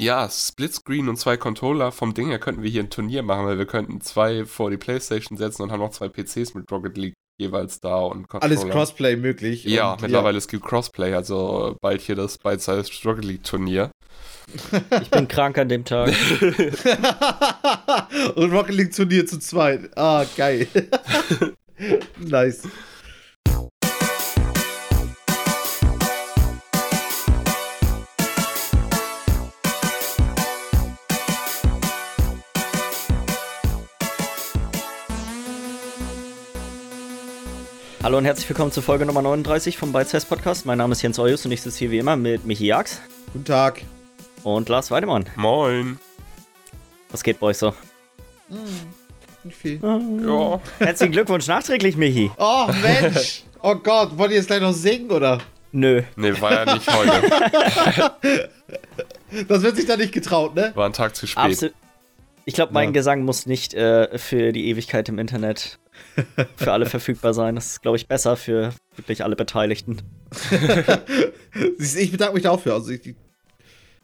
Ja, Splitscreen und zwei Controller. Vom Ding her könnten wir hier ein Turnier machen, weil wir könnten zwei vor die Playstation setzen und haben noch zwei PCs mit Rocket League jeweils da und Controller. Alles Crossplay möglich. Ja, und, mittlerweile ja. es gibt Crossplay, also bald hier das Bite-Sized Rocket League Turnier. Ich bin krank an dem Tag. und Rocket League Turnier zu zweit. Ah, geil. nice. Hallo und herzlich willkommen zur Folge Nummer 39 vom Bytes Podcast. Mein Name ist Jens Eujus und ich sitze hier wie immer mit Michi Jax. Guten Tag. Und Lars Weidemann. Moin. Was geht bei euch so? Mm, nicht viel. Ja. Herzlichen Glückwunsch nachträglich, Michi. Oh, Mensch. Oh Gott, wollt ihr jetzt gleich noch singen, oder? Nö. Nee, war ja nicht heute. das wird sich da nicht getraut, ne? War ein Tag zu spät. Absolut. Ich glaube, mein ja. Gesang muss nicht äh, für die Ewigkeit im Internet für alle verfügbar sein. Das ist, glaube ich, besser für wirklich alle Beteiligten. ich bedanke mich dafür. Also ich, ich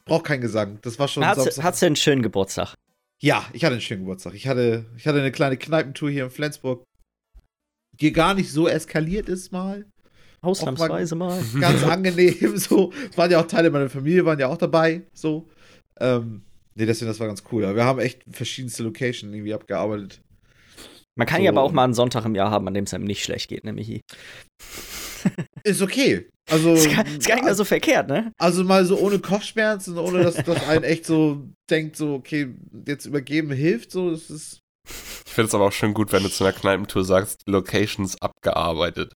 brauche keinen Gesang. Das war schon. Hattest du einen schönen Geburtstag? Ja, ich hatte einen schönen Geburtstag. Ich hatte, ich hatte eine kleine Kneipentour hier in Flensburg, die gar nicht so eskaliert ist mal. Ausnahmsweise mal. Ganz angenehm. So, es waren ja auch Teile meiner Familie, waren ja auch dabei. So. Ähm, nee, deswegen, das war ganz cool. Aber wir haben echt verschiedenste Locations irgendwie abgearbeitet. Man kann so. ja aber auch mal einen Sonntag im Jahr haben, an dem es einem nicht schlecht geht, nämlich hier. Ist okay. Also, ist gar, ist gar nicht mehr so verkehrt, ne? Also mal so ohne Kopfschmerzen, ohne dass, dass einen echt so denkt, so, okay, jetzt übergeben hilft, so, das ist. Ich finde es aber auch schön gut, wenn du zu einer Kneipentour sagst, Locations abgearbeitet.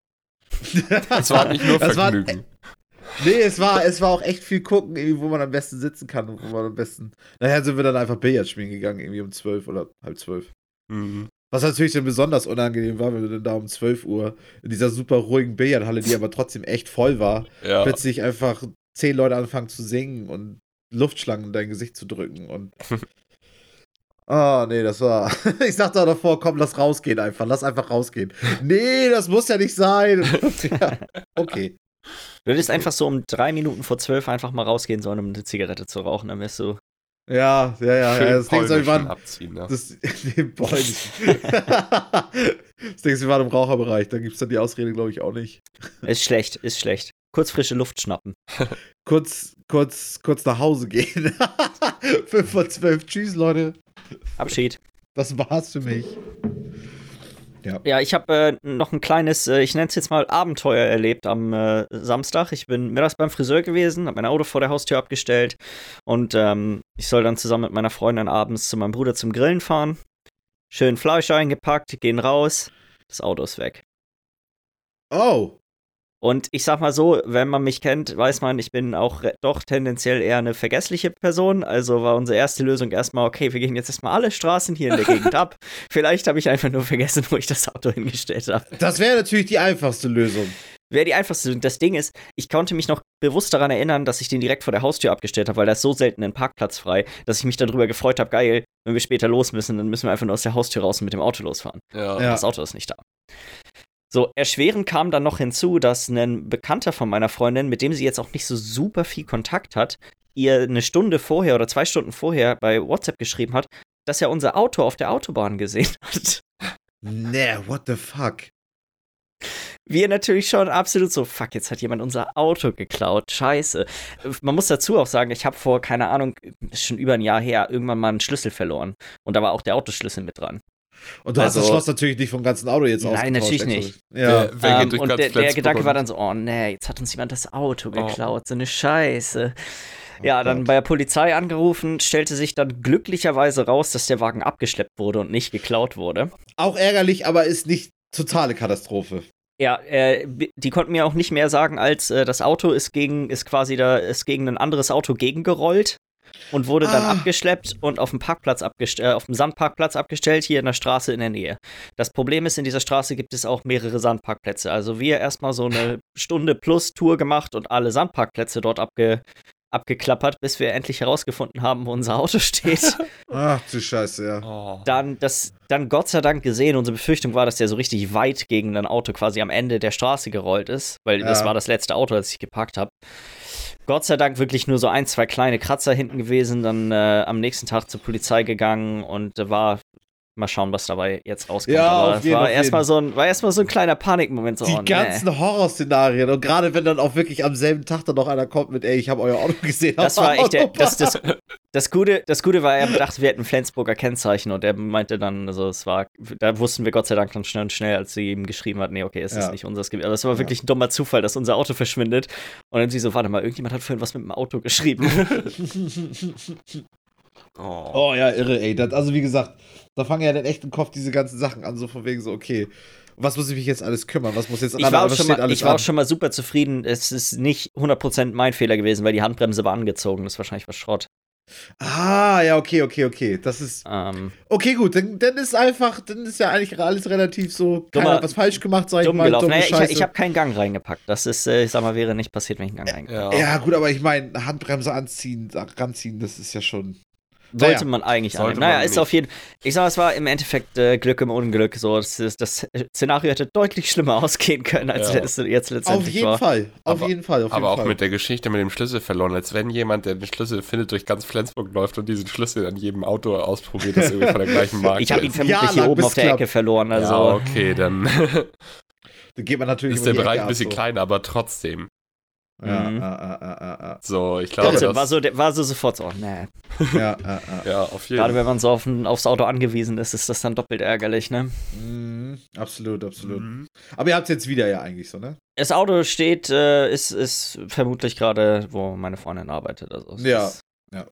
Das war nicht nur Vergnügen. War, nee, es war, es war auch echt viel gucken, wo man am besten sitzen kann und wo man am besten. Nachher sind wir dann einfach Billard spielen gegangen, irgendwie um zwölf oder halb zwölf. Mhm. Was natürlich dann besonders unangenehm war, wenn du dann da um 12 Uhr in dieser super ruhigen Billardhalle, die aber trotzdem echt voll war, ja. plötzlich einfach zehn Leute anfangen zu singen und Luftschlangen in dein Gesicht zu drücken und. Ah, oh, nee, das war. Ich sagte auch davor, komm, lass rausgehen einfach. Lass einfach rausgehen. Nee, das muss ja nicht sein. ja, okay. Du hättest einfach so um drei Minuten vor zwölf einfach mal rausgehen sollen, um eine Zigarette zu rauchen. Dann wärst du ja, ja, ja. Schön ja das Ding wir waren, abziehen, ne? Das, den das Ding wir waren im Raucherbereich, da gibt es dann die Ausrede, glaube ich, auch nicht. Ist schlecht, ist schlecht. Kurz frische Luft schnappen. kurz, kurz, kurz nach Hause gehen. 5 vor 12. Tschüss, Leute. Abschied. Das war's für mich. Ja, ja ich habe äh, noch ein kleines, äh, ich nenne es jetzt mal Abenteuer erlebt am äh, Samstag. Ich bin mittags beim Friseur gewesen, habe mein Auto vor der Haustür abgestellt und ähm, ich soll dann zusammen mit meiner Freundin abends zu meinem Bruder zum Grillen fahren. Schön Fleisch eingepackt, gehen raus, das Auto ist weg. Oh. Und ich sag mal so, wenn man mich kennt, weiß man, ich bin auch doch tendenziell eher eine vergessliche Person. Also war unsere erste Lösung erstmal, okay, wir gehen jetzt erstmal alle Straßen hier in der Gegend ab. Vielleicht habe ich einfach nur vergessen, wo ich das Auto hingestellt habe. Das wäre natürlich die einfachste Lösung. Wäre die einfachste Lösung. Das Ding ist, ich konnte mich noch bewusst daran erinnern, dass ich den direkt vor der Haustür abgestellt habe, weil da ist so selten ein Parkplatz frei, dass ich mich darüber gefreut habe, geil, wenn wir später los müssen, dann müssen wir einfach nur aus der Haustür raus und mit dem Auto losfahren. Ja. Das Auto ist nicht da. So, erschwerend kam dann noch hinzu, dass ein Bekannter von meiner Freundin, mit dem sie jetzt auch nicht so super viel Kontakt hat, ihr eine Stunde vorher oder zwei Stunden vorher bei WhatsApp geschrieben hat, dass er unser Auto auf der Autobahn gesehen hat. Nee, what the fuck? Wir natürlich schon absolut so, fuck, jetzt hat jemand unser Auto geklaut, scheiße. Man muss dazu auch sagen, ich habe vor, keine Ahnung, schon über ein Jahr her, irgendwann mal einen Schlüssel verloren. Und da war auch der Autoschlüssel mit dran. Und du also, hast das Schloss natürlich nicht vom ganzen Auto jetzt aus. Nein, natürlich nicht. Ja. Wer, wer ähm, und der, der Gedanke war dann so, oh nee, jetzt hat uns jemand das Auto oh. geklaut, oh. so eine Scheiße. Oh ja, dann bei der Polizei angerufen, stellte sich dann glücklicherweise raus, dass der Wagen abgeschleppt wurde und nicht geklaut wurde. Auch ärgerlich, aber ist nicht totale Katastrophe. Ja, äh, die konnten mir auch nicht mehr sagen, als äh, das Auto ist gegen, ist quasi da, ist gegen ein anderes Auto gegengerollt und wurde dann ah. abgeschleppt und auf dem Parkplatz abgestellt, äh, auf dem Sandparkplatz abgestellt, hier in der Straße in der Nähe. Das Problem ist, in dieser Straße gibt es auch mehrere Sandparkplätze. Also wir erstmal so eine Stunde plus Tour gemacht und alle Sandparkplätze dort abge abgeklappert, bis wir endlich herausgefunden haben, wo unser Auto steht. Ach du Scheiße, ja. Oh. Dann, das, dann Gott sei Dank gesehen, unsere Befürchtung war, dass der so richtig weit gegen ein Auto quasi am Ende der Straße gerollt ist, weil ja. das war das letzte Auto, das ich geparkt habe. Gott sei Dank wirklich nur so ein, zwei kleine Kratzer hinten gewesen, dann äh, am nächsten Tag zur Polizei gegangen und äh, war Mal schauen, was dabei jetzt rauskommt. Ja, Aber auf es jeden, war erstmal so ein, war erstmal so ein kleiner Panikmoment. So, Die oh, nee. ganzen Horrorszenarien und gerade wenn dann auch wirklich am selben Tag dann noch einer kommt mit, ey, ich habe euer Auto gesehen. Das war echt der, das, das, das, Gute, das Gute war, er dachte, wir hätten Flensburger Kennzeichen und er meinte dann, also es war, da wussten wir Gott sei Dank dann schnell und schnell, als sie ihm geschrieben hat, nee, okay, es Ja. ist nicht unseres Gebiet. Aber es war Ja. wirklich ein dummer Zufall, dass unser Auto verschwindet. Und dann sie so, warte mal, irgendjemand hat vorhin was mit dem Auto geschrieben. Oh. Oh ja, irre, ey. Das, also wie gesagt, da fangen ja dann echt im Kopf diese ganzen Sachen an, so von wegen so, okay, was muss ich mich jetzt alles kümmern? Was muss jetzt Ich war, auch schon mal, alles ich war auch schon mal super zufrieden. Es ist nicht 100% mein Fehler gewesen, weil die Handbremse war angezogen. Das ist wahrscheinlich was Schrott. Ah, ja, okay, okay, okay. Das ist. Ähm, Okay, gut, dann, dann ist einfach, dann ist ja eigentlich alles relativ so, keiner Dummer- hat was falsch gemacht, sag ich dumm mal. gelaufen. dumme Naja, ich, ich habe keinen Gang reingepackt. Das ist, äh, ich sag mal, wäre nicht passiert, wenn ich einen Gang reingepackt Ja. ja, gut, aber ich meine, Handbremse anziehen, ranziehen, das ist ja schon. Sollte Naja. man eigentlich Sollte annehmen. Naja, man ist nicht. auf jeden Ich sag, es war im Endeffekt äh, Glück im Unglück. So, das, ist, das Szenario hätte deutlich schlimmer ausgehen können, als Ja. es jetzt letztendlich Auf jeden war. Fall, auf Aber- jeden Fall, auf jeden Aber auch Fall. mit der Geschichte mit dem Schlüssel verloren, als wenn jemand, der den Schlüssel findet, durch ganz Flensburg läuft und diesen Schlüssel an jedem Auto ausprobiert, das irgendwie von der gleichen Marke Ich habe ihn ist. vermutlich Ja, hier oben auf der klappt. Ecke verloren. Also, ja, okay, dann da geht man natürlich ist über der Bereich Ecke ein bisschen ab, so. kleiner, aber trotzdem. Ja, Mhm. ja, ja, ja, So, ich glaube, trotzdem das, war so, war so sofort so, nee. ja, ja, auf jeden Gerade wenn man so auf ein, aufs Auto angewiesen ist, ist das dann doppelt ärgerlich, ne? Mhm, absolut, absolut. Mhm. Aber ihr habt es jetzt wieder ja eigentlich so, ne? Das Auto steht, äh, ist, ist vermutlich gerade, wo meine Freundin arbeitet. Also Ja, Ist, ja.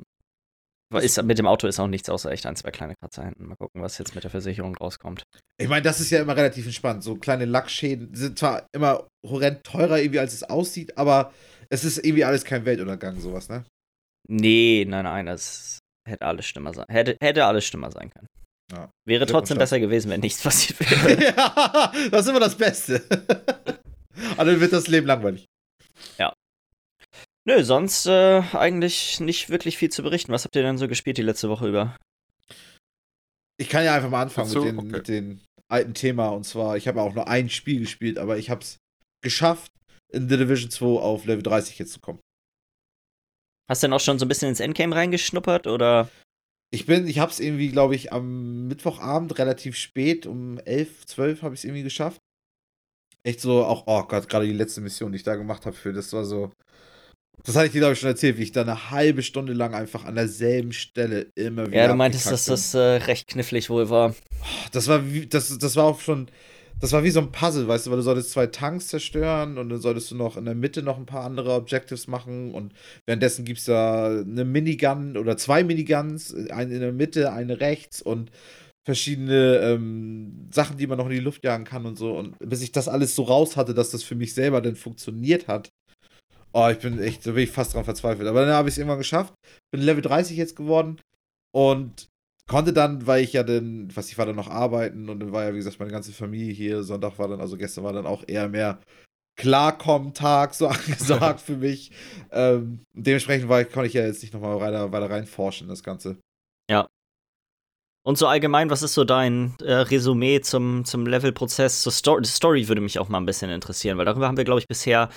Ist, mit dem Auto ist auch nichts außer echt ein, zwei kleine Kratzer hinten. Mal gucken, was jetzt mit der Versicherung rauskommt. Ich meine, das ist ja immer relativ entspannt. So kleine Lackschäden sind zwar immer horrend teurer, irgendwie, als es aussieht, aber es ist irgendwie alles kein Weltuntergang, sowas, ne? Nee, nein, nein, das hätte alles schlimmer sein. Hätte, hätte alles schlimmer sein können. Ja. Wäre trotzdem besser gewesen, wenn nichts passiert wäre. ja, das ist immer das Beste. Aber dann wird das Leben langweilig. Nö, sonst äh, eigentlich nicht wirklich viel zu berichten. Was habt ihr denn so gespielt die letzte Woche über? Ich kann ja einfach mal anfangen so, mit, den, okay. mit den alten Thema. Und zwar, ich habe auch nur ein Spiel gespielt, aber ich habe es geschafft, in The Division 2 auf Level 30 jetzt zu kommen. Hast du denn auch schon so ein bisschen ins Endgame reingeschnuppert oder? Ich bin, ich habe es irgendwie, glaube ich, am Mittwochabend relativ spät, um 11, 12 habe ich es irgendwie geschafft. Echt so, auch, oh Gott, gerade die letzte Mission, die ich da gemacht habe für, das war so, das hatte ich dir, glaube ich, schon erzählt, wie ich da eine halbe Stunde lang einfach an derselben Stelle immer wieder Ja, du meintest, dass das äh, recht knifflig wohl war. Das war wie, das, das war auch schon, das war wie so ein Puzzle, weißt du, weil du solltest zwei Tanks zerstören und dann solltest du noch in der Mitte noch ein paar andere Objectives machen und währenddessen gibt es da eine Minigun oder zwei Miniguns, eine in der Mitte, eine rechts und verschiedene ähm, Sachen, die man noch in die Luft jagen kann und so. Und bis ich das alles so raus hatte, dass das für mich selber dann funktioniert hat, oh, ich bin echt, da bin ich fast dran verzweifelt. Aber dann habe ich es irgendwann geschafft, bin Level 30 jetzt geworden und konnte dann, weil ich ja dann, was ich war dann noch arbeiten und dann war ja, wie gesagt, meine ganze Familie hier. Sonntag war dann, also gestern war dann auch eher mehr Klarkommen-Tag so angesagt für mich. Ähm, dementsprechend war, konnte ich ja jetzt nicht nochmal weiter, weiter reinforschen, in das Ganze. Und so allgemein, was ist so dein äh, Resümee zum, zum Levelprozess? Zur Story, Story würde mich auch mal ein bisschen interessieren, weil darüber haben wir, glaube ich, bisher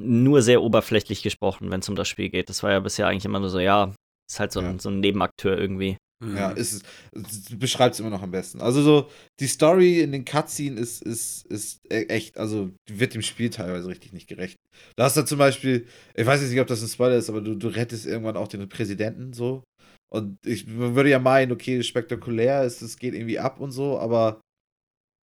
nur sehr oberflächlich gesprochen, wenn es um das Spiel geht. Das war ja bisher eigentlich immer nur so, ja, ist halt so, Ja. ein, so ein Nebenakteur irgendwie. Mhm. Ja, ist, es beschreibt es immer noch am besten. Also so, die Story in den Cutscenes ist, ist, ist e- echt, also wird dem Spiel teilweise richtig nicht gerecht. Da hast du zum Beispiel, ich weiß jetzt nicht, ob das ein Spoiler ist, aber du, du rettest irgendwann auch den Präsidenten so. Und ich würde ja meinen, okay, spektakulär ist, es geht irgendwie ab und so, aber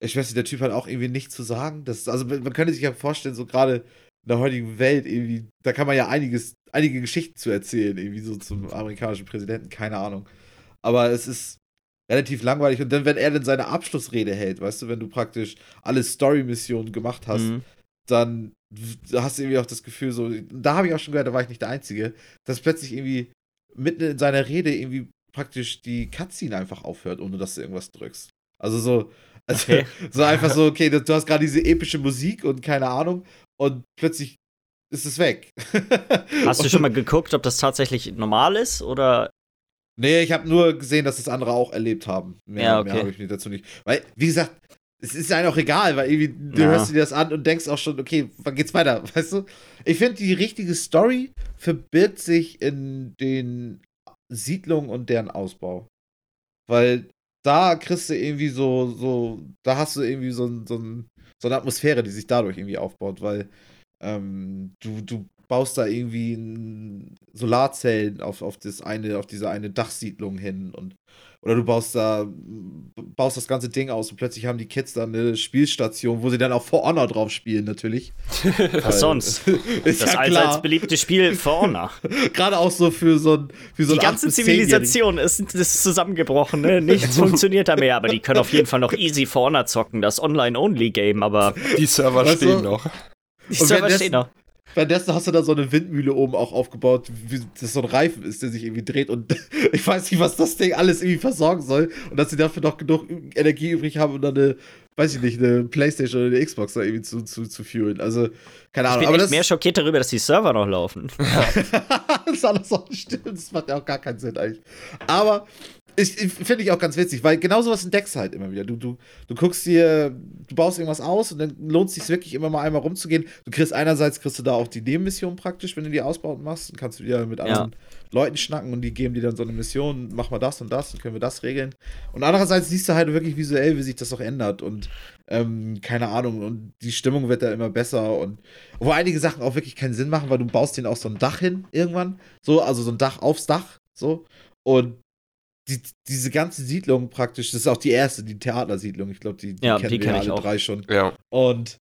ich weiß nicht, der Typ hat auch irgendwie nichts zu sagen. Das, also man könnte sich ja vorstellen, so gerade in der heutigen Welt irgendwie, da kann man ja einiges, einige Geschichten zu erzählen, irgendwie so zum amerikanischen Präsidenten, keine Ahnung. Aber es ist relativ langweilig. Und dann, wenn er dann seine Abschlussrede hält, weißt du, wenn du praktisch alle Story-Missionen gemacht hast, Mhm. dann hast du irgendwie auch das Gefühl, so, da habe ich auch schon gehört, da war ich nicht der Einzige, dass plötzlich irgendwie mitten in seiner Rede irgendwie praktisch die Cutscene einfach aufhört, ohne dass du irgendwas drückst. Also so, also, Okay. so einfach so, okay, du hast gerade diese epische Musik und keine Ahnung und plötzlich ist es weg. Hast du schon mal geguckt, ob das tatsächlich normal ist oder Nee, ich habe nur gesehen, dass das andere auch erlebt haben. Mehr, Ja, okay. mehr habe ich mir dazu nicht. Weil, wie gesagt, es ist ja auch egal, weil irgendwie du ja. hörst dir das an und denkst auch schon, okay, wann geht's weiter, weißt du? Ich finde, die richtige Story verbirgt sich in den Siedlungen und deren Ausbau. Weil da kriegst du irgendwie so, so, da hast du irgendwie so, so, so eine Atmosphäre, die sich dadurch irgendwie aufbaut, weil ähm, du, du baust da irgendwie Solarzellen auf, auf, das eine, auf diese eine Dachsiedlung hin und oder du baust da, baust das ganze Ding aus und plötzlich haben die Kids da eine Spielstation, wo sie dann auch For Honor drauf spielen, natürlich. Was sonst? das ja allseits beliebte Spiel For Honor. Gerade auch so für so ein für so Die ganze Zivilisation ist, ist zusammengebrochen, ne? Nichts funktioniert da mehr, aber die können auf jeden Fall noch easy For Honor zocken, das Online-Only-Game, aber. Die Server weißt stehen noch. Die Server stehen noch. Währenddessen hast du da so eine Windmühle oben auch aufgebaut, wie das so ein Reifen ist, der sich irgendwie dreht und ich weiß nicht, was das Ding alles irgendwie versorgen soll und dass sie dafür noch genug Energie übrig haben, um dann eine, weiß ich nicht, eine Playstation oder eine Xbox da irgendwie zu, zu, zu führen. Also, keine Ahnung. Ich bin aber echt mehr schockiert darüber, dass die Server noch laufen. das ist alles auch stimmt, das macht ja auch gar keinen Sinn eigentlich. Aber ich, ich finde ich auch ganz witzig, weil genau sowas entdeckst du halt immer wieder. Du, du, du guckst dir, du baust irgendwas aus und dann lohnt es sich wirklich immer mal einmal rumzugehen. Du kriegst einerseits kriegst du da auch die Nebenmission praktisch, wenn du die ausbauen machst, dann kannst du wieder mit anderen ja. Leuten schnacken und die geben dir dann so eine Mission, mach mal das und das, dann können wir das regeln. Und andererseits siehst du halt wirklich visuell, wie sich das auch ändert und ähm, keine Ahnung, und die Stimmung wird da immer besser und wo einige Sachen auch wirklich keinen Sinn machen, weil du baust denen auch so ein Dach hin irgendwann, so, also so ein Dach aufs Dach, so. Und die, diese ganze Siedlung praktisch, das ist auch die erste, die Theatersiedlung. Ich glaube, die, die ja, kennen die wir kenn alle drei schon. Ja. Und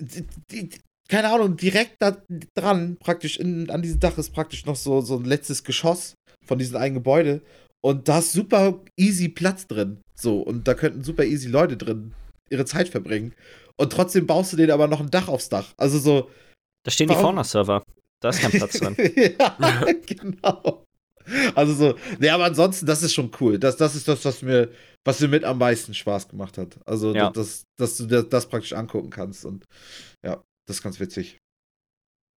die, die, keine Ahnung, direkt da dran, praktisch in, an diesem Dach ist praktisch noch so, so ein letztes Geschoss von diesem einen Gebäude. Und da ist super easy Platz drin. So, und da könnten super easy Leute drin ihre Zeit verbringen. Und trotzdem baust du denen aber noch ein Dach aufs Dach. Also so. Da stehen warum? die Fauna-Server. Da ist kein Platz drin. ja, genau. Also so, ne, aber ansonsten, das ist schon cool. Das, das ist das, was mir, was mir mit am meisten Spaß gemacht hat. Also, ja. dass, dass du das, das, praktisch angucken kannst. Und ja, das ist ganz witzig.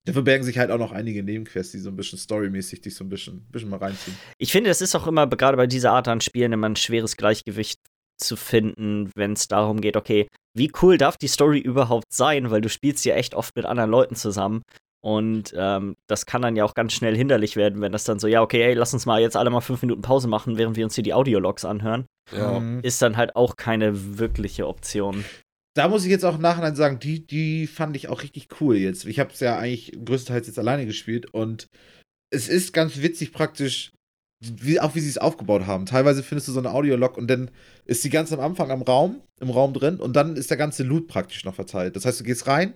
Da verbergen sich halt auch noch einige Nebenquests, die so ein bisschen storymäßig dich so ein bisschen, bisschen mal reinziehen. Ich finde, es ist auch immer, gerade bei dieser Art an Spielen, immer ein schweres Gleichgewicht zu finden, wenn es darum geht, okay, wie cool darf die Story überhaupt sein, weil du spielst ja echt oft mit anderen Leuten zusammen und ähm, das kann dann ja auch ganz schnell hinderlich werden, wenn das dann so, ja, okay, ey, lass uns mal jetzt alle mal fünf Minuten Pause machen, während wir uns hier die Audiologs anhören. Ja. Mhm. Ist dann halt auch keine wirkliche Option. Da muss ich jetzt auch im Nachhinein sagen, die, die fand ich auch richtig cool jetzt. Ich habe es ja eigentlich größtenteils jetzt alleine gespielt und es ist ganz witzig praktisch, wie, auch wie sie es aufgebaut haben. Teilweise findest du so eine Audiolog und dann ist die ganz am Anfang am Raum, im Raum drin und dann ist der ganze Loot praktisch noch verteilt. Das heißt, du gehst rein,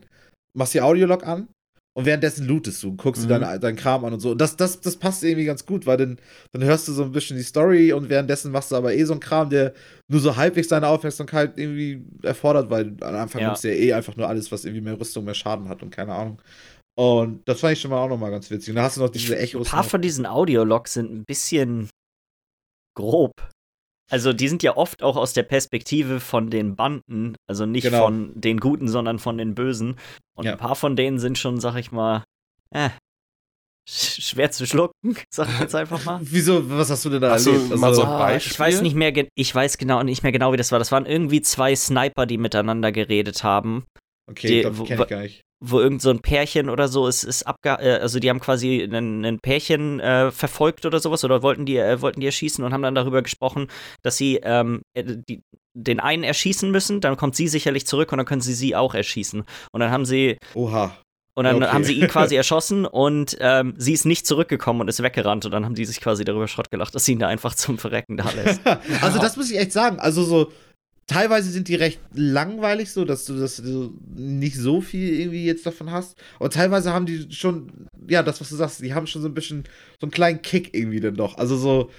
machst die Audiolog an, und währenddessen lootest du, guckst mhm. du deinen dein Kram an und so. Und das, das, das passt irgendwie ganz gut, weil dann, dann hörst du so ein bisschen die Story und währenddessen machst du aber eh so einen Kram, der nur so halbwegs deine Aufmerksamkeit irgendwie erfordert, weil am Anfang ja. nimmst du ja eh einfach nur alles, was irgendwie mehr Rüstung, mehr Schaden hat und keine Ahnung. Und das fand ich schon mal auch nochmal ganz witzig. Und da hast du noch diese Echos. Ein paar von diesen Audiologs sind ein bisschen grob. Also die sind ja oft auch aus der Perspektive von den Banden, also nicht genau. von den Guten, sondern von den Bösen. Und ja. ein paar von denen sind schon, sag ich mal, äh, schwer zu schlucken, sag ich jetzt einfach mal. Wieso, was hast du denn da hast erlebt? Also, mal so ein Beispiel? Ah, ich weiß nicht mehr, ich weiß genau nicht mehr genau, wie das war. Das waren irgendwie zwei Sniper, die miteinander geredet haben. Okay, die, das kenne ich gar nicht wo irgend so ein Pärchen oder so ist, ist abge äh, also die haben quasi ein Pärchen äh, verfolgt oder sowas oder wollten die, äh, wollten die erschießen und haben dann darüber gesprochen, dass sie ähm, äh, die, den einen erschießen müssen, dann kommt sie sicherlich zurück und dann können sie sie auch erschießen. Und dann haben sie. Oha. Und dann okay. haben sie ihn quasi erschossen und ähm, sie ist nicht zurückgekommen und ist weggerannt und dann haben die sich quasi darüber Schrott gelacht, dass sie ihn da einfach zum Verrecken da lässt. also das muss ich echt sagen. Also so, teilweise sind die recht langweilig, so dass du, dass du nicht so viel irgendwie jetzt davon hast. Aber teilweise haben die schon, ja, das, was du sagst, die haben schon so ein bisschen so einen kleinen Kick irgendwie dann doch. Also so,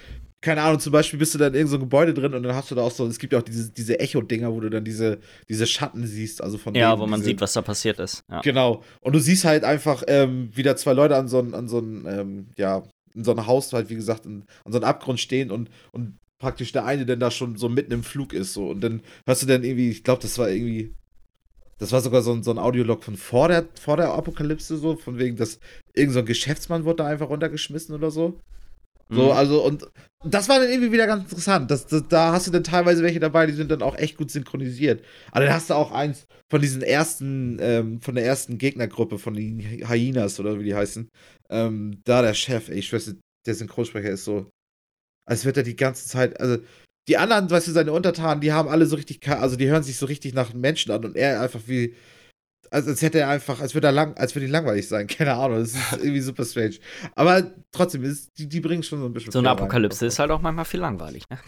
keine Ahnung, zum Beispiel bist du da in irgendeinem so Gebäude drin und dann hast du da auch so, es gibt ja auch diese, diese Echo-Dinger, wo du dann diese, diese Schatten siehst, also von Ja, wo man diese, sieht, was da passiert ist. Ja. Genau. Und du siehst halt einfach ähm, wieder zwei Leute an so einem, an so einem, ähm, ja, in so einem Haus halt, wie gesagt, in, an so einem Abgrund stehen und, und praktisch der eine denn da schon so mitten im Flug ist. So. Und dann hörst du dann irgendwie, ich glaube, das war irgendwie. Das war sogar so ein, so ein Audiolog von vor der, vor der Apokalypse, so, von wegen, dass irgendein so Geschäftsmann wurde da einfach runtergeschmissen oder so. So, mhm. also, und das war dann irgendwie wieder ganz interessant. Das, das, da hast du dann teilweise welche dabei, die sind dann auch echt gut synchronisiert. Aber dann hast du auch eins von diesen ersten, ähm, von der ersten Gegnergruppe, von den Hyenas oder wie die heißen. Ähm, da der Chef, ey, ich schwöre, der Synchronsprecher ist so, als wird er die ganze Zeit, also die anderen, weißt du, seine Untertanen, die haben alle so richtig, also die hören sich so richtig nach Menschen an und er einfach wie, also als hätte er einfach, als würde er lang, als würde ihn langweilig sein, keine Ahnung, das ist irgendwie super strange. Aber trotzdem, ist, die, die bringen schon so ein bisschen. So eine Apokalypse rein. ist halt auch manchmal viel langweilig, ne?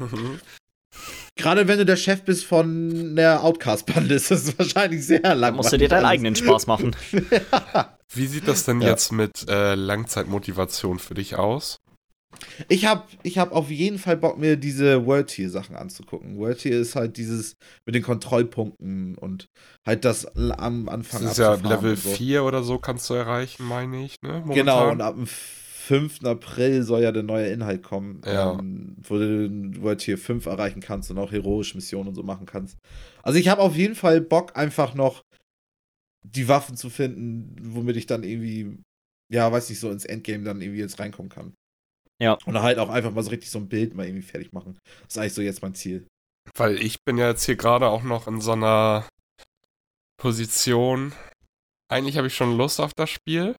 Gerade wenn du der Chef bist von der Outcast-Bande, ist das wahrscheinlich sehr langweilig. Da musst du dir deinen eigenen Spaß machen. ja. Wie sieht das denn ja. jetzt mit äh, Langzeitmotivation für dich aus? Ich habe ich hab auf jeden Fall Bock, mir diese World Tier Sachen anzugucken. World Tier ist halt dieses mit den Kontrollpunkten und halt das am Anfang. Das ist ja Level so. 4 oder so kannst du erreichen, meine ich, ne? Genau, und ab dem 5. April soll ja der neue Inhalt kommen, ja. ähm, wo du World Tier 5 erreichen kannst und auch heroische Missionen und so machen kannst. Also ich habe auf jeden Fall Bock, einfach noch die Waffen zu finden, womit ich dann irgendwie, ja, weiß nicht, so ins Endgame dann irgendwie jetzt reinkommen kann. Ja. Und halt auch einfach mal so richtig so ein Bild mal irgendwie fertig machen. Das ist eigentlich so jetzt mein Ziel. Weil ich bin ja jetzt hier gerade auch noch in so einer Position. Eigentlich habe ich schon Lust auf das Spiel.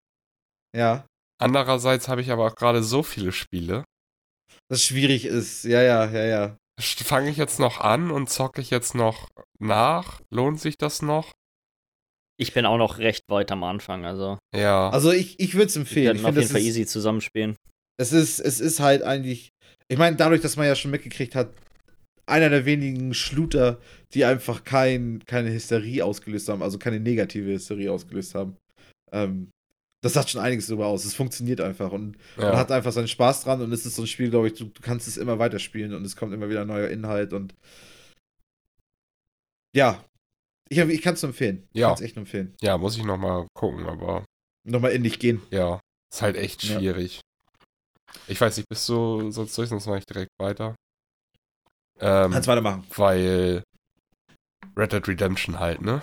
Ja. Andererseits habe ich aber auch gerade so viele Spiele. Das schwierig ist, ja, ja, ja, ja. Fange ich jetzt noch an und zocke ich jetzt noch nach? Lohnt sich das noch? Ich bin auch noch recht weit am Anfang, also. Ja. Also ich, ich würde es empfehlen. Wir können auf jeden Fall easy zusammenspielen es ist, es ist halt eigentlich, ich meine, dadurch, dass man ja schon mitgekriegt hat, einer der wenigen Schluter, die einfach kein, keine Hysterie ausgelöst haben, also keine negative Hysterie ausgelöst haben. Ähm, das sagt schon einiges darüber aus. Es funktioniert einfach und ja. man hat einfach seinen Spaß dran und es ist so ein Spiel, glaube ich, du, du, kannst es immer weiterspielen und es kommt immer wieder neuer Inhalt und ja, ich, ich kann es nur empfehlen. Ja. kann es echt empfehlen. Ja, muss ich nochmal gucken, aber. Nochmal in dich gehen. Ja, ist halt echt schwierig. Ich weiß nicht, bist du sonst durch, sonst mache ich direkt weiter. Ähm, Kannst weitermachen. Weil Red Dead Redemption halt, ne?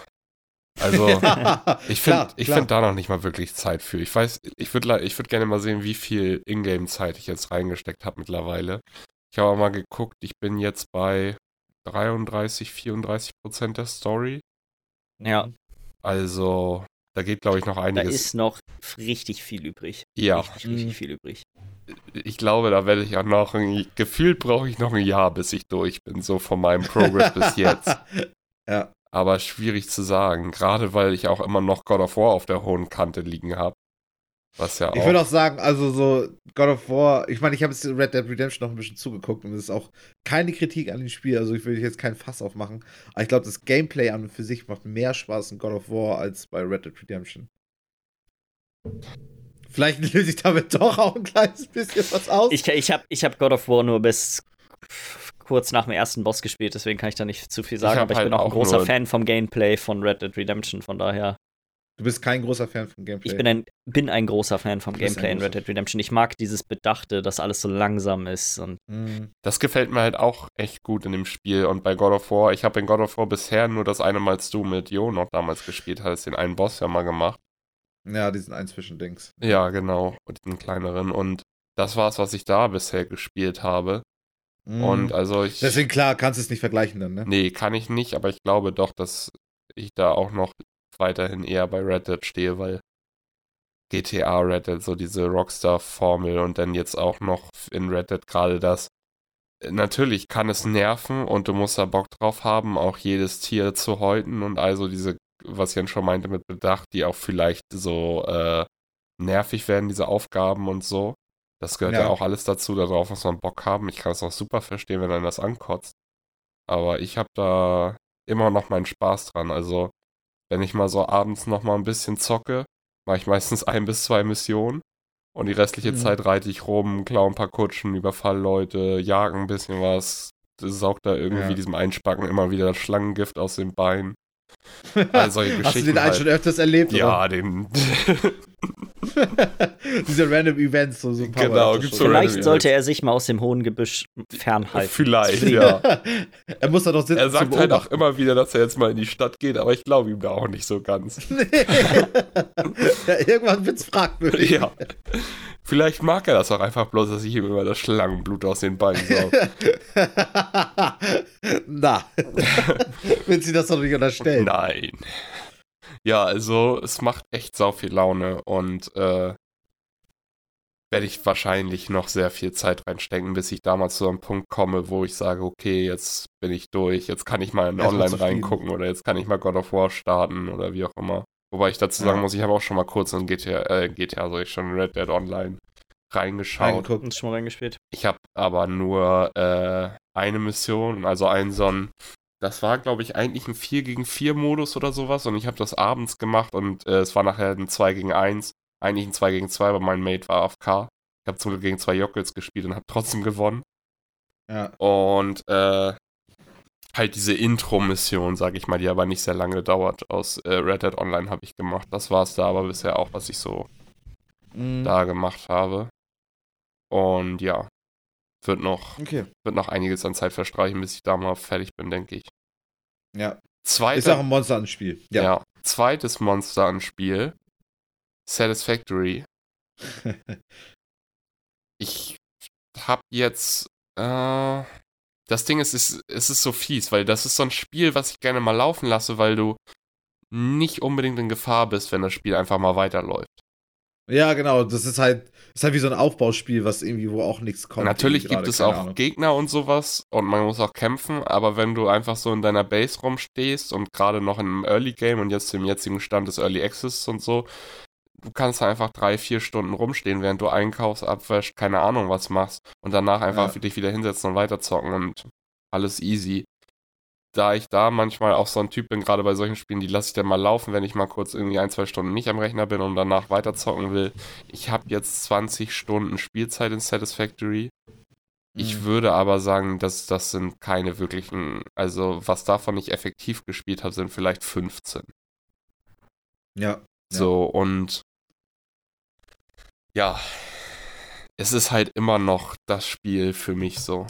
Also, ich finde ich find da noch nicht mal wirklich Zeit für. Ich weiß, ich würde ich würd gerne mal sehen, wie viel Ingame-Zeit ich jetzt reingesteckt habe mittlerweile. Ich habe mal geguckt, ich bin jetzt bei 33, 34 Prozent der Story. Ja. Also, da geht, glaube ich, noch einiges. Da ist noch richtig viel übrig. Ja. Richtig, richtig mhm. viel übrig. Ich glaube, da werde ich auch noch, ein, gefühlt brauche ich noch ein Jahr, bis ich durch bin, so von meinem Progress bis jetzt. Ja. Aber schwierig zu sagen, gerade weil ich auch immer noch God of War auf der hohen Kante liegen habe. Was ja auch. Ich würde auch sagen, also so God of War, ich meine, ich habe jetzt Red Dead Redemption noch ein bisschen zugeguckt und es ist auch keine Kritik an dem Spiel, also ich will jetzt keinen Fass aufmachen. Aber ich glaube, das Gameplay an und für sich macht mehr Spaß in God of War als bei Red Dead Redemption. Vielleicht löse ich damit doch auch ein kleines bisschen was aus. Ich, ich habe ich hab God of War nur bis kurz nach dem ersten Boss gespielt, deswegen kann ich da nicht zu viel sagen, ich aber ich halt bin auch ein großer Fan vom Gameplay von Red Dead Redemption, von daher. Du bist kein großer Fan vom Gameplay. Ich bin ein, bin ein großer Fan vom Gameplay in Red Dead Redemption. Ich mag dieses Bedachte, dass alles so langsam ist. Und mhm. das gefällt mir halt auch echt gut in dem Spiel. Und bei God of War, ich habe in God of War bisher nur das eine Mal, als du mit Jo noch damals gespielt hast, den einen Boss ja mal gemacht. Ja, diesen ein Zwischendings. Ja, genau. diesen kleineren. Und das war es, was ich da bisher gespielt habe. Mhm. Und also ich. Deswegen klar, kannst du es nicht vergleichen dann, ne? Nee, kann ich nicht, aber ich glaube doch, dass ich da auch noch weiterhin eher bei Red Dead stehe, weil GTA Red Dead so diese Rockstar-Formel und dann jetzt auch noch in Red Dead gerade das. Natürlich kann es nerven und du musst da Bock drauf haben, auch jedes Tier zu häuten und also diese, was Jan schon meinte mit Bedacht, die auch vielleicht so äh, nervig werden, diese Aufgaben und so. Das gehört ja. ja auch alles dazu, darauf muss man Bock haben. Ich kann es auch super verstehen, wenn einem das ankotzt. Aber ich habe da immer noch meinen Spaß dran. Also wenn ich mal so abends noch mal ein bisschen zocke, mache ich meistens ein bis zwei Missionen. Und die restliche mhm. Zeit reite ich rum, klaue ein paar Kutschen, überfall Leute, jage ein bisschen was, saug da irgendwie ja. diesem Einspacken immer wieder das Schlangengift aus dem Bein. Also solche Hast du den einen halt. schon öfters erlebt? Ja, oder? den. Diese random Events, so, so ein paar Genau, gibt's so Vielleicht sollte er sich mal aus dem hohen Gebüsch fernhalten. Vielleicht, ja. er muss da doch sitzen. Er sagt halt auch immer wieder, dass er jetzt mal in die Stadt geht, aber ich glaube ihm da auch nicht so ganz. ja, irgendwann wird's fragwürdig. Ja. Vielleicht mag er das auch einfach bloß, dass ich ihm immer das Schlangenblut aus den Beinen sauge. Na, wenn sie das doch nicht unterstellen. Nein. Ja, also es macht echt sau viel Laune und äh, werde ich wahrscheinlich noch sehr viel Zeit reinstecken, bis ich damals zu einem Punkt komme, wo ich sage, okay, jetzt bin ich durch, jetzt kann ich mal in Online reingucken oder jetzt kann ich mal God of War starten oder wie auch immer. Wobei ich dazu sagen ja. muss, ich habe auch schon mal kurz in GTA, äh, GTA, also ich schon Red Dead Online reingeschaut. Und schon mal reingespielt. Ich habe aber nur äh, eine Mission, also einen so ein, das war glaube ich eigentlich ein 4 gegen 4 Modus oder sowas und ich habe das abends gemacht und äh, es war nachher ein 2 gegen 1, eigentlich ein 2 gegen 2, aber mein Mate war AFK. Ich habe zum Glück gegen zwei Jockels gespielt und habe trotzdem gewonnen. Ja. Und äh, halt diese Intro-Mission, sag ich mal, die aber nicht sehr lange dauert, aus äh, Red Dead Online habe ich gemacht. Das war es da aber bisher auch, was ich so mhm. da gemacht habe. Und ja, wird noch, okay. wird noch einiges an Zeit verstreichen, bis ich da mal fertig bin, denke ich. Ja. Zweite, ist auch ein Monster an Spiel. Ja. ja. Zweites Monster an Spiel. Satisfactory. ich hab jetzt äh, das Ding ist, es, es ist so fies, weil das ist so ein Spiel, was ich gerne mal laufen lasse, weil du nicht unbedingt in Gefahr bist, wenn das Spiel einfach mal weiterläuft. Ja, genau. Das ist halt, ist halt wie so ein Aufbauspiel, was irgendwie, wo auch nichts kommt. Natürlich gibt es auch Ahnung. Gegner und sowas und man muss auch kämpfen, aber wenn du einfach so in deiner Base rumstehst und gerade noch in einem Early Game und jetzt im jetzigen Stand des Early Access und so, du kannst einfach drei, vier Stunden rumstehen, während du einkaufst, abwäschst, keine Ahnung was machst und danach einfach ja. für dich wieder hinsetzen und weiterzocken und alles easy. Da ich da manchmal auch so ein Typ bin, gerade bei solchen Spielen, die lasse ich dann mal laufen, wenn ich mal kurz irgendwie ein, zwei Stunden nicht am Rechner bin und danach weiterzocken will. Ich habe jetzt 20 Stunden Spielzeit in Satisfactory. Ich mhm. würde aber sagen, dass das sind keine wirklichen, also was davon ich effektiv gespielt habe, sind vielleicht 15. Ja. So, ja. und ja, es ist halt immer noch das Spiel für mich so.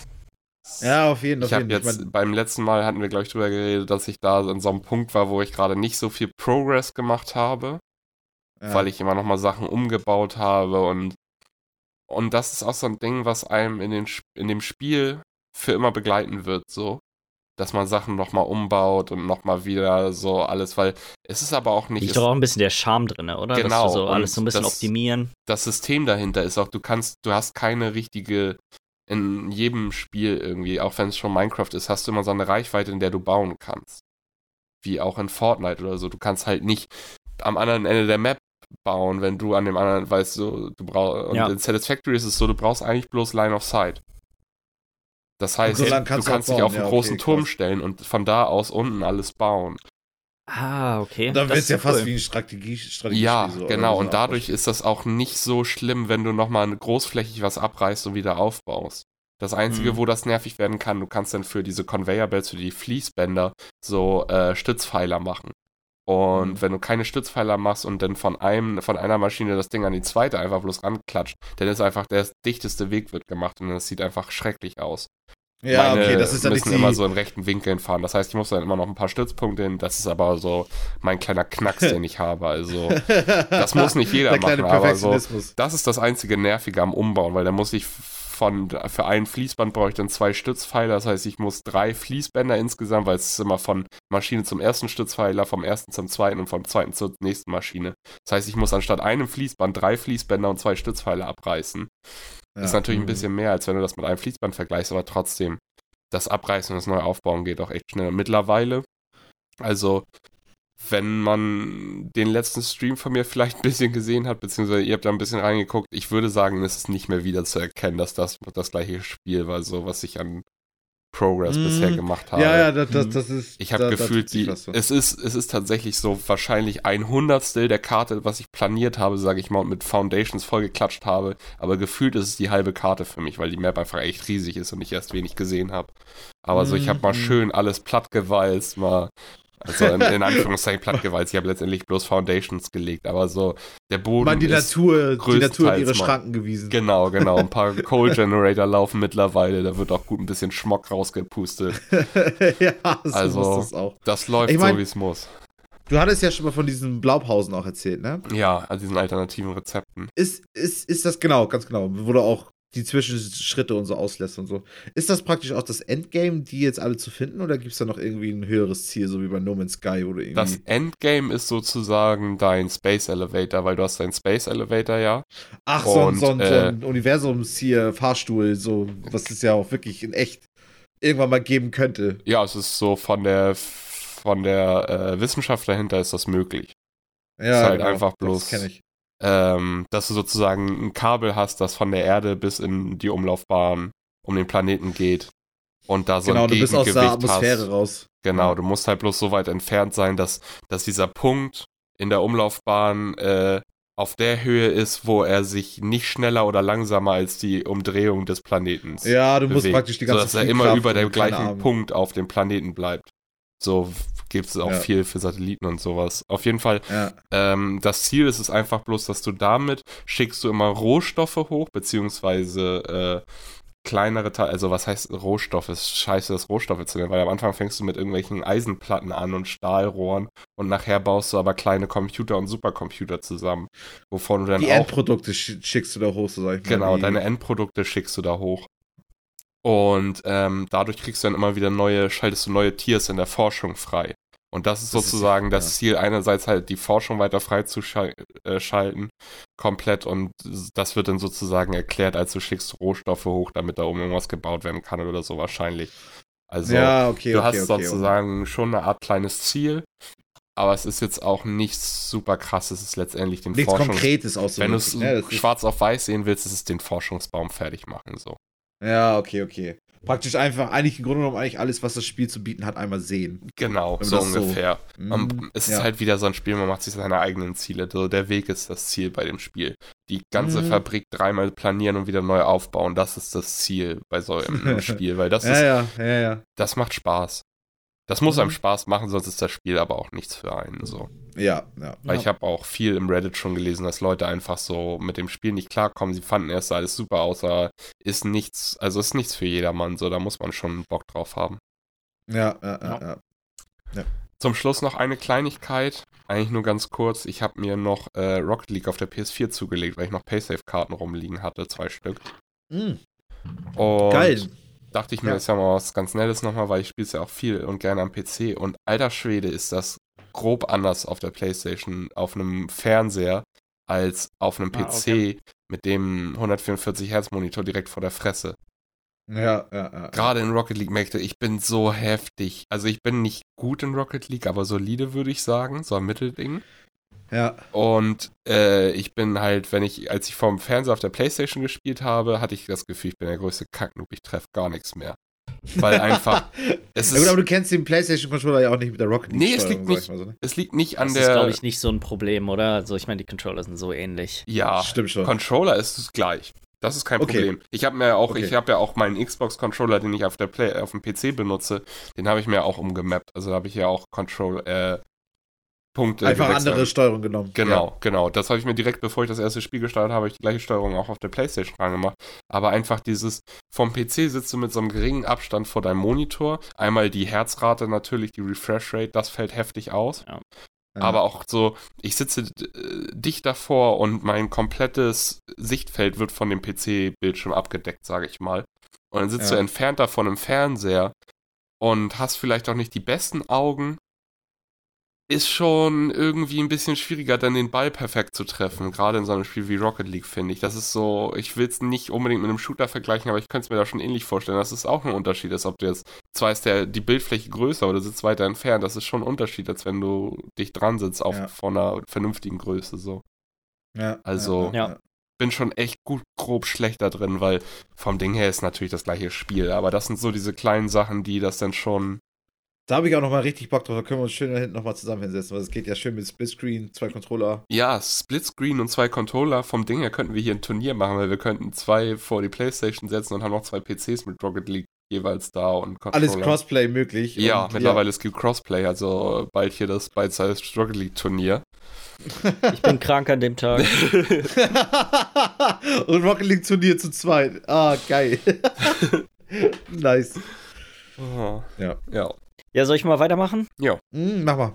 Ja, auf jeden Fall. Ich habe jetzt, ich mein, beim letzten Mal hatten wir, glaube ich, drüber geredet, dass ich da an so einem Punkt war, wo ich gerade nicht so viel Progress gemacht habe, ja. weil ich immer noch mal Sachen umgebaut habe und und das ist auch so ein Ding, was einem in, den, in dem Spiel für immer begleiten wird, so dass man Sachen nochmal umbaut und nochmal wieder so alles, weil es ist aber auch nicht. Ist doch auch ein bisschen der Charme drin, oder? Genau. Dass du so alles so ein bisschen das, optimieren. Das System dahinter ist auch, du kannst, du hast keine richtige, in jedem Spiel irgendwie, auch wenn es schon Minecraft ist, hast du immer so eine Reichweite, in der du bauen kannst. Wie auch in Fortnite oder so. Du kannst halt nicht am anderen Ende der Map bauen, wenn du an dem anderen, weißt du, du brauchst. Und ja. in Satisfactory ist es so, du brauchst eigentlich bloß Line of Sight. Das heißt, so du kannst dich auf einen ja, großen okay, Turm krass. stellen und von da aus unten alles bauen. Ah, okay. Dann wird es ja cool. fast wie ein Strategie, Strategie Ja, so, genau. Und dadurch ist das auch nicht so schlimm, wenn du nochmal großflächig was abreißt und wieder aufbaust. Das Einzige, hm. wo das nervig werden kann, du kannst dann für diese Conveyor Belts, für die Fließbänder, so äh, Stützpfeiler machen. Und mhm. wenn du keine Stützpfeiler machst und dann von einem, von einer Maschine das Ding an die zweite einfach bloß ranklatscht, dann ist einfach der dichteste Weg wird gemacht und das sieht einfach schrecklich aus. Ja, Meine okay, das ist dann müssen nicht immer so in rechten Winkeln fahren. Das heißt, ich muss dann immer noch ein paar Stützpunkte hin. Das ist aber so mein kleiner Knacks, den ich habe. Also, das muss nicht jeder machen, aber so, das ist das einzige Nervige am Umbauen, weil da muss ich von, für ein Fließband brauche ich dann zwei Stützpfeiler. Das heißt, ich muss drei Fließbänder insgesamt, weil es ist immer von Maschine zum ersten Stützpfeiler, vom ersten zum zweiten und vom zweiten zur nächsten Maschine. Das heißt, ich muss anstatt einem Fließband drei Fließbänder und zwei Stützpfeiler abreißen. Ja. Ist natürlich ein mhm. bisschen mehr, als wenn du das mit einem Fließband vergleichst, aber trotzdem, das Abreißen und das neue Aufbauen geht auch echt schnell. Mittlerweile, also wenn man den letzten Stream von mir vielleicht ein bisschen gesehen hat, beziehungsweise ihr habt da ein bisschen reingeguckt, ich würde sagen, es ist nicht mehr wieder zu erkennen, dass das das gleiche Spiel war, so was ich an Progress mm, bisher gemacht habe. Ja, ja, das, das, das ist. Ich habe gefühlt, die, es, ist, es ist tatsächlich so wahrscheinlich ein Hundertstel der Karte, was ich planiert habe, sage ich mal, und mit Foundations vollgeklatscht habe. Aber gefühlt ist es die halbe Karte für mich, weil die Map einfach echt riesig ist und ich erst wenig gesehen habe. Aber mm, so, ich habe mal mm. schön alles platt gewalzt, mal Also in, in Anführungszeichen plattgewalzt. Ich habe letztendlich bloß Foundations gelegt, aber so der Boden. Man die ist Natur, die Natur ihre mal- Schranken gewiesen. Genau, genau. Ein paar Coal Generator laufen mittlerweile. Da wird auch gut ein bisschen Schmock rausgepustet. ja, so Also- das auch. Das läuft Ich mein- so, wie es muss. Du hattest ja schon mal von diesen Blaupausen auch erzählt, ne? Ja, an diesen alternativen Rezepten. Ist, ist, ist das genau, ganz genau, du auch die Zwischenschritte und so auslässt und so. Ist das praktisch auch das Endgame, die jetzt alle zu finden, oder gibt es da noch irgendwie ein höheres Ziel, so wie bei No Man's Sky, du irgendwie. Das Endgame ist sozusagen dein Space Elevator, weil du hast deinen Space Elevator ja. Ach, so, ein- und, so, so äh, ein Universums-hier, Fahrstuhl, so, was es ja auch wirklich in echt irgendwann mal geben könnte. Ja, es ist so von der von der äh, Wissenschaft dahinter ist das möglich. Ja, Ist halt einfach bloß- Das kenne ich. Ähm, dass du sozusagen ein Kabel hast, das von der Erde bis in die Umlaufbahn um den Planeten geht. Und da so Genau, ein du bist aus der Gegengewicht Atmosphäre hast. raus. Genau, du musst halt bloß so weit entfernt sein, dass, dass dieser Punkt in der Umlaufbahn äh, auf der Höhe ist, wo er sich nicht schneller oder langsamer als die Umdrehung des Planeten Ja, du musst bewegt. praktisch die ganze so, dass er immer über dem gleichen. Punkt auf dem Planeten bleibt. So gibt es auch Ja. viel für Satelliten und sowas. Auf jeden Fall, Ja, ähm, das Ziel ist es einfach bloß, dass du damit schickst du immer Rohstoffe hoch, beziehungsweise äh, kleinere Teile, also was heißt Rohstoffe? Es ist scheiße, das Rohstoffe zu nennen, weil am Anfang fängst du mit irgendwelchen Eisenplatten an und Stahlrohren und nachher baust du aber kleine Computer und Supercomputer zusammen, wovon du dann die auch Endprodukte sch- schickst du da hoch, so sag ich mal. Genau, die, deine Endprodukte schickst du da hoch. Und ähm, dadurch kriegst du dann immer wieder neue, schaltest du neue Tiers in der Forschung frei. Und das ist Das ist- sozusagen das ja. Ziel, einerseits halt die Forschung weiter freizuschalten, komplett. Und das wird dann sozusagen erklärt, als du schickst Rohstoffe hoch, damit da oben irgendwas gebaut werden kann oder so wahrscheinlich. Also ja, okay, du okay, hast okay. sozusagen schon eine Art kleines Ziel, aber es ist jetzt auch nichts super krasses, es ist letztendlich den Nichts Forschungs Konkretes aus wenn du es ne? Ist- schwarz auf weiß sehen willst, ist es den Forschungsbaum fertig machen. So. Ja, okay, okay. Praktisch einfach, eigentlich im Grunde genommen eigentlich alles, was das Spiel zu bieten hat, einmal sehen. Genau, so das so- ungefähr. Man, Mm, es ja. ist halt wieder so ein Spiel, man macht sich seine eigenen Ziele. So, der Weg ist das Ziel bei dem Spiel. Die ganze Mhm. Fabrik dreimal planieren und wieder neu aufbauen, das ist das Ziel bei so einem Spiel, weil das, ja, ist, ja, ja, ja. das macht Spaß. Das muss Mhm. einem Spaß machen, sonst ist das Spiel aber auch nichts für einen. So. Ja, ja. Weil ja. ich habe auch viel im Reddit schon gelesen, dass Leute einfach so mit dem Spiel nicht klarkommen. Sie fanden erst alles super aus, aber ist nichts, also ist nichts für jedermann. So, da muss man schon Bock drauf haben. Ja, ja, ja, Ja. ja. Zum Schluss noch eine Kleinigkeit, eigentlich nur ganz kurz. Ich habe mir noch äh, Rocket League auf der PS4 zugelegt, weil ich noch Paysafe-Karten rumliegen hatte, zwei Stück. Mm, Und geil. dachte ich mir, Ja. das ist ja mal was ganz Nettes nochmal, weil ich spiele es ja auch viel und gerne am PC. Und alter Schwede ist das grob anders auf der Playstation, auf einem Fernseher, als auf einem Ah, PC okay. mit dem 144 Hertz Monitor direkt vor der Fresse. Ja, ja, ja. Gerade in Rocket League merkte ich, ich bin so heftig. Also ich bin nicht gut in Rocket League, aber solide würde ich sagen, so ein Mittelding. Ja, Und äh, ich bin halt, wenn ich, als ich vom Fernseher auf der Playstation gespielt habe, hatte ich das Gefühl, ich bin der größte Kacknoob, ich treffe gar nichts mehr. Weil einfach, es ja, gut, aber ist, du kennst den PlayStation-Controller ja auch nicht mit der Rocket Nee, es liegt ich mal so, ne? es liegt nicht an Das der, ist, glaube ich, nicht so ein Problem, oder? Also, ich meine, die Controller sind so ähnlich. ja, Stimmt schon. Controller ist es gleich. Das ist kein Okay. Problem. Ich habe mir auch, Okay. ich habe ja auch meinen Xbox-Controller, den ich auf der Play, auf dem PC benutze, den habe ich mir auch umgemappt. Also da habe ich ja auch Control, äh, Punkte. Einfach andere Steuerung genommen. Genau, genau. Das habe ich mir direkt, bevor ich das erste Spiel gestartet habe, habe ich die gleiche Steuerung auch auf der Playstation gemacht. Aber einfach dieses, vom PC sitzt du mit so einem geringen Abstand vor deinem Monitor. Einmal die Herzrate natürlich, die Refresh Rate, das fällt heftig aus. Ja. Aber auch so, ich sitze äh, dicht davor und mein komplettes Sichtfeld wird von dem PC-Bildschirm abgedeckt, sage ich mal. Und dann sitzt Ja. du entfernt davon im Fernseher und hast vielleicht auch nicht die besten Augen. Ist schon irgendwie ein bisschen schwieriger, dann den Ball perfekt zu treffen. Gerade in so einem Spiel wie Rocket League, finde ich. Das ist so, ich will es nicht unbedingt mit einem Shooter vergleichen, aber ich könnte es mir da schon ähnlich vorstellen, dass es auch ein Unterschied ist, ob du jetzt, zwar ist der, die Bildfläche größer oder sitzt weiter entfernt, das ist schon ein Unterschied, als wenn du dich dran sitzt auf Ja. von einer vernünftigen Größe so. Ja, Also- Ja. Bin schon echt gut grob schlechter drin, weil vom Ding her ist natürlich das gleiche Spiel, aber das sind so diese kleinen Sachen, die das dann schon Da habe ich auch noch mal richtig Bock drauf. Da können wir uns schön da hinten noch mal zusammen hinsetzen, weil es geht ja schön mit Splitscreen, zwei Controller. Ja, Splitscreen und zwei Controller. Vom Ding her könnten wir hier ein Turnier machen, weil wir könnten zwei vor die Playstation setzen und haben noch zwei PCs mit Rocket League jeweils da und Controller. Alles Crossplay möglich. Ja, mittlerweile ja. es gibt Crossplay, also bald hier das Bite-Size Struggle League Turnier. Ich bin krank an dem Tag. und Rocket League Turnier zu zweit. Ah, geil. nice. Oh. Ja. Ja. Ja, soll ich mal weitermachen? Ja. Mm, mach mal.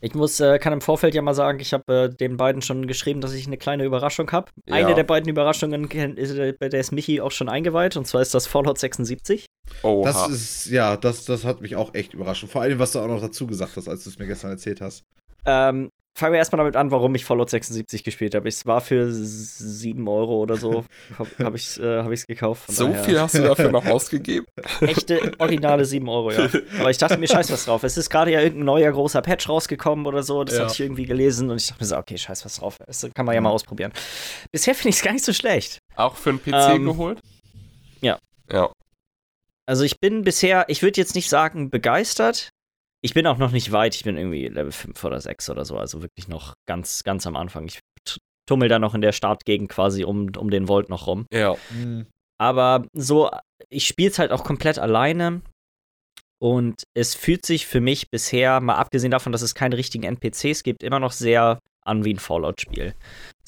Ich muss, äh, kann im Vorfeld ja mal sagen, ich habe äh, den beiden schon geschrieben, dass ich eine kleine Überraschung habe. Ja. Eine der beiden Überraschungen, ist, äh, bei der ist Michi auch schon eingeweiht, und zwar ist das Fallout 76. Oh, das ist, ja, das, das hat mich auch echt überrascht. Vor allem, was du auch noch dazu gesagt hast, als du es mir gestern erzählt hast. Ähm, fangen wir erstmal damit an, warum ich Fallout 76 gespielt habe. Es war für 7 Euro oder so, habe hab ich es äh, hab gekauft. So daher. viel hast du dafür noch ausgegeben? Echte, originale 7 Euro, ja. Aber ich dachte mir, scheiß was drauf. Es ist gerade ja irgendein neuer großer Patch rausgekommen oder so. Das ja. hatte ich irgendwie gelesen und ich dachte mir so, okay, scheiß was drauf. Das kann man ja mal ausprobieren. Bisher finde ich es gar nicht so schlecht. Auch für einen PC ähm, geholt? Ja. Ja. Also ich bin bisher, ich würde jetzt nicht sagen begeistert, ich bin auch noch nicht weit. Ich bin irgendwie Level 5 oder 6 oder so. Also wirklich noch ganz, ganz am Anfang. Ich tummel da noch in der Startgegend quasi um, um den Volt noch rum. Ja. Mhm. Aber so, ich spiele es halt auch komplett alleine. Und es fühlt sich für mich bisher, mal abgesehen davon, dass es keine richtigen NPCs gibt, immer noch sehr an wie ein Fallout-Spiel.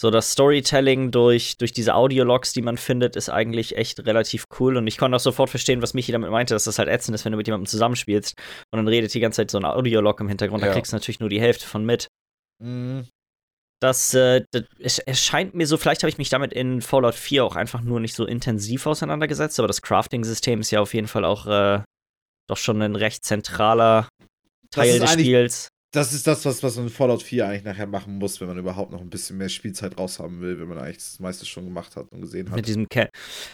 So das Storytelling durch, durch diese Audiologs, die man findet, ist eigentlich echt relativ cool. Und ich konnte auch sofort verstehen, was Michi damit meinte, dass das halt ätzend ist, wenn du mit jemandem zusammenspielst und dann redet die ganze Zeit so ein Audiolog im Hintergrund, ja. da kriegst du natürlich nur die Hälfte von mit. Mhm. Das, äh, das es, es, scheint mir so, vielleicht habe ich mich damit in Fallout 4 auch einfach nur nicht so intensiv auseinandergesetzt, aber das Crafting-System ist ja auf jeden Fall auch äh, doch schon ein recht zentraler Teil des Spiels das ist das, was, was man in Fallout 4 eigentlich nachher machen muss, wenn man überhaupt noch ein bisschen mehr Spielzeit raushaben will, wenn man eigentlich das meiste schon gemacht hat und gesehen hat. Mit diesem Camp.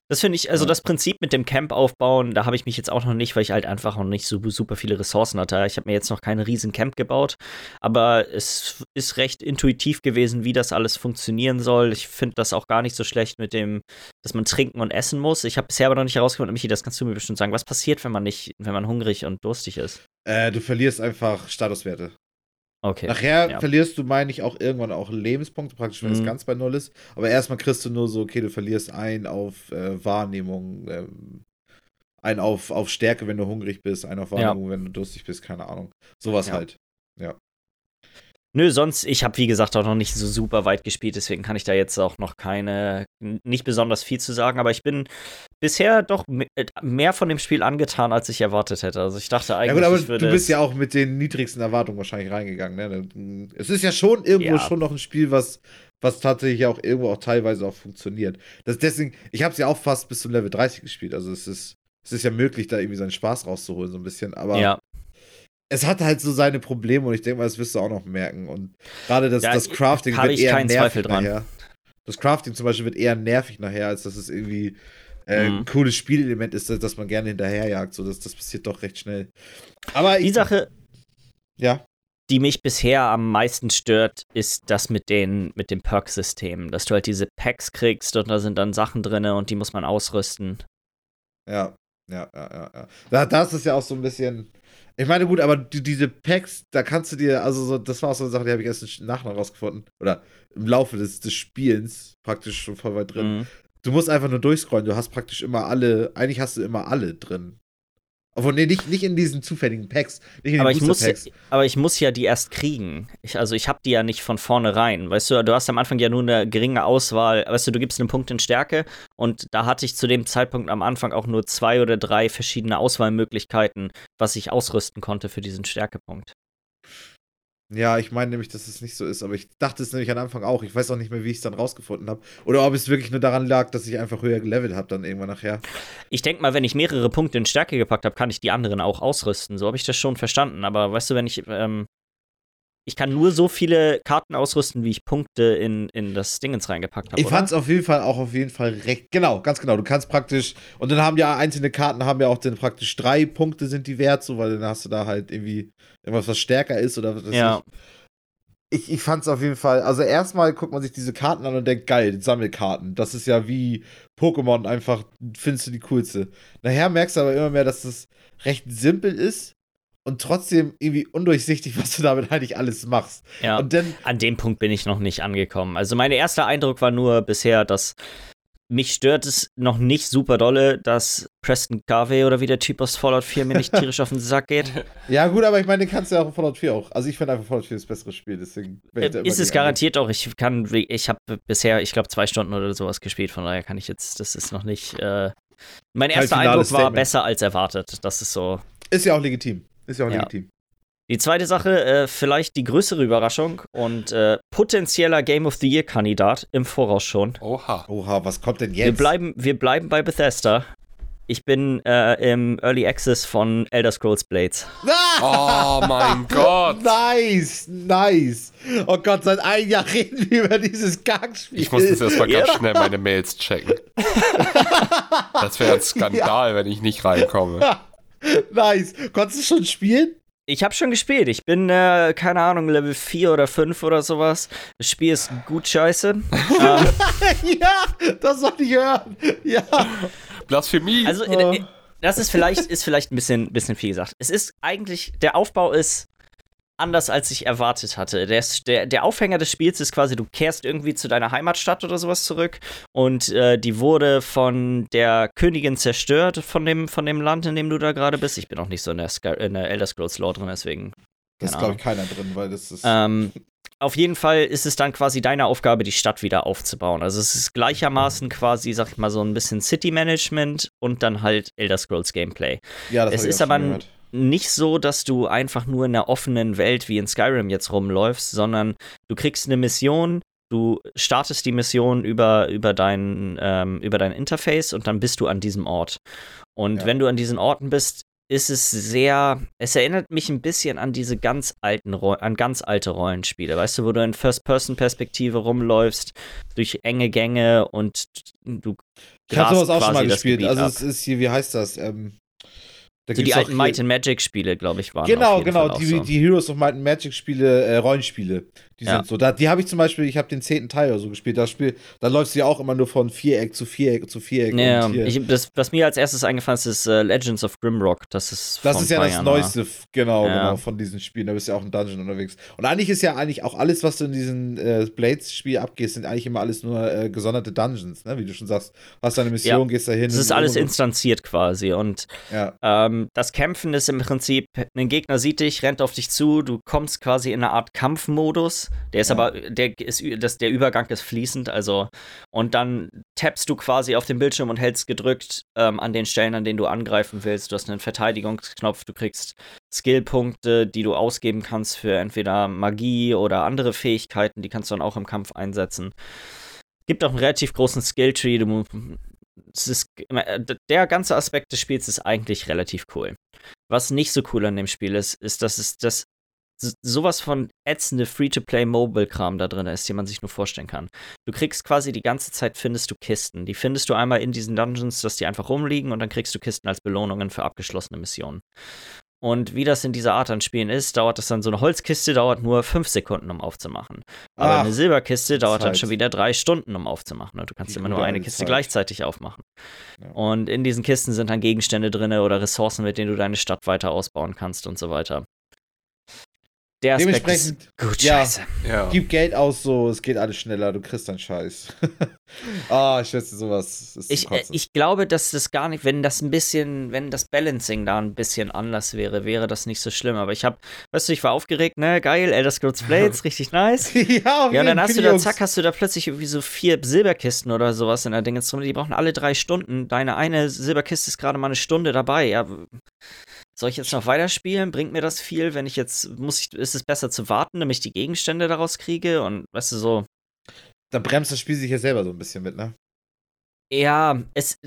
Das finde ich, also ja. das Prinzip mit dem Camp aufbauen, da habe ich mich jetzt auch noch nicht, weil ich halt einfach noch nicht so super viele Ressourcen hatte. Ich habe mir jetzt noch keine riesen Camp gebaut, aber es ist recht intuitiv gewesen, wie das alles funktionieren soll. Ich finde das auch gar nicht so schlecht mit dem, dass man trinken und essen muss. Ich habe bisher aber noch nicht herausgefunden, Michi, das kannst du mir bestimmt sagen. Was passiert, wenn man nicht, wenn man hungrig und durstig ist? Äh, du verlierst einfach Statuswerte. Okay. Nachher ja. verlierst du, meine ich, auch irgendwann auch Lebenspunkte, praktisch, wenn mhm. es ganz bei Null ist. Aber erstmal kriegst du nur so, okay, du verlierst ein auf äh, Wahrnehmung, ähm, ein auf, auf Stärke, wenn du hungrig bist, ein auf Wahrnehmung, ja. wenn du durstig bist, keine Ahnung. Sowas ja. halt. Ja. Nö, sonst, ich habe wie gesagt auch noch nicht so super weit gespielt, deswegen kann ich da jetzt auch noch keine, nicht besonders viel zu sagen, aber ich bin bisher doch äh, mehr von dem Spiel angetan, als ich erwartet hätte. Also ich dachte eigentlich, ja gut, aber du bist ja auch mit den niedrigsten Erwartungen wahrscheinlich reingegangen. Ne? Es ist ja schon irgendwo ja. schon noch ein Spiel, was, was tatsächlich auch irgendwo auch teilweise auch funktioniert. Das deswegen, ich habe es ja auch fast bis zum Level 30 gespielt, also es ist, es ist ja möglich, da irgendwie seinen Spaß rauszuholen, so ein bisschen, aber ja es hat halt so seine Probleme und ich denke mal, das wirst du auch noch merken. Und gerade das, ja, das Crafting wird eher nervig nachher. Das Crafting zum Beispiel wird eher nervig nachher, als dass es irgendwie äh, mhm. ein cooles Spielelement ist, dass man gerne hinterherjagt. So, das, das passiert doch recht schnell. Aber die ich, Sache, ja. die mich bisher am meisten stört, ist das mit den mit dem Perk-System, dass du halt diese Packs kriegst und da sind dann Sachen drin und die muss man ausrüsten. Ja, ja, ja, ja. ja. Da, das ist ja auch so ein bisschen ich meine, gut, aber die, diese Packs, da kannst du dir, also so, das war auch so eine Sache, die habe ich erst nachher rausgefunden. Oder im Laufe des, des Spielens praktisch schon voll weit drin. Mhm. Du musst einfach nur durchscrollen. Du hast praktisch immer alle, eigentlich hast du immer alle drin. Obwohl, nee, nicht, nicht in diesen zufälligen Packs. aber, ich muss, aber ich muss ja die erst kriegen. Ich, also ich habe die ja nicht von vornherein. Weißt du, du hast am Anfang ja nur eine geringe Auswahl. Weißt du, du gibst einen Punkt in Stärke und da hatte ich zu dem Zeitpunkt am Anfang auch nur zwei oder drei verschiedene Auswahlmöglichkeiten, was ich ausrüsten konnte für diesen Stärkepunkt. Ja, ich meine nämlich, dass es nicht so ist, aber ich dachte es nämlich am Anfang auch. Ich weiß auch nicht mehr, wie ich es dann rausgefunden habe. Oder ob es wirklich nur daran lag, dass ich einfach höher gelevelt habe, dann irgendwann nachher. Ich denke mal, wenn ich mehrere Punkte in Stärke gepackt habe, kann ich die anderen auch ausrüsten. So habe ich das schon verstanden. Aber weißt du, wenn ich ähm, ich kann nur so viele Karten ausrüsten, wie ich Punkte in, in das Dingens reingepackt habe. Ich fand es auf jeden Fall auch auf jeden Fall recht. Genau, ganz genau. Du kannst praktisch. Und dann haben ja einzelne Karten haben ja auch dann praktisch drei Punkte sind die wert, so, weil dann hast du da halt irgendwie irgendwas, was stärker ist oder was ja. Ich, ich fand es auf jeden Fall. Also erstmal guckt man sich diese Karten an und denkt, geil, Sammelkarten. Das ist ja wie Pokémon einfach, findest du die coolste. Nachher merkst du aber immer mehr, dass das recht simpel ist und trotzdem irgendwie undurchsichtig, was du damit eigentlich alles machst. Ja, und dann, an dem Punkt bin ich noch nicht angekommen. Also mein erster Eindruck war nur bisher, dass mich stört es noch nicht super dolle, dass Preston Garvey oder wie der Typ aus Fallout 4 mir nicht tierisch auf den Sack geht. Ja, gut, aber ich meine, den kannst du ja auch in Fallout 4 auch. Also ich finde einfach Fallout 4 das bessere Spiel, deswegen. Äh, ist es garantiert auch. Ich kann, ich habe bisher, ich glaube, zwei Stunden oder sowas gespielt, von daher kann ich jetzt, das ist noch nicht. Äh, mein erster Eindruck war Statement. besser als erwartet. Das ist so. Ist ja auch legitim. Ist ja auch ja. legitim. Die zweite Sache, äh, vielleicht die größere Überraschung und äh, potenzieller Game of the Year Kandidat im Voraus schon. Oha. Oha, was kommt denn jetzt? Wir bleiben, wir bleiben bei Bethesda. Ich bin äh, im Early Access von Elder Scrolls Blades. Oh mein Gott. Nice, nice. Oh Gott, seit einem Jahr reden wir über dieses Kackspiel. Ich muss jetzt erstmal ganz ja. schnell meine Mails checken. das wäre ein Skandal, ja. wenn ich nicht reinkomme. nice. Konntest du schon spielen? Ich habe schon gespielt. Ich bin, äh, keine Ahnung, Level 4 oder 5 oder sowas. Das Spiel ist gut scheiße. ähm, ja, das soll ich hören. Ja. Blasphemie. Also, oh. das ist vielleicht, ist vielleicht ein bisschen, bisschen viel gesagt. Es ist eigentlich, der Aufbau ist anders, als ich erwartet hatte. Der, der, der Aufhänger des Spiels ist quasi, du kehrst irgendwie zu deiner Heimatstadt oder sowas zurück und äh, die wurde von der Königin zerstört, von dem, von dem Land, in dem du da gerade bist. Ich bin auch nicht so in der, Sky, in der Elder Scrolls Lore drin, deswegen. Das ist, glaube ich, keiner drin, weil das ist. Ähm, auf jeden Fall ist es dann quasi deine Aufgabe, die Stadt wieder aufzubauen. Also es ist gleichermaßen quasi, sag ich mal, so ein bisschen City-Management und dann halt Elder Scrolls Gameplay. Ja, das es ist aber gehört. Nicht so, dass du einfach nur in der offenen Welt wie in Skyrim jetzt rumläufst, sondern du kriegst eine Mission, du startest die Mission über, über, dein, ähm, über dein Interface und dann bist du an diesem Ort. Und ja. wenn du an diesen Orten bist, ist es sehr, es erinnert mich ein bisschen an diese ganz alten, an ganz alte Rollenspiele, weißt du, wo du in First-Person-Perspektive rumläufst, durch enge Gänge und du Ich habe sowas auch schon mal gespielt. Also es ist hier, wie heißt das? Ähm, da so die alten Might and Magic Spiele, glaube ich, waren. Genau, genau, die, so. die Heroes of Might and Magic Spiele, äh, Rollenspiele. Die ja. sind so. Da, die habe ich zum Beispiel, ich habe den zehnten Teil oder so gespielt. Das Spiel, da läuft du ja auch immer nur von Viereck zu Viereck zu Viereck. Ja, ich, das, was mir als erstes eingefallen ist, ist uh, Legends of Grimrock. Das ist Das ist ja das Neueste, genau, ja. genau, von diesen Spielen. Da bist du ja auch im Dungeon unterwegs. Und eigentlich ist ja eigentlich auch alles, was du in diesen äh, Blades-Spiel abgehst, sind eigentlich immer alles nur äh, gesonderte Dungeons, ne? Wie du schon sagst. Hast deine Mission, ja. gehst da hin. Das ist alles instanziert quasi. Und ähm, das Kämpfen ist im Prinzip, ein Gegner sieht dich, rennt auf dich zu, du kommst quasi in eine Art Kampfmodus. Der ist aber der ist das, der Übergang ist fließend, also und dann tappst du quasi auf dem Bildschirm und hältst gedrückt ähm, an den Stellen, an denen du angreifen willst. Du hast einen Verteidigungsknopf, du kriegst Skillpunkte, die du ausgeben kannst für entweder Magie oder andere Fähigkeiten, die kannst du dann auch im Kampf einsetzen. Gibt auch einen relativ großen Skilltree. Du, ist, der ganze Aspekt des Spiels ist eigentlich relativ cool. Was nicht so cool an dem Spiel ist, ist, dass es das sowas von ätzende Free-to-Play-Mobile-Kram da drin ist, den man sich nur vorstellen kann. Du kriegst quasi die ganze Zeit, findest du Kisten. Die findest du einmal in diesen Dungeons, dass die einfach rumliegen und dann kriegst du Kisten als Belohnungen für abgeschlossene Missionen. Und wie das in dieser Art an Spielen ist, dauert das dann so eine Holzkiste, dauert nur fünf Sekunden, um aufzumachen. Aber Ach, eine Silberkiste dauert Zeit. dann schon wieder drei Stunden, um aufzumachen. Und du kannst immer nur eine Kiste Zeit. gleichzeitig aufmachen. Ja. Und in diesen Kisten sind dann Gegenstände drin oder Ressourcen, mit denen du deine Stadt weiter ausbauen kannst und so weiter der Aspekt Dementsprechend, ist gut, ja, scheiße. Ja. Gib Geld aus, so, es geht alles schneller, du kriegst deinen Scheiß. Ah, oh, ich schätze sowas. ich, äh, ich glaube, dass das gar nicht, wenn das ein bisschen, wenn das Balancing da ein bisschen anders wäre, wäre das nicht so schlimm. Aber ich habe, weißt du, ich war aufgeregt, ne, geil, Elder Scrolls Blades, richtig nice. ja, ja, und dann hast du da, zack, hast du da plötzlich irgendwie so vier Silberkisten oder sowas in der drin. Die brauchen alle drei Stunden. Deine eine Silberkiste ist gerade mal eine Stunde dabei. Ja, soll ich jetzt noch weiterspielen? Bringt mir das viel? Wenn ich jetzt, muss ich, ist es besser zu warten, damit ich die Gegenstände daraus kriege? Und weißt du, so. Dann bremst das Spiel sich ja selber so ein bisschen mit, ne? Ja, es,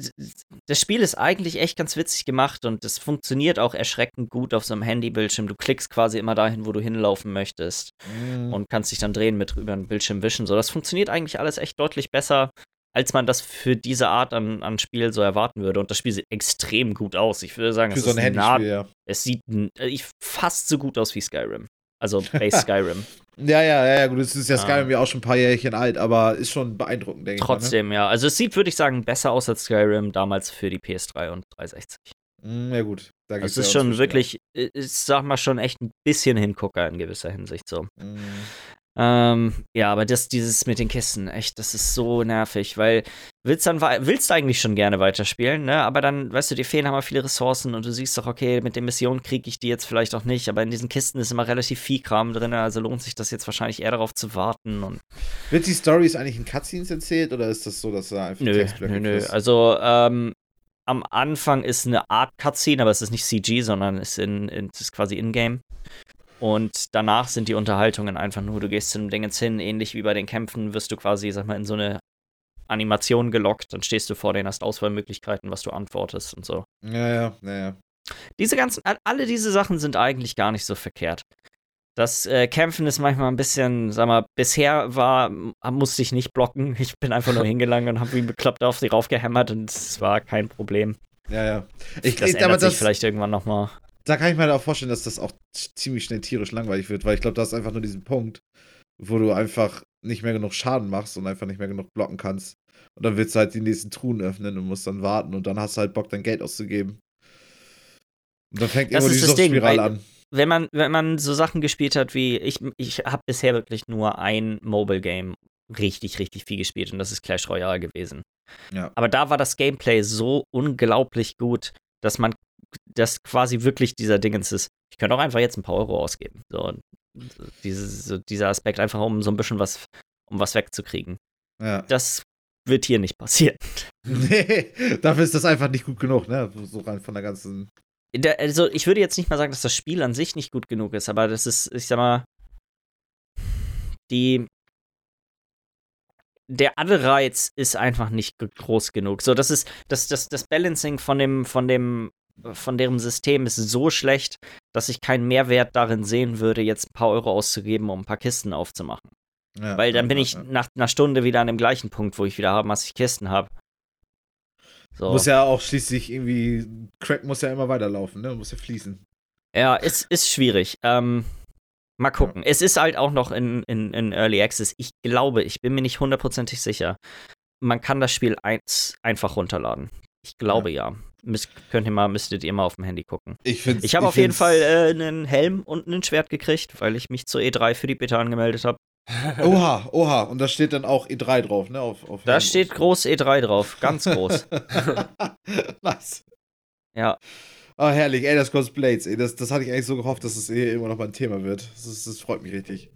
das Spiel ist eigentlich echt ganz witzig gemacht und es funktioniert auch erschreckend gut auf so einem Handybildschirm. Du klickst quasi immer dahin, wo du hinlaufen möchtest mm. und kannst dich dann drehen mit über den Bildschirm wischen. So, das funktioniert eigentlich alles echt deutlich besser als man das für diese Art an, an Spiel so erwarten würde. Und das Spiel sieht extrem gut aus. Ich würde sagen, für es so ein Handyspiel, ja. Es sieht äh, fast so gut aus wie Skyrim. Also Base Skyrim. ja, ja, ja, gut, es ist ja Skyrim ja auch schon ein paar Jährchen alt, aber ist schon beeindruckend, denke Trotzdem, ich. Trotzdem, ne? ja. Also es sieht, würde ich sagen, besser aus als Skyrim damals für die PS3 und 360. Mm, ja, gut. Da also es ist schon wirklich, ich sag mal, schon echt ein bisschen Hingucker in gewisser Hinsicht so. Mm. Ähm, ja, aber das, dieses mit den Kisten, echt, das ist so nervig, weil willst dann willst du eigentlich schon gerne weiterspielen, ne? Aber dann, weißt du, dir fehlen aber viele Ressourcen und du siehst doch, okay, mit den Missionen kriege ich die jetzt vielleicht auch nicht, aber in diesen Kisten ist immer relativ viel Kram drin, also lohnt sich das jetzt wahrscheinlich eher darauf zu warten und. Wird die Story eigentlich in Cutscenes erzählt oder ist das so, dass da einfach nö, Textblöcke Nö, nö, also, ähm, am Anfang ist eine Art Cutscene, aber es ist nicht CG, sondern es ist, in, in, ist quasi in-game. Und danach sind die Unterhaltungen einfach nur, du gehst zu einem Ding ins hin, ähnlich wie bei den Kämpfen, wirst du quasi, sag mal, in so eine Animation gelockt, dann stehst du vor denen, hast Auswahlmöglichkeiten, was du antwortest und so. Ja, ja, ja, ja. Diese ganzen, alle diese Sachen sind eigentlich gar nicht so verkehrt. Das äh, Kämpfen ist manchmal ein bisschen, sag mal, bisher war, musste ich nicht blocken. Ich bin einfach nur hingelangt und habe wie bekloppt auf sie raufgehämmert und es war kein Problem. Ja, ja. Ich, das ich, ändert aber sich das, vielleicht irgendwann nochmal da kann ich mir auch vorstellen, dass das auch ziemlich schnell tierisch langweilig wird, weil ich glaube, da ist einfach nur diesen Punkt, wo du einfach nicht mehr genug Schaden machst und einfach nicht mehr genug blocken kannst. Und dann willst du halt die nächsten Truhen öffnen und musst dann warten und dann hast du halt Bock, dein Geld auszugeben. Und dann fängt das immer die Suchtspirale an. Wenn man, wenn man so Sachen gespielt hat wie, ich, ich habe bisher wirklich nur ein Mobile Game richtig, richtig viel gespielt und das ist Clash Royale gewesen. Ja. Aber da war das Gameplay so unglaublich gut, dass man das quasi wirklich dieser Dingens ist. Ich könnte auch einfach jetzt ein paar Euro ausgeben. So, dieses, so dieser Aspekt, einfach um so ein bisschen was, um was wegzukriegen. Ja. Das wird hier nicht passieren. Nee, dafür ist das einfach nicht gut genug, ne? So rein von der ganzen. Der, also, ich würde jetzt nicht mal sagen, dass das Spiel an sich nicht gut genug ist, aber das ist, ich sag mal, die. Der Anreiz ist einfach nicht groß genug. So, das ist, das, das, das Balancing von dem, von dem von deren System ist so schlecht, dass ich keinen Mehrwert darin sehen würde, jetzt ein paar Euro auszugeben, um ein paar Kisten aufzumachen. Ja, Weil dann bin ich nach einer Stunde wieder an dem gleichen Punkt, wo ich wieder habe, was ich Kisten habe. So. Muss ja auch schließlich irgendwie, Crack muss ja immer weiterlaufen, ne? Muss ja fließen. Ja, ist, ist schwierig. Ähm, mal gucken. Ja. Es ist halt auch noch in, in, in Early Access. Ich glaube, ich bin mir nicht hundertprozentig sicher. Man kann das Spiel ein, einfach runterladen. Ich glaube ja. ja. Müsst, könnt ihr mal, müsstet ihr mal auf dem Handy gucken. Ich, ich habe auf jeden Fall äh, einen Helm und ein Schwert gekriegt, weil ich mich zur E3 für die Beta angemeldet habe. Oha, oha. Und da steht dann auch E3 drauf, ne? Auf, auf da steht groß E3 drauf, ganz groß. nice. Ja. Oh, herrlich. Ey, das kostet Blades. Ey, das, das hatte ich eigentlich so gehofft, dass es das hier immer noch mal ein Thema wird. Das, das freut mich richtig.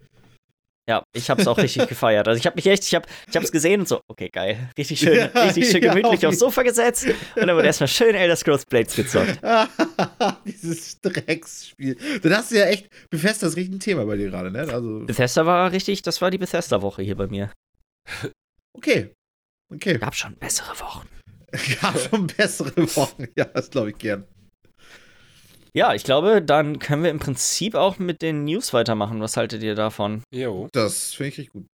Ja, ich habe es auch richtig gefeiert. Also ich habe mich echt, ich habe ich es gesehen und so, okay, geil. Richtig schön, ja, richtig schön gemütlich ja, aufs Sofa gesetzt und dann wurde erstmal schön Elder Scrolls Blades gezockt. Dieses Drecksspiel. Dann hast du ja echt, Bethesda ist richtig ein Thema bei dir gerade, ne? Also Bethesda war richtig, das war die Bethesda-Woche hier bei mir. Okay. Okay. Gab schon bessere Wochen. Gab schon bessere Wochen, ja, das glaube ich gern. Ja, ich glaube, dann können wir im Prinzip auch mit den News weitermachen. Was haltet ihr davon? Jo. Das finde ich richtig gut.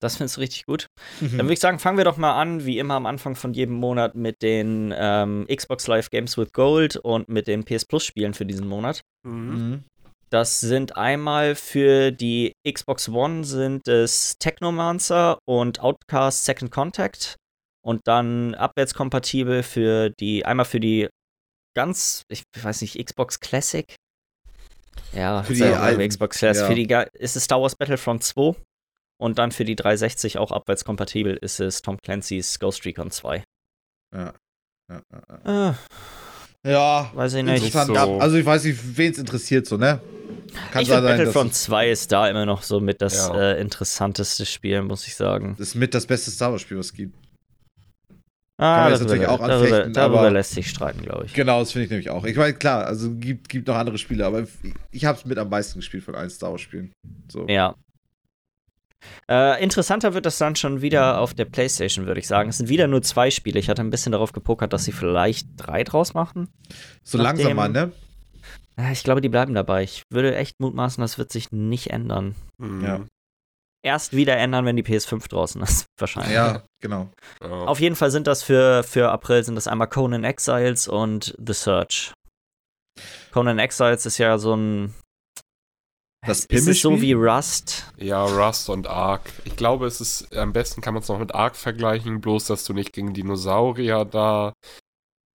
Das findest du richtig gut. Mhm. Dann würde ich sagen, fangen wir doch mal an, wie immer am Anfang von jedem Monat mit den ähm, Xbox Live Games with Gold und mit den PS Plus Spielen für diesen Monat. Mhm. mhm. Das sind einmal für die Xbox One sind es Technomancer und Outcast Second Contact und dann abwärtskompatibel für die einmal für die ganz, ich weiß nicht, Xbox Classic. Ja, für die alten, Xbox Classic. Ja. Für die ist es Star Wars Battlefront 2 und dann für die 360 auch abwärtskompatibel ist es Tom Clancy's Ghost Recon 2. Ja. Ja, ja, äh, ja weiß ich nicht. So. Also ich weiß nicht, wen es interessiert so, ne? Kann ich finde Battlefront 2 ist da immer noch so mit das äh, interessanteste Spiel, muss ich sagen. Das ist mit das beste Star Wars Spiel, was es gibt. Ah, das natürlich auch anfechten, darüber, darüber lässt sich streiten, glaube ich. Genau, das finde ich nämlich auch. Ich meine, klar, also gibt, gibt noch andere Spiele, aber ich habe es mit am meisten gespielt von allen Star Wars-Spielen. So. Ja. Äh, interessanter wird das dann schon wieder auf der PlayStation, würde ich sagen. Es sind wieder nur zwei Spiele. Ich hatte ein bisschen darauf gepokert, dass sie vielleicht drei draus machen. So langsam mal, ne? Ich glaube, die bleiben dabei. Ich würde echt mutmaßen, das wird sich nicht ändern. Ja erst wieder ändern, wenn die PS5 draußen ist, wahrscheinlich. Ja, genau. Auf jeden Fall sind das für, für April sind das einmal Conan Exiles und The Search. Conan Exiles ist ja so ein das ist es so wie Rust? Ja, Rust und Ark. Ich glaube, es ist am besten kann man es noch mit Ark vergleichen, bloß dass du nicht gegen Dinosaurier da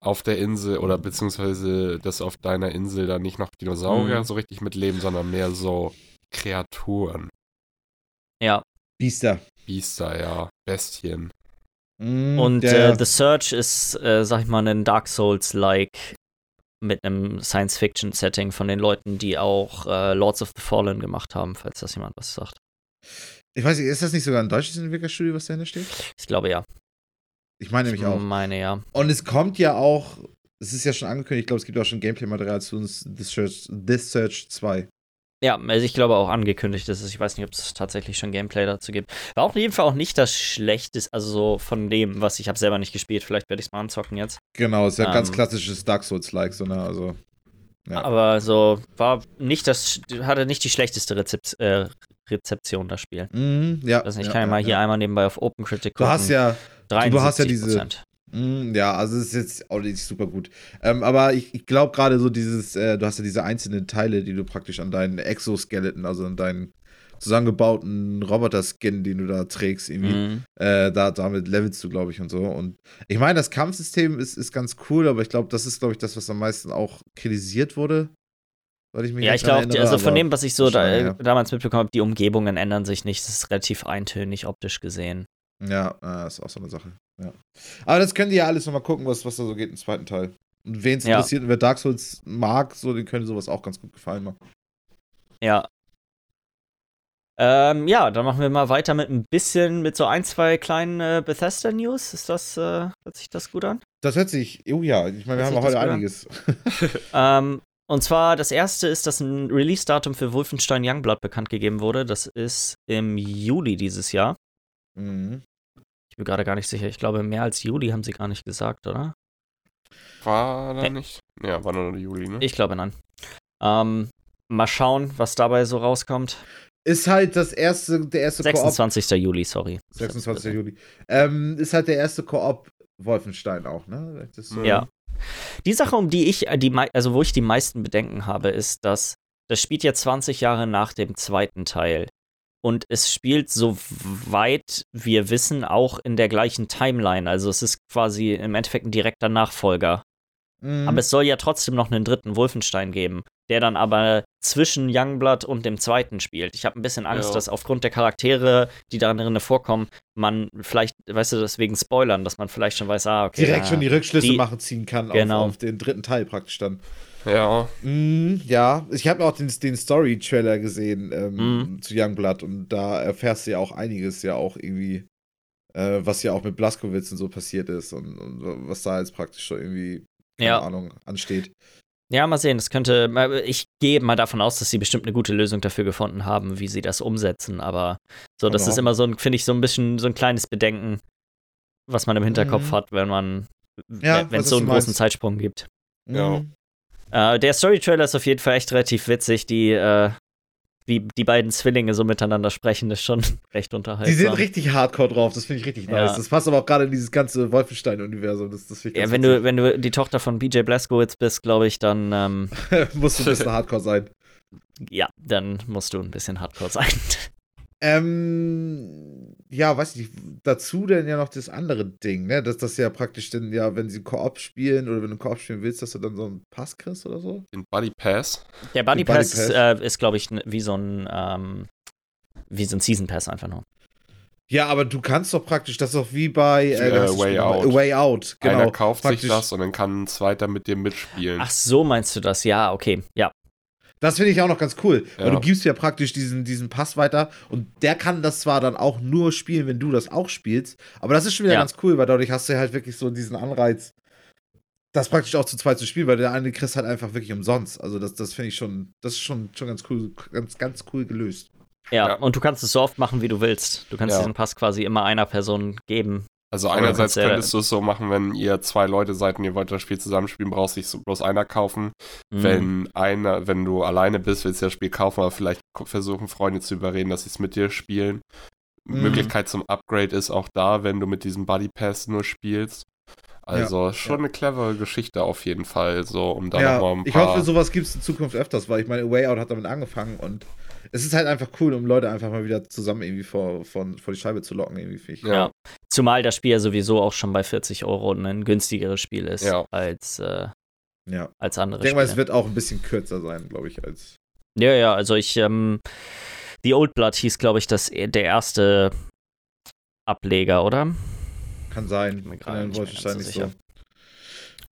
auf der Insel oder beziehungsweise dass auf deiner Insel da nicht noch Dinosaurier mhm. so richtig mitleben, sondern mehr so Kreaturen. Ja. Biester. Biester, ja. Bestien. Mm, und äh, The Search ist, äh, sag ich mal, ein Dark Souls-like mit einem Science-Fiction-Setting von den Leuten, die auch äh, Lords of the Fallen gemacht haben, falls das jemand was sagt. Ich weiß nicht, ist das nicht sogar ein deutsches Entwicklerstudio, was dahinter steht? Ich glaube ja. Ich meine nämlich auch. Ich meine ja. Und es kommt ja auch, es ist ja schon angekündigt, ich glaube, es gibt auch schon Gameplay-Material zu uns, The Search, The Search 2. Ja, also ich glaube auch angekündigt ist es. Ich weiß nicht, ob es tatsächlich schon Gameplay dazu gibt. War auf jeden Fall auch nicht das Schlechteste, also so von dem, was ich habe selber nicht gespielt. Vielleicht werde ich es mal anzocken jetzt. Genau, ist ja ähm, ganz klassisches Dark Souls-like, so ne, also. Ja. Aber so war nicht das, hatte nicht die schlechteste Rezept, äh, Rezeption das Spiel. Mhm, ja. Also ich ja, kann ja, ja mal hier einmal nebenbei auf Open Critic gucken. Du hast ja, du hast ja diese, ja, also es ist jetzt auch nicht super gut. Ähm, aber ich, ich glaube gerade so dieses, äh, du hast ja diese einzelnen Teile, die du praktisch an deinen Exoskeleton, also an deinen zusammengebauten Roboter-Skin, den du da trägst, irgendwie. Mhm. Äh, da, damit levelst du, glaube ich, und so. Und ich meine, das Kampfsystem ist, ist ganz cool, aber ich glaube, das ist, glaube ich, das, was am meisten auch kritisiert wurde. Ich ja, ich glaube, also von dem, was ich so da, ja. damals mitbekommen habe, die Umgebungen ändern sich nicht. Das ist relativ eintönig optisch gesehen. Ja, äh, ist auch so eine Sache. Ja. Aber das könnt ihr ja alles nochmal gucken, was, was da so geht im zweiten Teil. Und wen es ja. interessiert und wer Dark Souls mag, so, den könnte sowas auch ganz gut gefallen machen. Ja. Ähm, ja, dann machen wir mal weiter mit ein bisschen, mit so ein, zwei kleinen äh, Bethesda-News. Ist das, äh, hört sich das gut an? Das hört sich, oh ja, ich meine, wir hört haben heute einiges. ähm, und zwar, das erste ist, dass ein Release-Datum für Wolfenstein Youngblood bekannt gegeben wurde. Das ist im Juli dieses Jahr. Mhm bin gerade gar nicht sicher. Ich glaube, mehr als Juli haben sie gar nicht gesagt, oder? War da nicht? Ja, war nur Juli, ne? Ich glaube, nein. Ähm, mal schauen, was dabei so rauskommt. Ist halt das erste, der erste 26. Koop. Juli, sorry. 26. Juli. Ähm, ist halt der erste Koop Wolfenstein auch, ne? Das, äh ja. Die Sache, um die ich, die, also wo ich die meisten Bedenken habe, ist, dass das spielt ja 20 Jahre nach dem zweiten Teil. Und es spielt, soweit wir wissen, auch in der gleichen Timeline. Also es ist quasi im Endeffekt ein direkter Nachfolger. Mhm. Aber es soll ja trotzdem noch einen dritten Wolfenstein geben, der dann aber zwischen Youngblood und dem zweiten spielt. Ich habe ein bisschen Angst, ja. dass aufgrund der Charaktere, die da drin vorkommen, man vielleicht, weißt du, deswegen spoilern, dass man vielleicht schon weiß, ah, okay. Direkt na, schon die Rückschlüsse die, machen ziehen kann genau. auf, auf den dritten Teil praktisch dann. Ja. Mm, ja, ich habe auch den, den Story-Trailer gesehen ähm, mm. zu Youngblood und da erfährst du ja auch einiges ja auch irgendwie, äh, was ja auch mit Blaskowitz und so passiert ist und, und was da jetzt praktisch schon irgendwie, keine ja. Ahnung, ansteht. Ja, mal sehen. Das könnte. Ich gehe mal davon aus, dass sie bestimmt eine gute Lösung dafür gefunden haben, wie sie das umsetzen. Aber so, das ist immer so ein, finde ich, so ein bisschen so ein kleines Bedenken, was man im Hinterkopf mhm. hat, wenn man, ja, wenn es so einen großen Zeitsprung gibt. Ja. Mhm. Äh, der Story-Trailer ist auf jeden Fall echt relativ witzig. Die, äh, wie die beiden Zwillinge so miteinander sprechen, ist schon recht unterhaltsam. Die sind richtig hardcore drauf, das finde ich richtig nice. Das passt aber auch gerade in dieses ganze Wolfenstein-Universum. Das, das ja, wenn du, wenn du die Tochter von BJ Blazkowicz bist, glaube ich, dann ähm, musst du ein bisschen hardcore sein. Ja, dann musst du ein bisschen hardcore sein. Ähm, ja, weiß ich, dazu denn ja noch das andere Ding, ne? Dass das ja praktisch dann ja, wenn sie Koop spielen oder wenn du Koop spielen willst, dass du dann so einen Pass kriegst oder so. Den Buddy Pass. Der Buddy, Pass, Pass. Äh, ist, glaube ich, wie so ein, ähm, wie so ein Season Pass einfach nur. Ja, aber du kannst doch praktisch, das ist doch wie bei äh, äh, Way Out. Way Out, genau. Einer kauft praktisch. sich das und dann kann ein zweiter mit dir mitspielen. Ach so, meinst du das? Ja, okay, ja. Das finde ich auch noch ganz cool, ja. weil du gibst ja praktisch diesen, diesen Pass weiter und der kann das zwar dann auch nur spielen, wenn du das auch spielst, aber das ist schon wieder ja. ganz cool, weil dadurch hast du halt wirklich so diesen Anreiz, das praktisch auch zu zweit zu spielen, weil der eine kriegst halt einfach wirklich umsonst. Also das, das finde ich schon, das ist schon, schon ganz cool, ganz, ganz cool gelöst. Ja, ja, und du kannst es so oft machen, wie du willst. Du kannst diesen Pass quasi immer einer Person geben, also einerseits könntest du es so machen, wenn ihr zwei Leute seid und ihr wollt das Spiel zusammenspielen, brauchst du so bloß einer kaufen. Mhm. Wenn einer, wenn du alleine bist, willst du das Spiel kaufen, aber vielleicht versuchen Freunde zu überreden, dass sie es mit dir spielen. Mhm. Möglichkeit zum Upgrade ist auch da, wenn du mit diesem Buddy Pass nur spielst. Also ja, schon ja. eine clevere Geschichte auf jeden Fall, so um da ja, nochmal ein paar. Ich hoffe, sowas gibt es in Zukunft öfters, weil ich meine, Way Out hat damit angefangen und es ist halt einfach cool, um Leute einfach mal wieder zusammen irgendwie vor, vor, vor die Scheibe zu locken, irgendwie. Ich. Ja. Zumal das Spiel ja sowieso auch schon bei 40 Euro ein günstigeres Spiel ist ja. als, äh, ja. als andere Ich denke mal, es wird auch ein bisschen kürzer sein, glaube ich, als. Ja, ja, also ich, ähm, The Old Blood hieß, glaube ich, das, der erste Ableger, oder? Kann sein. Kann ein Wolfenstein nicht so.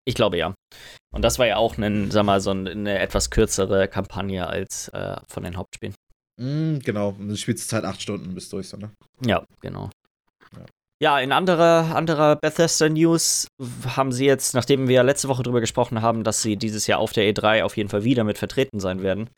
Ich glaube ja. Und das war ja auch ein, sag mal, so eine etwas kürzere Kampagne als äh, von den Hauptspielen. Mm, genau, und die Spielzeit acht Stunden bis durch, so, ne? Ja, genau. Ja. ja, in anderer, anderer Bethesda-News haben sie jetzt, nachdem wir letzte Woche darüber gesprochen haben, dass sie dieses Jahr auf der E3 auf jeden Fall wieder mit vertreten sein werden,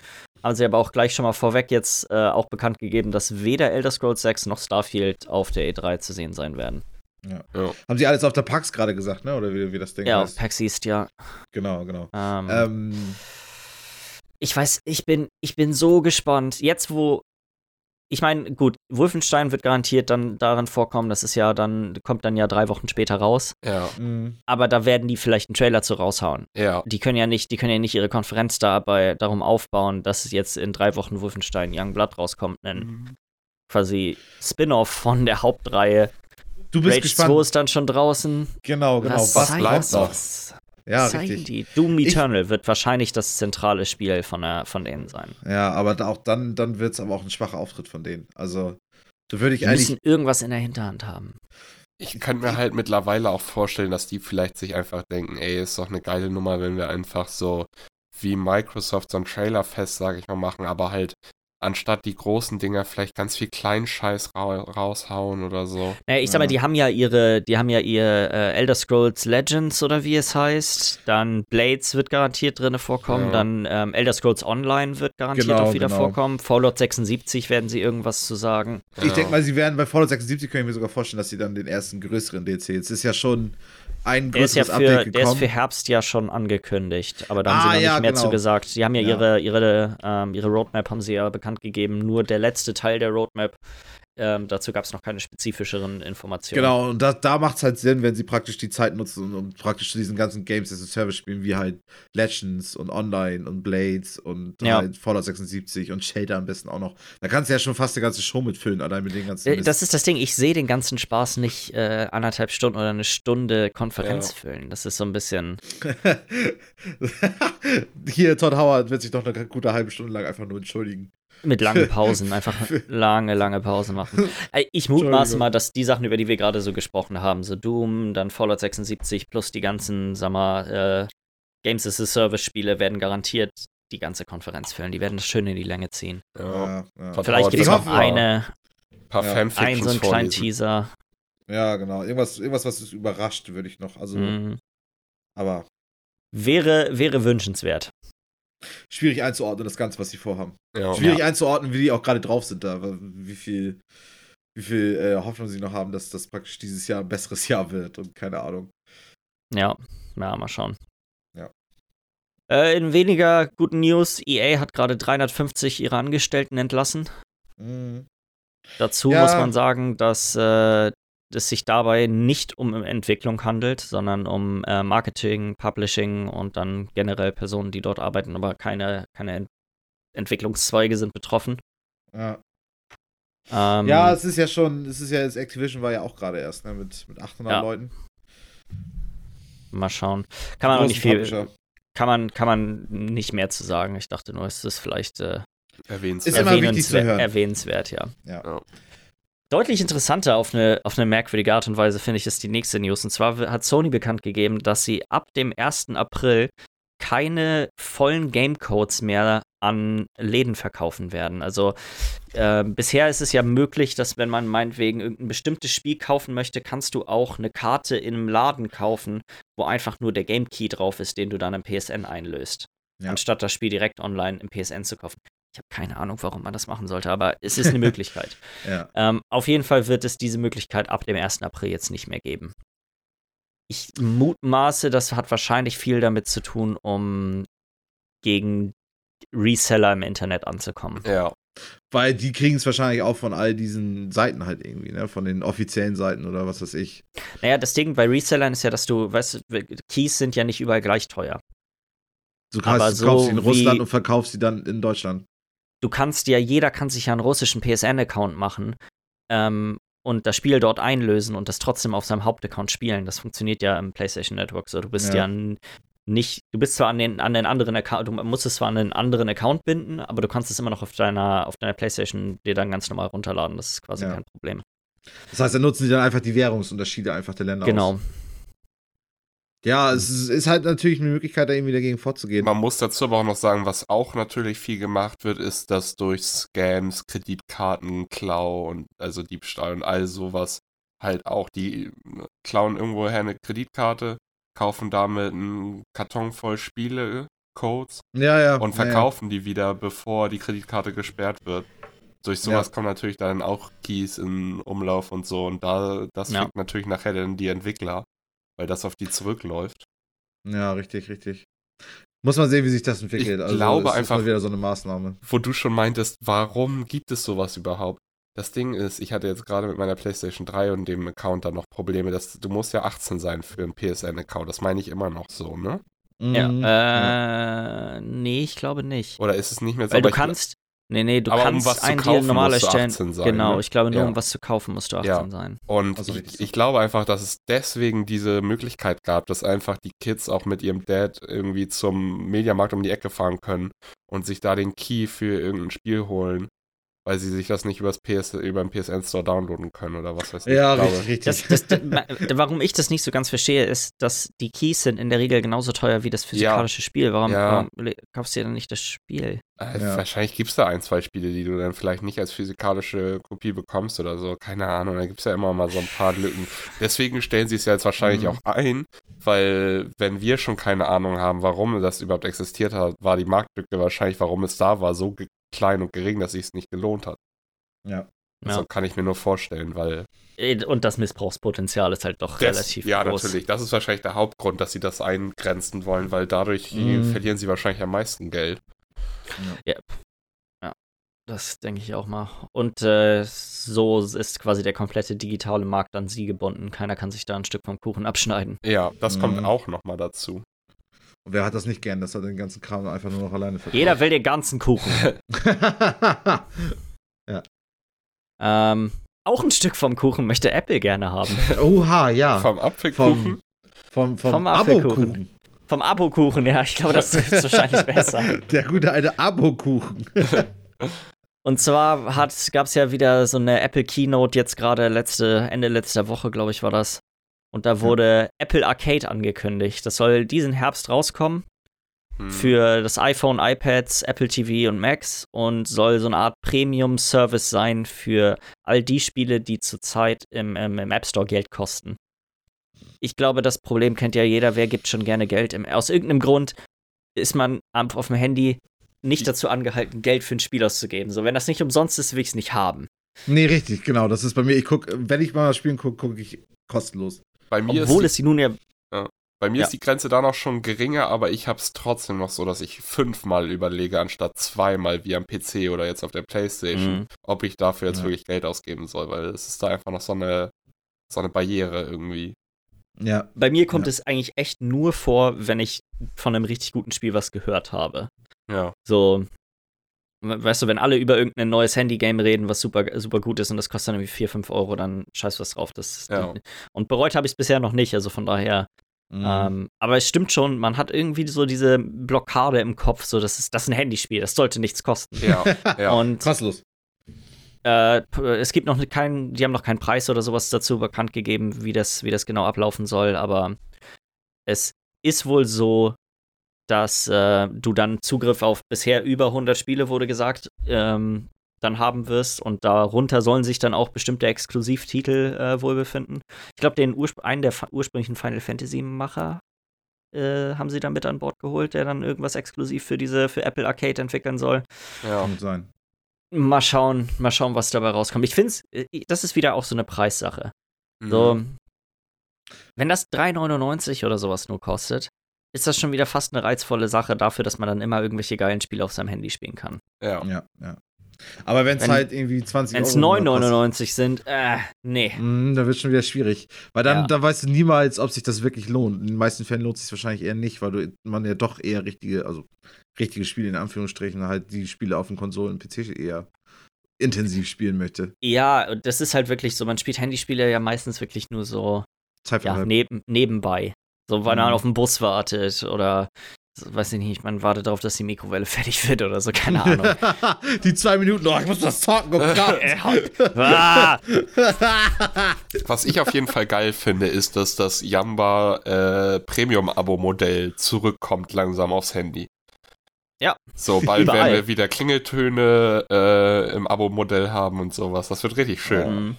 haben sie aber auch gleich schon mal vorweg jetzt äh, auch bekannt gegeben, dass weder Elder Scrolls 6 noch Starfield auf der E3 zu sehen sein werden. Ja. ja. Haben sie alles auf der PAX gerade gesagt, ne? Oder wie, wie das Ding ja, heißt? Ja, PAX East, ja. Genau, genau. Ähm, ähm, ich weiß, ich bin, ich bin so gespannt. Jetzt, wo. Ich meine, gut, Wolfenstein wird garantiert dann darin vorkommen, das ist ja dann, kommt dann ja drei Wochen später raus. Ja. Mhm. Aber da werden die vielleicht einen Trailer zu raushauen. Ja. Die können ja nicht, die können ja nicht ihre Konferenz dabei darum aufbauen, dass jetzt in drei Wochen Wolfenstein Young Blood rauskommt, ein mhm. quasi Spin-off von der Hauptreihe Du bist Rage gespannt. 2 ist dann schon draußen. Genau, genau. Was, was bleibt noch? Ja, richtig. Die. Doom Eternal ich, wird wahrscheinlich das zentrale Spiel von, der, von denen sein. Ja, aber auch dann, dann wird es aber auch ein schwacher Auftritt von denen. Also, da würde ich Die eigentlich. müssen irgendwas in der Hinterhand haben. Ich könnte mir halt mittlerweile auch vorstellen, dass die vielleicht sich einfach denken, ey, ist doch eine geile Nummer, wenn wir einfach so wie Microsoft so ein Trailerfest, sage ich mal, machen, aber halt anstatt die großen Dinger vielleicht ganz viel Kleinscheiß ra raushauen oder so. Naja, ich sag mal, die haben ja ihre, die haben ja ihr äh, Elder Scrolls Legends oder wie es heißt. Dann Blades wird garantiert drin vorkommen. Ja. Dann ähm, Elder Scrolls Online wird garantiert genau, auch wieder genau. vorkommen. Fallout 76 werden sie irgendwas zu sagen. Ich ja. denke mal, sie werden bei Fallout 76 können ich mir sogar vorstellen, dass sie dann den ersten größeren DLC. Es ist ja schon ein der ist ja für, Update gekommen. Der ist für Herbst ja schon angekündigt, aber da haben ah, sie noch ja, nicht mehr genau. zu gesagt. Sie haben ja, ja. ihre, ihre, ähm, ihre Roadmap haben sie ja bekannt gegeben. Nur der letzte Teil der Roadmap ähm, dazu gab es noch keine spezifischeren Informationen. Genau, und da, da macht es halt Sinn, wenn sie praktisch die Zeit nutzen und, und praktisch zu diesen ganzen Games as a Service spielen, wie halt Legends und Online und Blades und ja. halt Fallout 76 und Shader am besten auch noch. Da kannst du ja schon fast eine ganze Show mitfüllen, allein mit den ganzen. Äh, das ist das Ding, ich sehe den ganzen Spaß nicht äh, anderthalb Stunden oder eine Stunde Konferenz ja. füllen. Das ist so ein bisschen. Hier, Todd Howard wird sich doch eine gute halbe Stunde lang einfach nur entschuldigen. Mit langen Pausen, einfach lange, lange Pausen machen. Ich mutmaße mal, dass die Sachen, über die wir gerade so gesprochen haben, so Doom, dann Fallout 76 plus die ganzen, sag mal, äh, Games as a Service Spiele werden garantiert die ganze Konferenz füllen. Die werden das schön in die Länge ziehen. Ja, ja. Vielleicht gibt es noch eine, ein paar ja. einen so einen kleinen Teaser. Ja, genau. Irgendwas, irgendwas was es überrascht, würde ich noch. Also, mhm. aber. Wäre, wäre wünschenswert schwierig einzuordnen, das Ganze, was sie vorhaben. Ja. Schwierig ja. einzuordnen, wie die auch gerade drauf sind da, wie viel, wie viel äh, Hoffnung sie noch haben, dass das praktisch dieses Jahr ein besseres Jahr wird und keine Ahnung. Ja, ja, mal schauen. Ja. Äh, in weniger guten News, EA hat gerade 350 ihrer Angestellten entlassen. Mhm. Dazu ja. muss man sagen, dass äh, es sich dabei nicht um Entwicklung handelt, sondern um äh, Marketing, Publishing und dann generell Personen, die dort arbeiten, aber keine, keine Ent Entwicklungszweige sind betroffen. Ja. Ähm, ja, es ist ja schon, es ist ja, das Activision war ja auch gerade erst, ne, mit, mit 800 ja. Leuten. Mal schauen. Kann man auch nicht viel, kann man, kann man nicht mehr zu sagen. Ich dachte nur, es ist vielleicht äh, erwähnenswert. Ist immer wichtig zu hören. erwähnenswert, ja. ja. Deutlich interessanter auf eine, auf eine merkwürdige Art und Weise finde ich ist die nächste News. Und zwar hat Sony bekannt gegeben, dass sie ab dem 1. April keine vollen Gamecodes mehr an Läden verkaufen werden. Also äh, bisher ist es ja möglich, dass wenn man meinetwegen irgendein bestimmtes Spiel kaufen möchte, kannst du auch eine Karte in einem Laden kaufen, wo einfach nur der Game Key drauf ist, den du dann im PSN einlöst. Ja. Anstatt das Spiel direkt online im PSN zu kaufen. Ich habe keine Ahnung, warum man das machen sollte, aber es ist eine Möglichkeit. ja. ähm, auf jeden Fall wird es diese Möglichkeit ab dem 1. April jetzt nicht mehr geben. Ich mutmaße, das hat wahrscheinlich viel damit zu tun, um gegen Reseller im Internet anzukommen. Ja. Weil die kriegen es wahrscheinlich auch von all diesen Seiten halt irgendwie, ne? Von den offiziellen Seiten oder was weiß ich. Naja, das Ding bei Resellern ist ja, dass du, weißt du, Keys sind ja nicht überall gleich teuer. Du, kannst, du kaufst sie in Russland und verkaufst sie dann in Deutschland du kannst ja, jeder kann sich ja einen russischen PSN-Account machen ähm, und das Spiel dort einlösen und das trotzdem auf seinem Hauptaccount spielen. Das funktioniert ja im PlayStation Network so. Du bist ja, ja nicht, du bist zwar an den, an den anderen Account, du musst es zwar an einen anderen Account binden, aber du kannst es immer noch auf deiner, auf deiner Playstation dir dann ganz normal runterladen. Das ist quasi ja. kein Problem. Das heißt, dann nutzen sie dann einfach die Währungsunterschiede einfach der Länder genau. aus. Ja, es ist halt natürlich eine Möglichkeit, da irgendwie dagegen vorzugehen. Man muss dazu aber auch noch sagen, was auch natürlich viel gemacht wird, ist, dass durch Scams, Kreditkarten, Klau und also Diebstahl und all sowas halt auch die klauen irgendwoher eine Kreditkarte, kaufen damit einen Karton voll Spiele-Codes ja, ja, und verkaufen ja, ja. die wieder, bevor die Kreditkarte gesperrt wird. Durch sowas kommen natürlich dann auch Keys in Umlauf und so und da das ja. natürlich nachher dann die Entwickler, weil das auf die zurückläuft. Ja, richtig, richtig. Muss man sehen, wie sich das entwickelt. Ich also, glaube einfach, wieder so eine Maßnahme. Wo du schon meintest, warum gibt es sowas überhaupt? Das Ding ist, ich hatte jetzt gerade mit meiner PlayStation 3 und dem Account da noch Probleme. Dass, du musst ja 18 sein für einen PSN-Account. Das meine ich immer noch so, ne? Ja, mhm. äh, nee, ich glaube nicht. Oder ist es nicht mehr so? Weil du kannst, Nee, nee, du aber kannst um was einen zu kaufen, Deal normal erstellen. Du 18 sein, genau, ne? ich glaube nur, ja. um was zu kaufen, musst du 18 ja. sein. Und also ich, ich, glaube einfach, dass es deswegen diese Möglichkeit gab, dass einfach die Kids auch mit ihrem Dad irgendwie zum Mediamarkt um die Ecke fahren können und sich da den Key für irgendein Spiel holen weil sie sich das nicht übers PS, über den PSN Store downloaden können oder was weiß ich. Ja, ich richtig, richtig. Das, das, warum ich das nicht so ganz verstehe, ist, dass die Keys sind in der Regel genauso teuer wie das physikalische ja. Spiel. Warum, ja. warum, kaufst du dir dann nicht das Spiel? Äh, ja. Wahrscheinlich gibt es da ein, zwei Spiele, die du dann vielleicht nicht als physikalische Kopie bekommst oder so. Keine Ahnung, da gibt es ja immer mal so ein paar Lücken. Deswegen stellen sie es ja jetzt wahrscheinlich mhm. auch ein, weil wenn wir schon keine Ahnung haben, warum das überhaupt existiert hat, war die Marktlücke wahrscheinlich, warum es da war, so klein und gering, dass sich es nicht gelohnt hat. Ja. Also ja. kann ich mir nur vorstellen, weil. Äh, und das Missbrauchspotenzial ist halt doch das, relativ ja, groß. Ja, natürlich. Das ist wahrscheinlich der Hauptgrund, dass sie das eingrenzen wollen, weil dadurch mhm. verlieren sie wahrscheinlich am meisten Geld. Ja. ja. ja. Das denke ich auch mal. Und äh, so ist quasi der komplette digitale Markt an sie gebunden. Keiner kann sich da ein Stück vom Kuchen abschneiden. Ja, das mhm. kommt auch nochmal dazu. Und wer hat das nicht gern, dass er den ganzen Kram einfach nur noch alleine verkauft? Jeder will den ganzen Kuchen. ja. Ähm, auch ein Stück vom Kuchen möchte Apple gerne haben. Oha, ja. Vom Apfelkuchen? Vom, vom, vom, vom Apfelkuchen. Vom Abokuchen, ja. Ich glaube, das ist wahrscheinlich besser. Der gute alte Abokuchen. Und zwar gab es ja wieder so eine Apple Keynote jetzt gerade letzte, Ende letzter Woche, glaube ich, war das. Und da wurde ja. Apple Arcade angekündigt. Das soll diesen Herbst rauskommen. Hm. Für das iPhone, iPads, Apple TV und Macs und soll so eine Art Premium-Service sein für all die Spiele, die zurzeit im, im, im App Store Geld kosten. Ich glaube, das Problem kennt ja jeder. Wer gibt schon gerne Geld? Im, aus irgendeinem Grund ist man auf dem Handy nicht dazu angehalten, Geld für ein Spiel auszugeben. So, wenn das nicht umsonst ist, will ich es nicht haben. Nee, richtig, genau. Das ist bei mir. Ich gucke, wenn ich mal spielen gucke, gucke ich kostenlos. Bei mir Obwohl ist es sie nun ja. ja. Bei mir ja. ist die Grenze da noch schon geringer, aber ich habe es trotzdem noch so, dass ich fünfmal überlege, anstatt zweimal wie am PC oder jetzt auf der Playstation, mhm. ob ich dafür jetzt ja. wirklich Geld ausgeben soll, weil es ist da einfach noch so eine, so eine Barriere irgendwie. Ja. Bei mir kommt es eigentlich echt nur vor, wenn ich von einem richtig guten Spiel was gehört habe. Ja. So, weißt du, wenn alle über irgendein neues Handy-Game reden, was super, super gut ist und das kostet dann irgendwie 4, 5 Euro, dann scheiß was drauf. Das, ja. Und bereut habe ich es bisher noch nicht, also von daher. Mhm. Ähm, aber es stimmt schon, man hat irgendwie so diese Blockade im Kopf, so das ist, das ist ein Handyspiel, das sollte nichts kosten. Ja, ja. Und Kostenlos. Äh, es gibt noch keinen, die haben noch keinen Preis oder sowas dazu bekannt gegeben, wie das, wie das genau ablaufen soll, aber es ist wohl so, dass äh, du dann Zugriff auf bisher über 100 Spiele, wurde gesagt, ähm, dann haben wirst. Und darunter sollen sich dann auch bestimmte Exklusivtitel äh, wohl befinden. Ich glaube, den Urspr einen der ursprünglichen Final Fantasy-Macher äh, haben sie dann mit an Bord geholt, der dann irgendwas exklusiv für diese, für Apple Arcade entwickeln soll. Ja, kann sein. Mal schauen, mal schauen, was dabei rauskommt. Ich finde, äh, das ist wieder auch so eine Preissache. Mhm. So, wenn das 3,99 oder sowas nur kostet, ist das schon wieder fast eine reizvolle Sache dafür, dass man dann immer irgendwelche geilen Spiele auf seinem Handy spielen kann. Ja. Ja, ja. Aber wenn's wenn es halt irgendwie 20 wenn's Euro Wenn es 9,99 sind, äh, nee. Mm, da wird schon wieder schwierig. Weil dann, ja. dann weißt du niemals, ob sich das wirklich lohnt. In den meisten Fällen lohnt es sich wahrscheinlich eher nicht, weil du, man ja doch eher richtige, also richtige Spiele in Anführungsstrichen, halt die Spiele auf den Konsolen und PC eher intensiv spielen möchte. Ja, das ist halt wirklich so, man spielt Handyspiele ja meistens wirklich nur so ja, neben, nebenbei. So, weil man mhm. auf den Bus wartet oder weiß ich nicht, man wartet darauf, dass die Mikrowelle fertig wird oder so, keine Ahnung. die zwei Minuten, oh, ich muss das talken, oh Gott. Ah. Was ich auf jeden Fall geil finde, ist, dass das Yamba äh, Premium-Abo-Modell zurückkommt langsam aufs Handy. Ja. So, bald Überall. werden wir wieder Klingeltöne äh, im Abo-Modell haben und sowas. Das wird richtig schön. Mhm.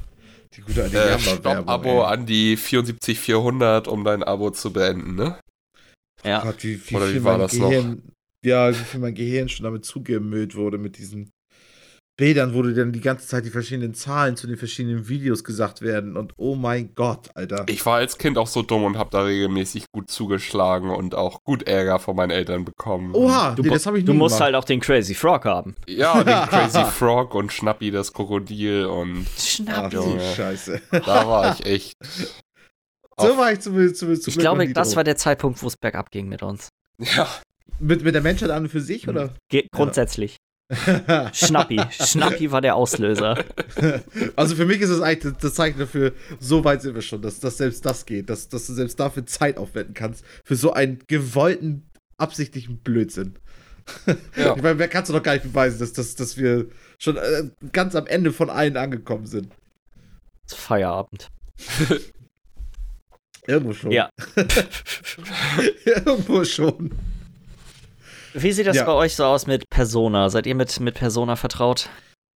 Die gute alte äh, Stopp-Abo an die 74400, um dein Abo zu beenden, ne? Ja. Gott, wie, wie Oder wie war das Gehirn, noch? Ja, wie viel mein Gehirn schon damit zugemüllt wurde mit diesen Bildern, wo dann die ganze Zeit die verschiedenen Zahlen zu den verschiedenen Videos gesagt werden und oh mein Gott, Alter. Ich war als Kind auch so dumm und habe da regelmäßig gut zugeschlagen und auch gut Ärger von meinen Eltern bekommen. Oha, du, nee, das habe ich nie Du musst gemacht. halt auch den Crazy Frog haben. Ja, den Crazy Frog und Schnappi das Krokodil und Schnappi, Ach, Scheiße. Da war ich echt so war ich zumindest. zumindest ich glaube, das war der Zeitpunkt, wo es bergab ging mit uns. Ja. Mit, mit der Menschheit an und für sich, oder? Ge grundsätzlich. Schnappi. Schnappi war der Auslöser. Also für mich ist es eigentlich das Zeichen dafür, so weit sind wir schon, dass, dass selbst das geht, dass, dass du selbst dafür Zeit aufwenden kannst, für so einen gewollten, absichtlichen Blödsinn. Ja. Ich meine, wer kannst du doch gar nicht beweisen, dass, dass, dass wir schon äh, ganz am Ende von allen angekommen sind. Feierabend. Irgendwo schon. Ja. Irgendwo schon. Wie sieht das ja. bei euch so aus mit Persona? Seid ihr mit, mit Persona vertraut?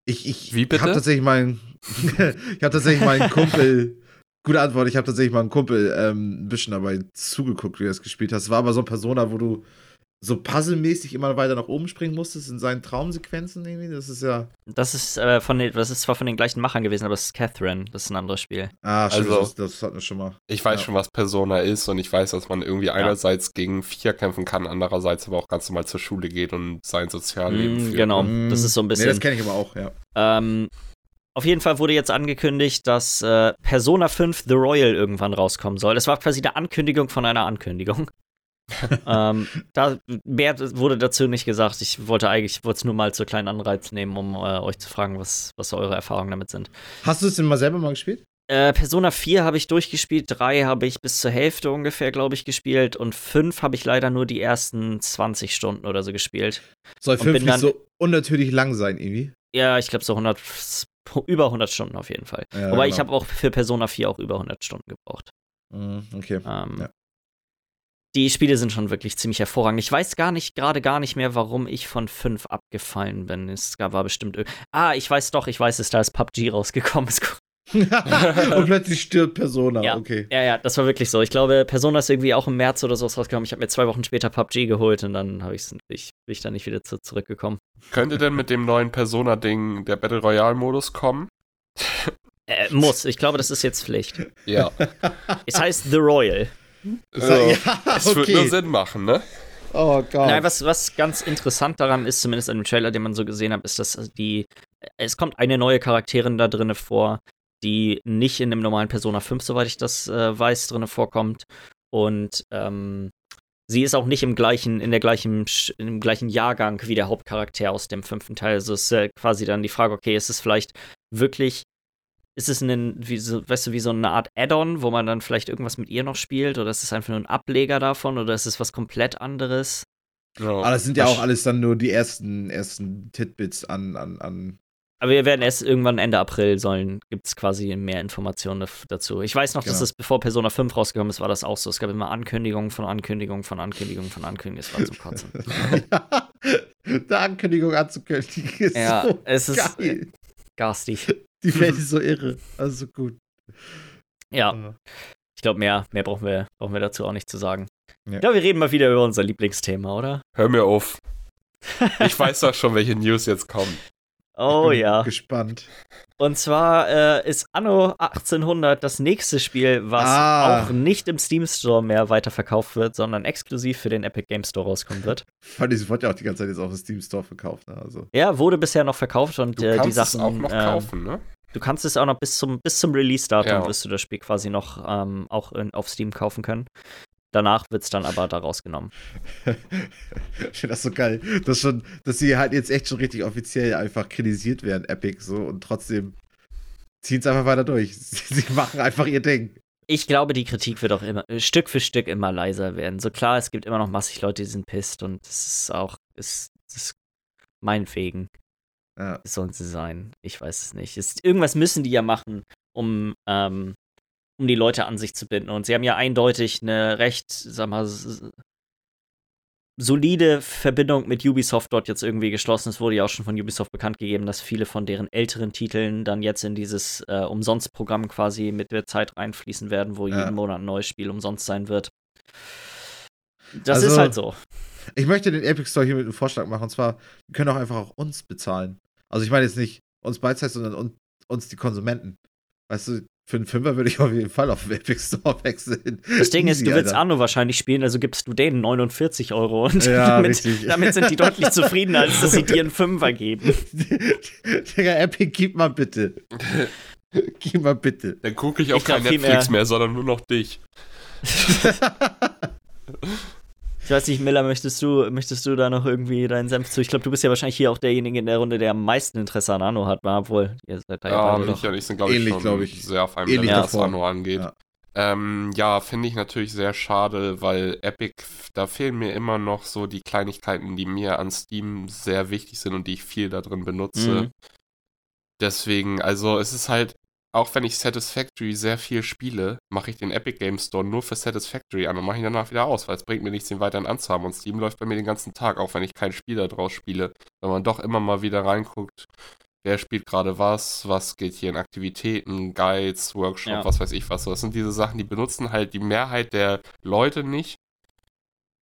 Ich, ich Wie bitte? habe tatsächlich meinen ich habe tatsächlich meinen Kumpel Gute Antwort, ich habe tatsächlich mal einen Kumpel ähm, ein bisschen dabei zugeguckt, wie er es gespielt hat. Es war aber so ein Persona, wo du so puzzlemäßig immer weiter nach oben springen musstest in seinen Traumsequenzen irgendwie. Das ist ja. Das ist äh, von den, das ist zwar von den gleichen Machern gewesen, aber es ist Catherine. Das ist ein anderes Spiel. Ah, stimmt, also, das, das hatten wir schon mal. Ich weiß ja. schon, was Persona ist und ich weiß, dass man irgendwie ja. einerseits gegen vier kämpfen kann, andererseits aber auch ganz normal zur Schule geht und sein Sozialleben mm, führt. Genau, mm. das ist so ein bisschen. Nee, das kenne ich aber auch, ja. Ähm, auf jeden Fall wurde jetzt angekündigt, dass äh, Persona 5 The Royal irgendwann rauskommen soll. Das war quasi die Ankündigung von einer Ankündigung ähm, da, mehr wurde dazu nicht gesagt. Ich wollte eigentlich, wollte es nur mal zu kleinen Anreiz nehmen, um äh, euch zu fragen, was, was eure Erfahrungen damit sind. Hast du es denn mal selber mal gespielt? Äh, Persona 4 habe ich durchgespielt, 3 habe ich bis zur Hälfte ungefähr, glaube ich, gespielt und 5 habe ich leider nur die ersten 20 Stunden oder so gespielt. Soll 5 nicht so unnatürlich lang sein, irgendwie? Ja, ich glaube so 100, über 100 Stunden auf jeden Fall. Ja, Wobei genau. ich habe auch für Persona 4 auch über 100 Stunden gebraucht. Mhm, okay. Ähm, ja die Spiele sind schon wirklich ziemlich hervorragend. Ich weiß gar nicht, gerade gar nicht mehr, warum ich von 5 abgefallen bin. Es war bestimmt. Ah, ich weiß doch, ich weiß es, da ist PUBG rausgekommen. und plötzlich stirbt Persona, ja. okay. Ja, ja, das war wirklich so. Ich glaube, Persona ist irgendwie auch im März oder so rausgekommen. Ich habe mir zwei Wochen später PUBG geholt und dann habe ich, ich, bin ich da nicht wieder zu, zurückgekommen. Könnte denn mit dem neuen Persona-Ding der Battle Royale-Modus kommen? Äh, muss. Ich glaube, das ist jetzt Pflicht. Ja. Es heißt The Royal. Also, ja, es okay. wird nur Sinn machen, ne? Oh Gott. Nein, was, was ganz interessant daran ist, zumindest an dem Trailer, den man so gesehen hat, ist, dass die. Es kommt eine neue Charakterin da drin vor, die nicht in dem normalen Persona 5, soweit ich das äh, weiß, drin vorkommt. Und ähm, sie ist auch nicht im gleichen, in der gleichen, im gleichen Jahrgang wie der Hauptcharakter aus dem fünften Teil. Also ist äh, quasi dann die Frage, okay, ist es vielleicht wirklich ist es ein, wie so, weißt du, wie so eine Art Add-on, wo man dann vielleicht irgendwas mit ihr noch spielt? Oder ist es einfach nur ein Ableger davon? Oder ist es was komplett anderes? Ja. Aber das sind ja auch alles dann nur die ersten, ersten Titbits an, an, an. Aber wir werden erst irgendwann Ende April sollen, gibt es quasi mehr Informationen dazu. Ich weiß noch, genau. dass es bevor Persona 5 rausgekommen ist, war das auch so. Es gab immer Ankündigungen von Ankündigungen von Ankündigungen von Ankündigungen. Es war zum Kotzen. ja, eine Ankündigung anzukündigen ist ja, so es ist geil. garstig. Die Welt ist so irre. Also gut. Ja. Ich glaube, mehr, mehr brauchen, wir, brauchen wir dazu auch nicht zu sagen. Ja. ja, wir reden mal wieder über unser Lieblingsthema, oder? Hör mir auf. Ich weiß doch schon, welche News jetzt kommen. Oh ja. Gespannt. Und zwar äh, ist Anno 1800 das nächste Spiel, was ah. auch nicht im Steam Store mehr weiterverkauft wird, sondern exklusiv für den Epic Game Store rauskommen wird. Fand ich, wurde ja auch die ganze Zeit jetzt auf dem Steam Store verkauft. Ne? Also. Ja, wurde bisher noch verkauft und du äh, kannst die Sachen. Es auch noch äh, kaufen, ne? Du kannst es auch noch bis zum, bis zum Release-Datum ja. wirst du das Spiel quasi noch ähm, auch in, auf Steam kaufen können. Danach wird es dann aber da rausgenommen. ich finde das so geil, dass, schon, dass sie halt jetzt echt schon richtig offiziell einfach kritisiert werden, Epic, so und trotzdem ziehen es einfach weiter durch. Sie machen einfach ihr Ding. Ich glaube, die Kritik wird auch immer Stück für Stück immer leiser werden. So klar, es gibt immer noch massig Leute, die sind pisst und es ist auch, es ist meinetwegen. Ja. Sollen sie sein. Ich weiß es nicht. Es, irgendwas müssen die ja machen, um, ähm, um die Leute an sich zu binden. Und sie haben ja eindeutig eine recht, sag mal, solide Verbindung mit Ubisoft dort jetzt irgendwie geschlossen. Es wurde ja auch schon von Ubisoft bekannt gegeben, dass viele von deren älteren Titeln dann jetzt in dieses äh, Umsonstprogramm quasi mit der Zeit reinfließen werden, wo ja. jeden Monat ein neues Spiel umsonst sein wird. Das also, ist halt so. Ich möchte den Epic Store hier mit einem Vorschlag machen. Und zwar, wir können auch einfach auch uns bezahlen. Also ich meine jetzt nicht uns Beizeit, sondern uns die Konsumenten. Weißt du, für einen Fünfer würde ich auf jeden Fall auf den Epic Store wechseln. Das Ding ist, du willst Alter. Anno wahrscheinlich spielen, also gibst du denen 49 Euro und ja, damit, damit, sind die deutlich zufriedener, als dass sie dir einen Fünfer geben. Digga, Epic, gib mal bitte. gib mal bitte. Dann gucke ich auch ich kein Netflix mehr. mehr, sondern nur noch dich. Ich weiß nicht, Miller, möchtest du, möchtest du da noch irgendwie deinen Senf zu? Ich glaube, du bist ja wahrscheinlich hier auch derjenige in der Runde, der am meisten Interesse an Anno hat, obwohl ihr seid da ja, ja mich und ich sind, glaube ich, glaub ich, sehr auf einem Level, was Anno angeht. Ja, ähm, ja finde ich natürlich sehr schade, weil Epic, da fehlen mir immer noch so die Kleinigkeiten, die mir an Steam sehr wichtig sind und die ich viel da drin benutze. Mhm. Deswegen, also es ist halt, auch wenn ich Satisfactory sehr viel spiele, mache ich den Epic Game Store nur für Satisfactory an und mache ihn danach wieder aus, weil es bringt mir nichts, ihn weiterhin anzuhaben. Und Steam läuft bei mir den ganzen Tag, auch wenn ich kein Spiel da draus spiele. Wenn man doch immer mal wieder reinguckt, wer spielt gerade was, was geht hier in Aktivitäten, Guides, Workshop, ja. was weiß ich was. Das sind diese Sachen, die benutzen halt die Mehrheit der Leute nicht.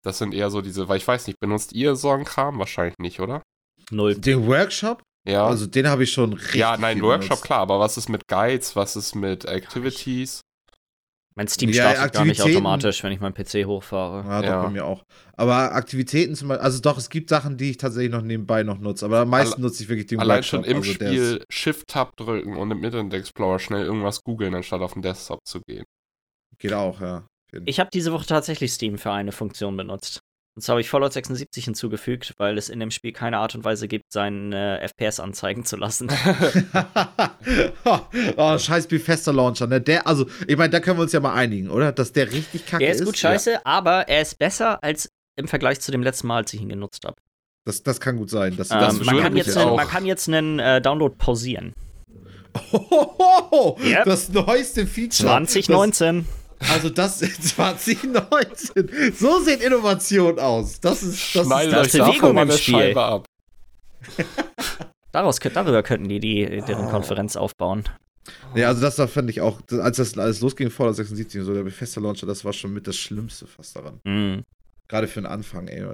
Das sind eher so diese, weil ich weiß nicht, benutzt ihr so einen Kram? Wahrscheinlich nicht, oder? Null. Den Workshop? Ja. Also den habe ich schon richtig. Ja, nein, Workshop, benutzt. klar, aber was ist mit Guides? Was ist mit Activities? Mein Steam ja, startet gar nicht automatisch, wenn ich meinen PC hochfahre. Ja, doch, ja. bei mir auch. Aber Aktivitäten zum Beispiel, also doch, es gibt Sachen, die ich tatsächlich noch nebenbei noch nutze, aber am meisten nutze ich wirklich den Allein Workshop. schon im also Spiel Shift-Tab drücken und im Internet Explorer schnell irgendwas googeln, anstatt auf den Desktop zu gehen. Geht auch, ja. Ich habe diese Woche tatsächlich Steam für eine Funktion benutzt. Und zwar habe ich Fallout 76 hinzugefügt, weil es in dem Spiel keine Art und Weise gibt, seinen äh, FPS anzeigen zu lassen. oh, scheiß Bethesda Launcher, ne? Der, also, ich meine, da können wir uns ja mal einigen, oder? Dass der richtig kacke ist. Der ist gut scheiße, ja. aber er ist besser als im Vergleich zu dem letzten Mal, als ich ihn genutzt habe. Das, das kann gut sein. Das, ähm, das man, kann jetzt einen, man kann jetzt einen äh, Download pausieren. Oh, yep. Das neueste Feature. 2019. Das, also das 2019. So sieht Innovation aus. Das ist das Schneidet ist das Bewegung im Spiel. ab. Daraus, darüber könnten die, die deren oh. Konferenz aufbauen. Ja, also das da fand ich auch, als das alles losging, Fallout 76 und so, der Bethesda Launcher, das war schon mit das Schlimmste fast daran. Mhm. Gerade für den Anfang, ey,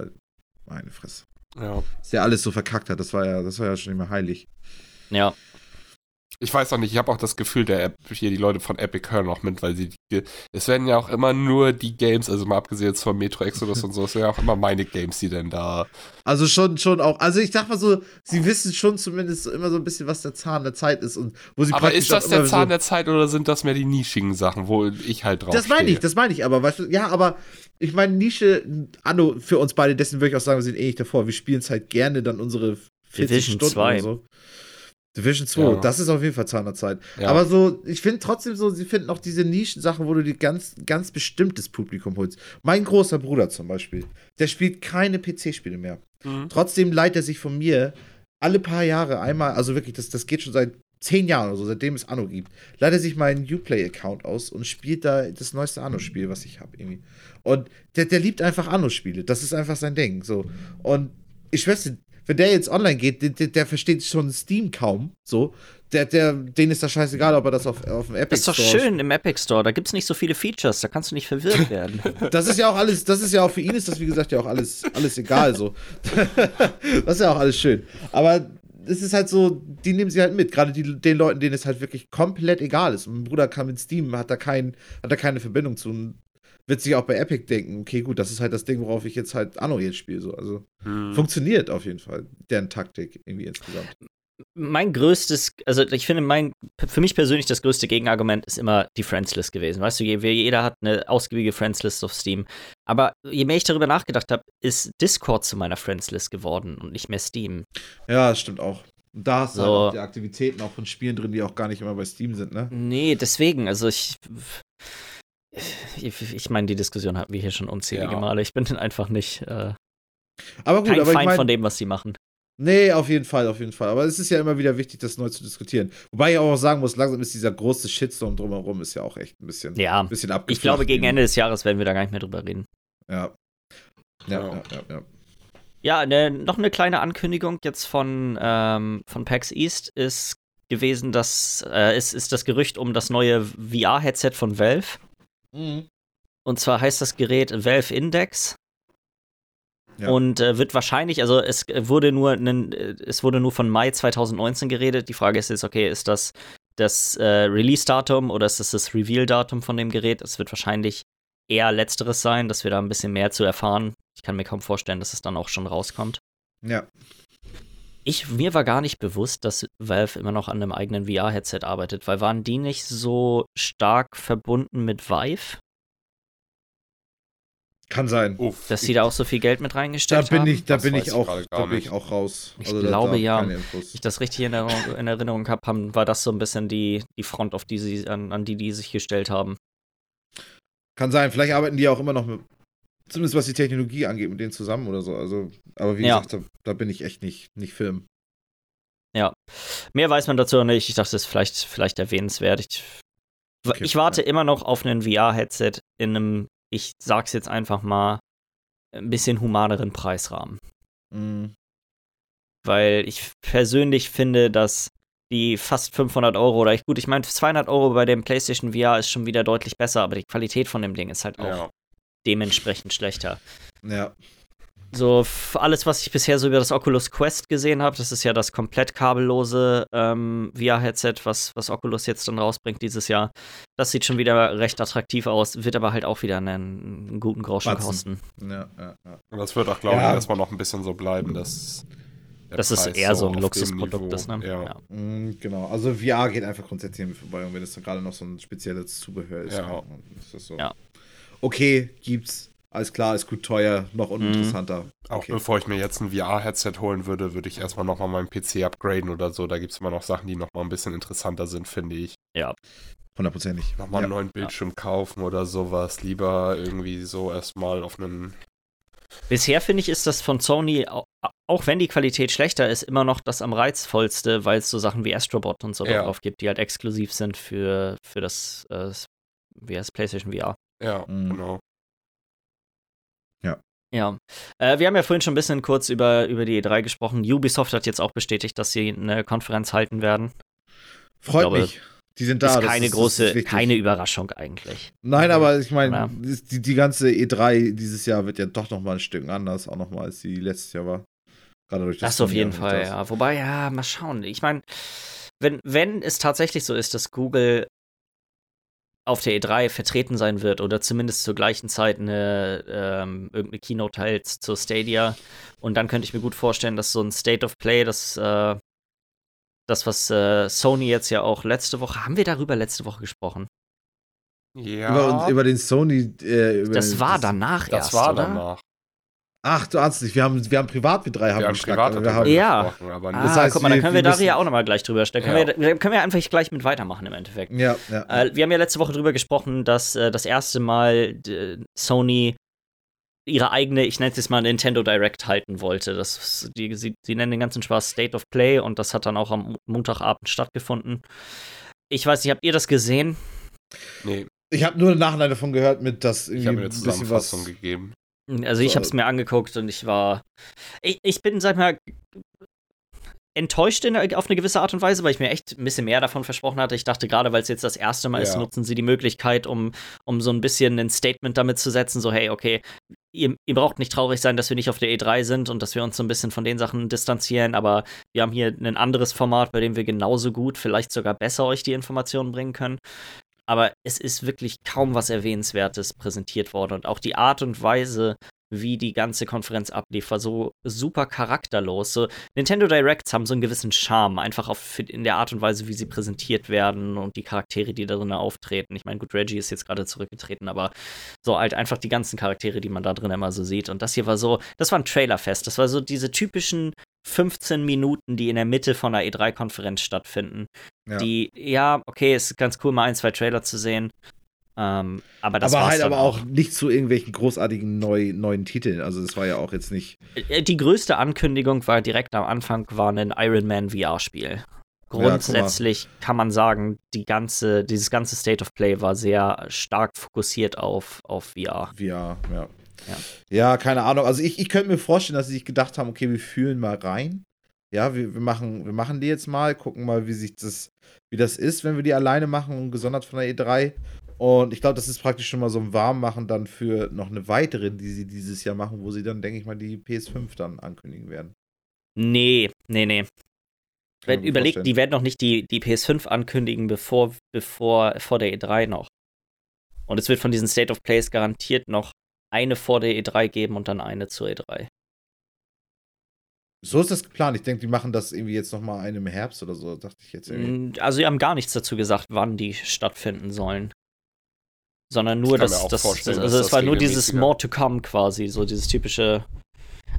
meine Fresse. Ja. Dass der alles so verkackt hat, das war ja, das war ja schon immer heilig. Ja. Ich weiß auch nicht, ich habe auch das Gefühl, der App, hier die Leute von Epic hören auch mit, weil sie, es werden ja auch immer nur die Games, also mal abgesehen jetzt von Metro Exodus und so, es werden ja auch immer meine Games, die denn da. Also schon, schon auch, also ich sag mal so, sie wissen schon zumindest immer so ein bisschen, was der Zahn der Zeit ist und wo sie Aber ist das der Zahn so der Zeit oder sind das mehr die nischigen Sachen, wo ich halt drauf Das meine ich, das meine ich aber, weißt du, ja, aber ich meine, Nische, Anno, für uns beide, dessen würde ich auch sagen, wir sind ähnlich davor, wir spielen es halt gerne dann unsere 40 Division Stunden 2. oder so. Division 2, ja. das ist auf jeden Fall Zahnerzeit. Ja. Aber so, ich finde trotzdem so, sie finden auch diese Nischensachen, wo du dir ganz, ganz bestimmtes Publikum holst. Mein großer Bruder zum Beispiel, der spielt keine PC-Spiele mehr. Mhm. Trotzdem leiht er sich von mir alle paar Jahre einmal, also wirklich, das, das geht schon seit zehn Jahren oder so, seitdem es Anno gibt, leiht er sich meinen Uplay-Account aus und spielt da das neueste Anno-Spiel, was ich habe irgendwie. Und der, der liebt einfach Anno-Spiele. Das ist einfach sein Ding. So. Und ich schwör's dir, wenn der jetzt online geht, der, der versteht schon Steam kaum. So. Der, der, denen ist das scheißegal, ob er das auf, auf dem Epic Store. Das ist doch schön im Epic Store. Da gibt es nicht so viele Features. Da kannst du nicht verwirrt werden. das ist ja auch alles, das ist ja auch für ihn ist das, wie gesagt, ja auch alles, alles egal. So. das ist ja auch alles schön. Aber es ist halt so, die nehmen sie halt mit. Gerade die, den Leuten, denen es halt wirklich komplett egal ist. mein Bruder kann mit Steam, hat da, kein, hat da keine Verbindung zu wird sich auch bei Epic denken, okay, gut, das ist halt das Ding, worauf ich jetzt halt Anno jetzt spiele. So. Also hm. funktioniert auf jeden Fall, deren Taktik irgendwie insgesamt. Mein größtes, also ich finde, mein, für mich persönlich das größte Gegenargument ist immer die Friends-List gewesen. Weißt du, jeder hat eine ausgiebige Friends-List auf Steam. Aber je mehr ich darüber nachgedacht habe, ist Discord zu meiner Friends-List geworden und nicht mehr Steam. Ja, das stimmt auch. Und da hast du so. halt auch die Aktivitäten auch von Spielen drin, die auch gar nicht immer bei Steam sind, ne? Nee, deswegen, also ich ich, ich meine, die Diskussion hatten wir hier schon unzählige ja. Male. Ich bin einfach nicht äh, aber gut, kein aber Feind ich mein, von dem, was sie machen. Nee, auf jeden Fall, auf jeden Fall. Aber es ist ja immer wieder wichtig, das neu zu diskutieren. Wobei ich auch sagen muss, langsam ist dieser große Shitstorm drumherum ist ja auch echt ein bisschen, ja. ein bisschen Ich glaube, gegen Ende des Jahres werden wir da gar nicht mehr drüber reden. Ja. Ja, ja, ja. ja. Ja, ne, noch eine kleine Ankündigung jetzt von, ähm, von PAX East ist gewesen, dass äh, ist, ist das Gerücht um das neue VR-Headset von Valve. Mhm. Und zwar heißt das Gerät Valve Index. Ja. Und äh, wird wahrscheinlich, also es wurde nur einen, es wurde nur von Mai 2019 geredet. Die Frage ist jetzt, okay, ist das das äh, Release-Datum oder ist das das Reveal-Datum von dem Gerät? Es wird wahrscheinlich eher letzteres sein, dass wir da ein bisschen mehr zu erfahren. Ich kann mir kaum vorstellen, dass es dann auch schon rauskommt. Ja. Ich, mir war gar nicht bewusst, dass Valve immer noch an einem eigenen VR-Headset arbeitet, weil waren die nicht so stark verbunden mit Vive? Kann sein. Uff, dass sie da auch so viel Geld mit reingesteckt da bin haben. Ich, da bin ich auch, da bin ich auch raus. Ich also glaube da, ja. ich das richtig in Erinnerung, in Erinnerung habe, war das so ein bisschen die, die Front, auf die sie, an, an die die sich gestellt haben. Kann sein. Vielleicht arbeiten die auch immer noch mit, zumindest was die Technologie angeht, mit denen zusammen oder so. Also, aber wie ja. gesagt, da, da, bin ich echt nicht, nicht Film. Ja. Mehr weiß man dazu noch nicht. Ich dachte, das ist vielleicht, vielleicht erwähnenswert. Ich, okay. ich warte ja. immer noch auf ein VR-Headset in einem ich sag's jetzt einfach mal, ein bisschen humaneren Preisrahmen. Mhm. Weil ich persönlich finde, dass die fast 500 Euro oder ich, gut, ich meine 200 Euro bei dem PlayStation VR ist schon wieder deutlich besser, aber die Qualität von dem Ding ist halt auch ja. Dementsprechend schlechter. Ja. So, alles, was ich bisher so über das Oculus Quest gesehen habe, das ist ja das komplett kabellose ähm, VR-Headset, was, was Oculus jetzt dann rausbringt dieses Jahr. Das sieht schon wieder recht attraktiv aus, wird aber halt auch wieder einen, einen guten Groschen Batzen. kosten. Ja, ja, ja. Und das wird auch, glaube ja. ich, erstmal noch ein bisschen so bleiben, dass. Das ist eher so ein Luxusprodukt ist, ne? Ja. ja. Mhm, genau, also VR geht einfach grundsätzlich vorbei und wenn es dann gerade noch so ein spezielles Zubehör ist, ja. ist das so. Ja. Okay, gibt's alles klar, ist gut teuer, noch uninteressanter. Mhm. Auch okay. bevor ich mir jetzt ein VR-Headset holen würde, würde ich erstmal nochmal meinen PC upgraden oder so. Da gibt es immer noch Sachen, die nochmal ein bisschen interessanter sind, finde ich. Ja. Hundertprozentig. Nochmal ja. einen neuen Bildschirm ja. kaufen oder sowas. Lieber irgendwie so erstmal auf einen. Bisher finde ich, ist das von Sony, auch wenn die Qualität schlechter ist, immer noch das am reizvollste, weil es so Sachen wie Astrobot und so ja. drauf gibt, die halt exklusiv sind für, für das, äh, wie heißt PlayStation VR. Ja, mhm. genau. Ja. Ja, äh, wir haben ja vorhin schon ein bisschen kurz über, über die E3 gesprochen. Ubisoft hat jetzt auch bestätigt, dass sie eine Konferenz halten werden. Freut glaube, mich. Die sind da. Ist keine ist, große, ist keine Überraschung eigentlich. Nein, aber ich meine, die, die ganze E3 dieses Jahr wird ja doch noch mal ein Stück anders, auch noch mal als sie letztes Jahr war. Gerade durch das. Das auf jeden Fall, ja. Wobei, ja, mal schauen. Ich meine, wenn, wenn es tatsächlich so ist, dass Google auf der E3 vertreten sein wird oder zumindest zur gleichen Zeit eine ähm, irgendeine Keynote halt zur Stadia. Und dann könnte ich mir gut vorstellen, dass so ein State of Play, das, äh, das was äh, Sony jetzt ja auch letzte Woche, haben wir darüber letzte Woche gesprochen? Ja. Über, über den Sony. Äh, über das war danach das erst. Das war oder? danach. Ach, du ahnst nicht. Wir haben, wir haben privat wie drei haben wir haben privat wir haben ja. Aber ah, das heißt, guck mal, da können wir, wir da ja auch nochmal gleich drüber sprechen. Ja. Können, wir, können wir einfach gleich mit weitermachen im Endeffekt. Ja, ja. Äh, wir haben ja letzte Woche drüber gesprochen, dass äh, das erste Mal äh, Sony ihre eigene, ich nenne es jetzt mal Nintendo Direct halten wollte. Das, die, sie, sie nennen den ganzen Spaß State of Play und das hat dann auch am Montagabend stattgefunden. Ich weiß nicht, habt ihr das gesehen? Nee. Ich habe nur Nachhinein davon gehört, mit das irgendwie ich mir eine Zusammenfassung was gegeben. Also ich habe es mir angeguckt und ich war. Ich, ich bin, sag mal, enttäuscht in, auf eine gewisse Art und Weise, weil ich mir echt ein bisschen mehr davon versprochen hatte. Ich dachte, gerade weil es jetzt das erste Mal ja. ist, nutzen sie die Möglichkeit, um, um so ein bisschen ein Statement damit zu setzen, so, hey, okay, ihr, ihr braucht nicht traurig sein, dass wir nicht auf der E3 sind und dass wir uns so ein bisschen von den Sachen distanzieren, aber wir haben hier ein anderes Format, bei dem wir genauso gut, vielleicht sogar besser euch die Informationen bringen können aber es ist wirklich kaum was Erwähnenswertes präsentiert worden. Und auch die Art und Weise, wie die ganze Konferenz ablief, war so super charakterlos. So, Nintendo Directs haben so einen gewissen Charme, einfach auf, in der Art und Weise, wie sie präsentiert werden und die Charaktere, die da drin auftreten. Ich meine, gut, Reggie ist jetzt gerade zurückgetreten, aber so halt einfach die ganzen Charaktere, die man da drin immer so sieht. Und das hier war so, das war ein Trailerfest. Das war so diese typischen 15 Minuten, die in der Mitte von einer E3-Konferenz stattfinden. Ja. Die, ja, okay, es ist ganz cool, mal ein, zwei Trailer zu sehen. Ähm, aber das aber halt aber auch, auch nicht zu irgendwelchen großartigen neu, neuen Titeln. Also das war ja auch jetzt nicht. Äh, die größte Ankündigung war direkt am Anfang war ein Iron Man VR-Spiel. Grundsätzlich ja, kann man sagen, die ganze, dieses ganze State of Play war sehr stark fokussiert auf, auf VR. VR, ja. ja. Ja, keine Ahnung. Also ich, ich könnte mir vorstellen, dass sie sich gedacht haben, okay, wir fühlen mal rein. Ja, wir, wir, machen, wir machen die jetzt mal, gucken mal, wie sich das, wie das ist, wenn wir die alleine machen und gesondert von der E3. Und ich glaube, das ist praktisch schon mal so ein Warmmachen dann für noch eine weitere, die sie dieses Jahr machen, wo sie dann, denke ich mal, die PS5 dann ankündigen werden. Nee, nee, nee. Wenn, überlegt, die werden noch nicht die, die PS5 ankündigen, bevor, bevor vor der E3 noch. Und es wird von diesen State of Plays garantiert noch eine vor der E3 geben und dann eine zur E3. So ist das geplant. Ich denke, die machen das irgendwie jetzt noch mal eine im Herbst oder so, dachte ich jetzt irgendwie. Mm, also, sie haben gar nichts dazu gesagt, wann die stattfinden sollen sondern nur das, das, das, also es war nur dieses More to come quasi, so dieses typische.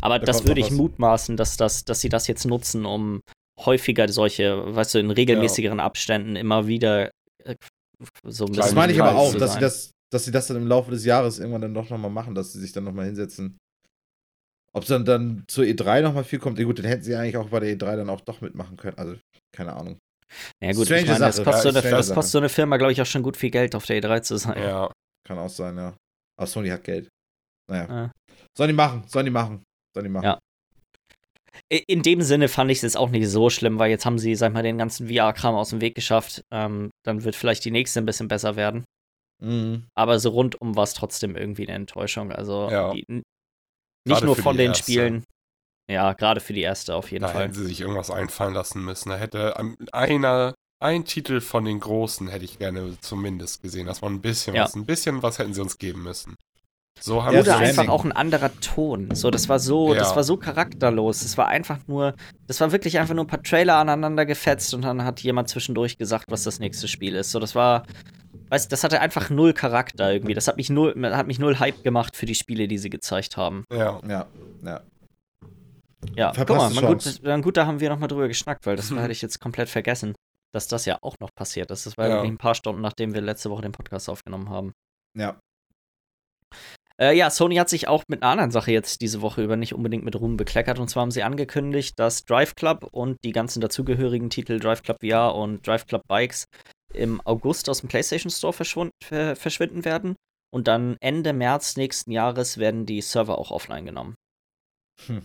Aber da das würde ich mutmaßen, dass, das, dass sie das jetzt nutzen, um häufiger solche, weißt du, in regelmäßigeren ja. Abständen immer wieder äh, so ein bisschen. Das meine ich aber auch, dass sie das, dass sie das dann im Laufe des Jahres irgendwann dann doch nochmal machen, dass sie sich dann nochmal hinsetzen. Ob es dann, dann zur E3 nochmal viel kommt, ja gut, dann hätten sie eigentlich auch bei der E3 dann auch doch mitmachen können. Also, keine Ahnung. Ja gut, Strange ich meine, das kostet, ja, so eine, das kostet so eine Firma, glaube ich, auch schon gut viel Geld, auf der E3 zu sein. Ja. Kann auch sein, ja. Aber Sony hat Geld. Naja. Ja. Sollen die machen, sollen die machen, sollen die machen. Ja. In dem Sinne fand ich es jetzt auch nicht so schlimm, weil jetzt haben sie, sag mal, den ganzen VR-Kram aus dem Weg geschafft. Ähm, dann wird vielleicht die nächste ein bisschen besser werden. Mhm. Aber so rundum war es trotzdem irgendwie eine Enttäuschung. Also ja. die, nicht nur von den erste. Spielen, ja, gerade für die erste auf jeden da Fall. Da hätten sie sich irgendwas einfallen lassen müssen. Da hätte einer, ein Titel von den Großen hätte ich gerne zumindest gesehen. Das war ein bisschen ja. was. Ein bisschen was hätten sie uns geben müssen. So haben Oder einfach auch ein anderer Ton. So, das war so, ja. das war so charakterlos. Es war einfach nur, das war wirklich einfach nur ein paar Trailer aneinander gefetzt und dann hat jemand zwischendurch gesagt, was das nächste Spiel ist. So, das war, weißt das hatte einfach null Charakter irgendwie. Das hat mich null, hat mich null Hype gemacht für die Spiele, die sie gezeigt haben. Ja, ja, ja. Ja, guck mal, man gut, dann gut, da haben wir nochmal drüber geschnackt, weil das hatte ich jetzt komplett vergessen, dass das ja auch noch passiert ist. Das war ja ein paar Stunden, nachdem wir letzte Woche den Podcast aufgenommen haben. Ja. Äh, ja, Sony hat sich auch mit einer anderen Sache jetzt diese Woche über nicht unbedingt mit Ruhm bekleckert. Und zwar haben sie angekündigt, dass Drive Club und die ganzen dazugehörigen Titel Drive Club VR und Drive Club Bikes im August aus dem PlayStation Store verschwinden werden. Und dann Ende März nächsten Jahres werden die Server auch offline genommen. Hm.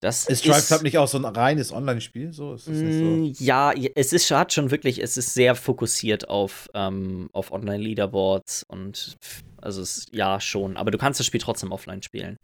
Das ist Drive Club nicht auch so ein reines Online-Spiel? So? so? Mm, ja, es ist hat schon wirklich, es ist sehr fokussiert auf, ähm, auf Online-Leaderboards und also es, ja schon, aber du kannst das Spiel trotzdem offline spielen.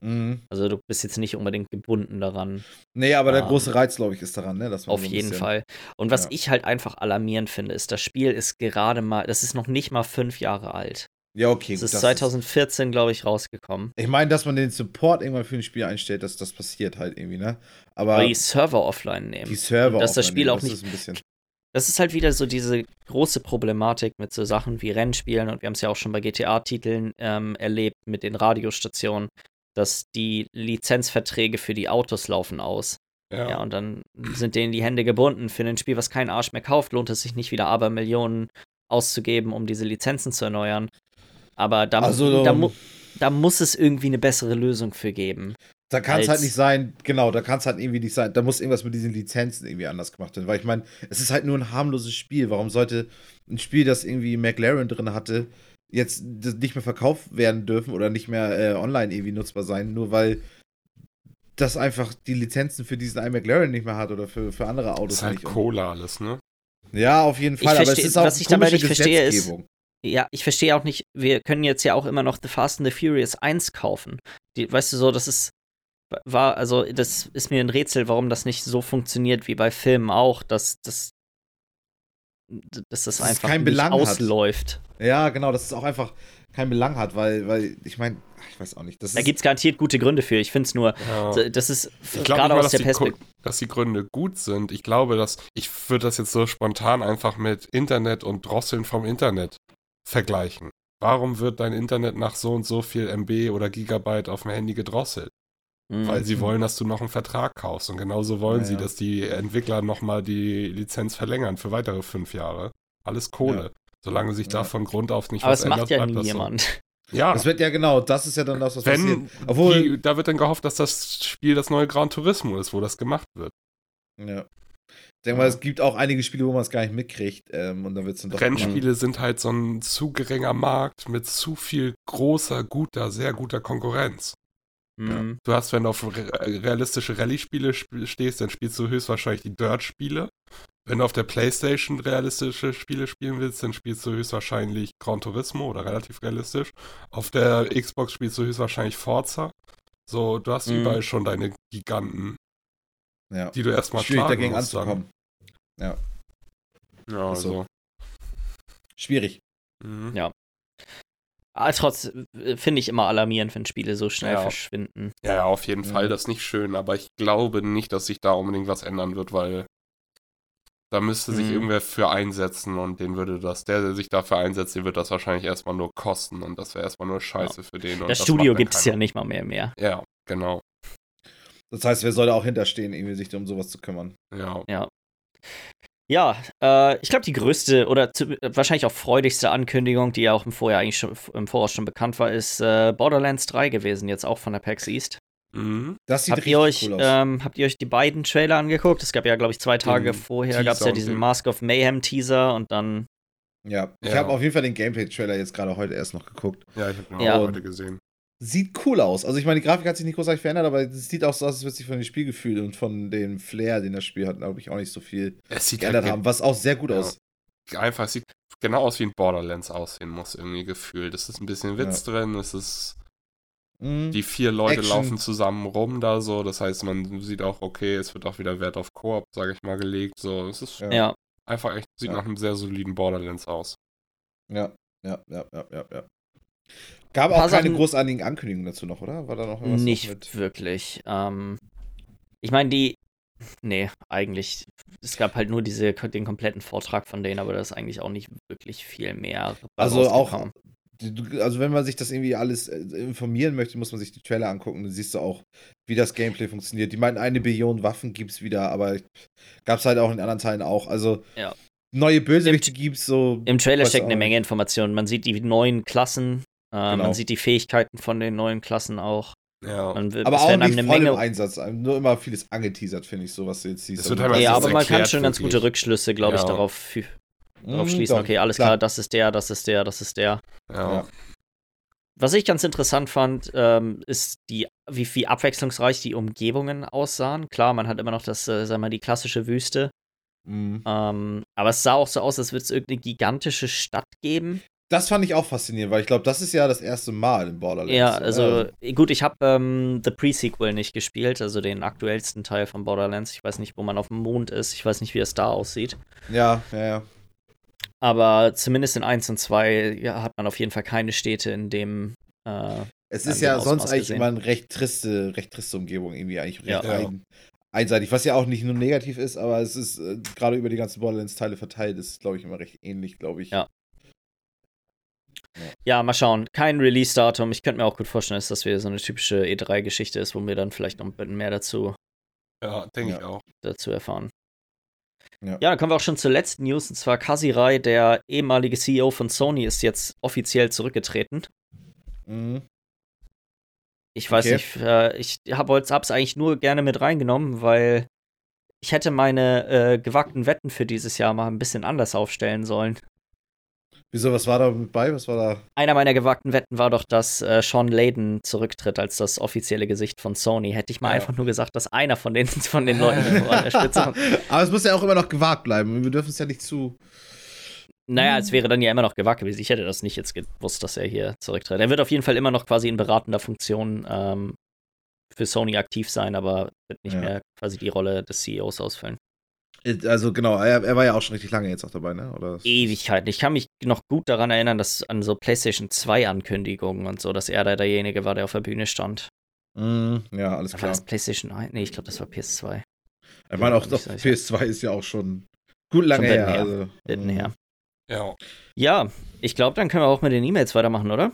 Mhm. Also du bist jetzt nicht unbedingt gebunden daran. Nee, aber der ähm, große Reiz, glaube ich, ist daran, ne? Dass auf so jeden Fall. Und was ja. ich halt einfach alarmierend finde, ist, das Spiel ist gerade mal, das ist noch nicht mal fünf Jahre alt. Ja, okay. Das gut, ist 2014, glaube ich, rausgekommen. Ich meine, dass man den Support irgendwann für ein Spiel einstellt, dass das passiert halt irgendwie, ne? Aber, Aber die Server offline nehmen. Die Server Dass das Spiel nehmen, auch nicht. Ist das ist halt wieder so diese große Problematik mit so Sachen wie Rennspielen und wir haben es ja auch schon bei GTA-Titeln ähm, erlebt mit den Radiostationen, dass die Lizenzverträge für die Autos laufen aus. Ja. ja, und dann sind denen die Hände gebunden. Für ein Spiel, was kein Arsch mehr kauft, lohnt es sich nicht wieder aber Millionen auszugeben, um diese Lizenzen zu erneuern. Aber da, also, da, mu da muss es irgendwie eine bessere Lösung für geben. Da kann es halt nicht sein, genau, da kann es halt irgendwie nicht sein. Da muss irgendwas mit diesen Lizenzen irgendwie anders gemacht werden. Weil ich meine, es ist halt nur ein harmloses Spiel. Warum sollte ein Spiel, das irgendwie McLaren drin hatte, jetzt nicht mehr verkauft werden dürfen oder nicht mehr äh, online irgendwie nutzbar sein, nur weil das einfach die Lizenzen für diesen iMcLaren nicht mehr hat oder für, für andere Autos. Das ist halt Cola alles, ne? Ja, auf jeden Fall. Ich aber es ist auch was ich dabei nicht verstehe ist, ja, ich verstehe auch nicht, wir können jetzt ja auch immer noch The Fast and the Furious 1 kaufen. Die, weißt du so, das ist, war, also das ist mir ein Rätsel, warum das nicht so funktioniert wie bei Filmen auch, dass, dass, dass das, das einfach kein nicht Belang ausläuft. Hat. Ja, genau, dass es auch einfach keinen Belang hat, weil, weil ich meine, ich weiß auch nicht. da gibt es garantiert gute Gründe für. Ich finde es nur, ja. das ist gerade aus der Perspektive. Dass die Gründe gut sind. Ich glaube, dass ich würde das jetzt so spontan einfach mit Internet und Drosseln vom Internet vergleichen. Warum wird dein Internet nach so und so viel MB oder Gigabyte auf dem Handy gedrosselt? Mhm. Weil sie wollen, dass du noch einen Vertrag kaufst. Und genauso wollen ja, sie, dass die Entwickler nochmal die Lizenz verlängern für weitere fünf Jahre. Alles Kohle. Ja. Solange sich da von Grund auf nicht Aber was es macht ändert, ja bleibt nie das so. jemand. Ja, Das wird ja genau, das ist ja dann das, was wenn passiert. Obwohl, die, da wird dann gehofft, dass das Spiel das neue Gran Turismo ist, wo das gemacht wird. ja. Ich denke mal, es gibt auch einige Spiele, wo man es gar nicht mitkriegt. Ähm, und dann wird es dann doch. Rennspiele sind halt so ein zu geringer Markt mit zu viel großer, guter, sehr guter Konkurrenz. Mhm. Du hast, wenn du auf re realistische Rallye-Spiele sp stehst, dann spielst du höchstwahrscheinlich die Dirt-Spiele. Wenn du auf der Playstation realistische Spiele spielen willst, dann spielst du höchstwahrscheinlich Gran Turismo oder relativ realistisch. Auf der Xbox spielst du höchstwahrscheinlich Forza. So, du hast Mhm. überall schon deine Giganten, ja. die du erstmal Schwierig dagegen musst dann. anzukommen. Ja, Ach so. also. Schwierig. Mhm. Ja. Aber trotz äh, finde ich immer alarmierend, wenn Spiele so schnell Ja. verschwinden. Ja, ja, auf jeden Mhm. Fall, das ist nicht schön, aber ich glaube nicht, dass sich da unbedingt was ändern wird, weil da müsste sich Mhm. irgendwer für einsetzen und den würde das, der, der sich dafür einsetzt, den wird das wahrscheinlich erstmal nur kosten und das wäre erstmal nur scheiße für den. Und Das das Studio dann gibt es ja nicht mal mehr mehr. Ja, genau. Das heißt, wer soll da auch hinterstehen, irgendwie sich um sowas zu kümmern? Ja. Ja, äh, ich glaube, die größte oder zu, wahrscheinlich auch freudigste Ankündigung, die ja auch im Vorjahr eigentlich schon im Voraus schon bekannt war, ist äh, Borderlands 3 gewesen, jetzt auch von der PAX East. Mhm. Das sieht Habt richtig ihr, euch, cool aus. ähm, habt ihr euch die beiden Trailer angeguckt? Es gab ja, glaube ich, zwei Tage Den vorher gab es ja diesen den- Mask of Mayhem Teaser und dann ja, ich Ja. habe auf jeden Fall den Gameplay-Trailer jetzt gerade heute erst noch geguckt. Ja, ich habe ihn Ja. auch heute gesehen. Sieht cool aus. Also ich meine, die Grafik hat sich nicht großartig verändert, aber es sieht auch so aus, als würde sich von dem Spielgefühl und von dem Flair, den das Spiel hat, glaube ich, auch nicht so viel Es sieht geändert halt haben, was auch sehr gut Ja. aus. einfach, es sieht genau aus wie ein Borderlands aussehen muss, irgendwie gefühlt. Es ist ein bisschen Witz drin, es ist Mhm. Die vier Leute Action. laufen zusammen rum da so. Das heißt, man sieht auch, okay, es wird auch wieder Wert auf Koop, sage ich mal, gelegt. So, es ist Ja. ja. einfach echt, sieht Ja. nach einem sehr soliden Borderlands aus. Ja, ja, ja, ja, ja, ja. Gab auch keine Sachen- großartigen Ankündigungen dazu noch, oder? War da noch irgendwas Nicht wirklich. Ähm, ich meine, die. Nee, eigentlich. Es gab halt nur diese, den kompletten Vortrag von denen, aber da ist eigentlich auch nicht wirklich viel mehr. Also auch, also wenn man sich das irgendwie alles äh, informieren möchte, muss man sich die Trailer angucken. Dann siehst du auch, wie das Gameplay funktioniert. Die meinten, eine Billion Waffen gibt's wieder, aber gab's halt auch in anderen Teilen auch. Also Ja. neue Bösewichte gibt's so. Im Trailer steckt eine. Menge Informationen. Man sieht die neuen Klassen, äh, Genau. man sieht die Fähigkeiten von den neuen Klassen auch. Ja. Man, wird- Aber auch nicht voll eine im Menge. Einsatz. Nur immer vieles angeteasert, finde ich, so was du jetzt siehst. Wird Also, Ja, das aber man kann schon ganz wirklich. gute Rückschlüsse, glaube ich, Ja. darauf, fü- darauf Mhm, schließen. doch, Okay, alles klar, das ist der, das ist der, das ist der. ja. Ja. Was ich ganz interessant fand, ähm, ist die, wie, wie abwechslungsreich die Umgebungen aussahen. Klar, man hat immer noch das, äh, sag mal, die klassische Wüste. Mhm. Ähm, aber es sah auch so aus, als würde es irgendeine gigantische Stadt geben. Das fand ich auch faszinierend, weil ich glaube, das ist ja das erste Mal in Borderlands. Ja, oder? also gut, ich habe ähm, The Pre-Sequel nicht gespielt, also den aktuellsten Teil von Borderlands. Ich weiß nicht, wo man auf dem Mond ist. Ich weiß nicht, wie es da aussieht. Ja, ja, ja. Aber zumindest in 1 und 2 ja, hat man auf jeden Fall keine Städte, in dem. Äh, Es ist ja Ausmaß sonst eigentlich gesehen. immer eine recht triste, recht triste Umgebung, irgendwie eigentlich recht Ja. ein, einseitig, was ja auch nicht nur negativ ist, aber es ist äh, gerade über die ganzen Borderlands-Teile verteilt, ist, glaube ich, immer recht ähnlich, glaube ich. Ja. Ja, mal schauen. Kein Release-Datum. Ich könnte mir auch gut vorstellen, dass das wieder so eine typische E3-Geschichte ist, wo wir dann vielleicht noch ein bisschen mehr dazu, Ja, denke Ja. ich auch. dazu erfahren. Ja. Ja, dann kommen wir auch schon zur letzten News, und zwar Kazirai, der ehemalige CEO von Sony, ist jetzt offiziell zurückgetreten. Mhm. Ich weiß Okay. nicht, äh, ich habe es eigentlich nur gerne mit reingenommen, weil ich hätte meine äh, gewagten Wetten für dieses Jahr mal ein bisschen anders aufstellen sollen. Wieso, was war da mit bei? Was war da? Einer meiner gewagten Wetten war doch, dass äh, Sean Layden zurücktritt als das offizielle Gesicht von Sony. Hätte ich mal Ja. einfach nur gesagt, dass einer von den, von den Leuten an der Spitze haben. aber es muss ja auch immer noch gewagt bleiben. Wir dürfen es ja nicht zu. Naja, es wäre dann ja immer noch gewagt gewesen. Ich hätte das nicht jetzt gewusst, dass er hier zurücktritt. Er wird auf jeden Fall immer noch quasi in beratender Funktion ähm, für Sony aktiv sein, aber wird nicht Ja. mehr quasi die Rolle des CEOs ausfüllen. Also genau, er, er war ja auch schon richtig lange jetzt auch dabei, ne? Oder? Ewigkeiten. Ich kann mich noch gut daran erinnern, dass an so PlayStation 2 Ankündigungen und so, dass er da derjenige war, der auf der Bühne stand. Mhm, ja, alles War klar. das PlayStation 1? Nee, ich glaube, das war PS2. Ich meine, auch sicher. PS2 ist ja auch schon gut lange Schon her. her. Also, Hinten mhm. her. Ja. Ja, ich glaube, dann können wir auch mit den E-Mails weitermachen, oder?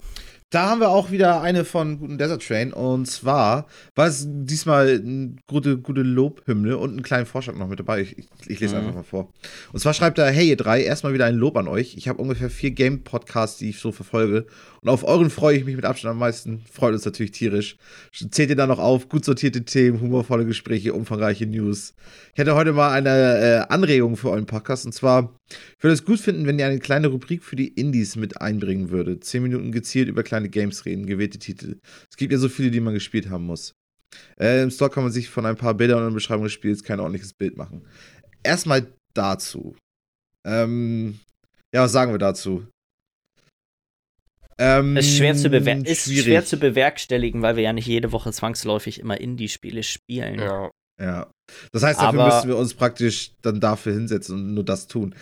Da haben wir auch wieder eine von Guten Desert Train. Und zwar war es diesmal eine gute, gute Lobhymne und einen kleinen Vorschlag noch mit dabei. Ich, ich, ich lese mhm. einfach mal vor. Und zwar schreibt er: Hey, ihr drei, erstmal wieder ein Lob an euch. Ich habe ungefähr vier Game-Podcasts, die ich so verfolge. Und auf euren freue ich mich mit Abstand am meisten. Freut uns natürlich tierisch. Zählt ihr da noch auf? Gut sortierte Themen, humorvolle Gespräche, umfangreiche News. Ich hätte heute mal eine äh, Anregung für euren Podcast. Und zwar, ich würde es gut finden, wenn ihr eine kleine Rubrik für die Indies mit einbringen würdet. Zehn Minuten gezielt über kleine Games reden, gewählte Titel. Es gibt ja so viele, die man gespielt haben muss. Äh, Im Store kann man sich von ein paar Bildern und Beschreibung des Spiels kein ordentliches Bild machen. Erstmal dazu. Ähm, ja, was sagen wir dazu? Ähm, ist, schwer zu, ist schwer zu bewerkstelligen, weil wir ja nicht jede Woche zwangsläufig immer Indie-Spiele spielen. Ja. Ja. Das heißt, dafür Aber müssen wir uns praktisch dann dafür hinsetzen und nur das tun.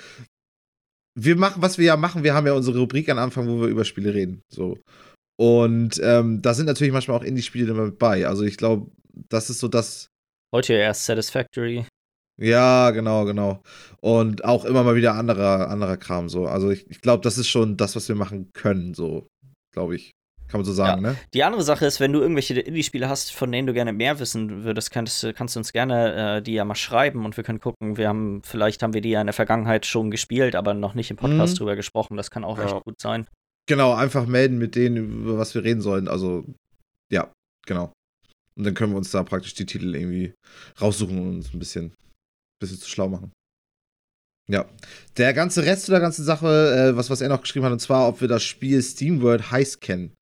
Wir machen, was wir ja machen, wir haben ja unsere Rubrik am Anfang, wo wir über Spiele reden. So. Und ähm, da sind natürlich manchmal auch Indie-Spiele immer mit bei. Also ich glaube, das ist so das. Heute ja erst Satisfactory. Ja, genau, genau. Und auch immer mal wieder anderer, anderer Kram so. Also ich, ich glaube, das ist schon das, was wir machen können, so, glaube ich. Kann man so sagen, ja. ne? Die andere Sache ist, wenn du irgendwelche Indie-Spiele hast, von denen du gerne mehr wissen würdest, kannst, kannst du uns gerne äh, die ja mal schreiben und wir können gucken. Wir haben, vielleicht haben wir die ja in der Vergangenheit schon gespielt, aber noch nicht im Podcast mhm. drüber gesprochen. Das kann auch ja. echt gut sein. Genau, einfach melden mit denen, über was wir reden sollen. Also, ja, genau. Und dann können wir uns da praktisch die Titel irgendwie raussuchen und uns ein bisschen bisschen zu schlau machen. Ja. Der ganze Rest der ganzen Sache, äh, was, was er noch geschrieben hat, und zwar, ob wir das Spiel SteamWorld Heist kennen.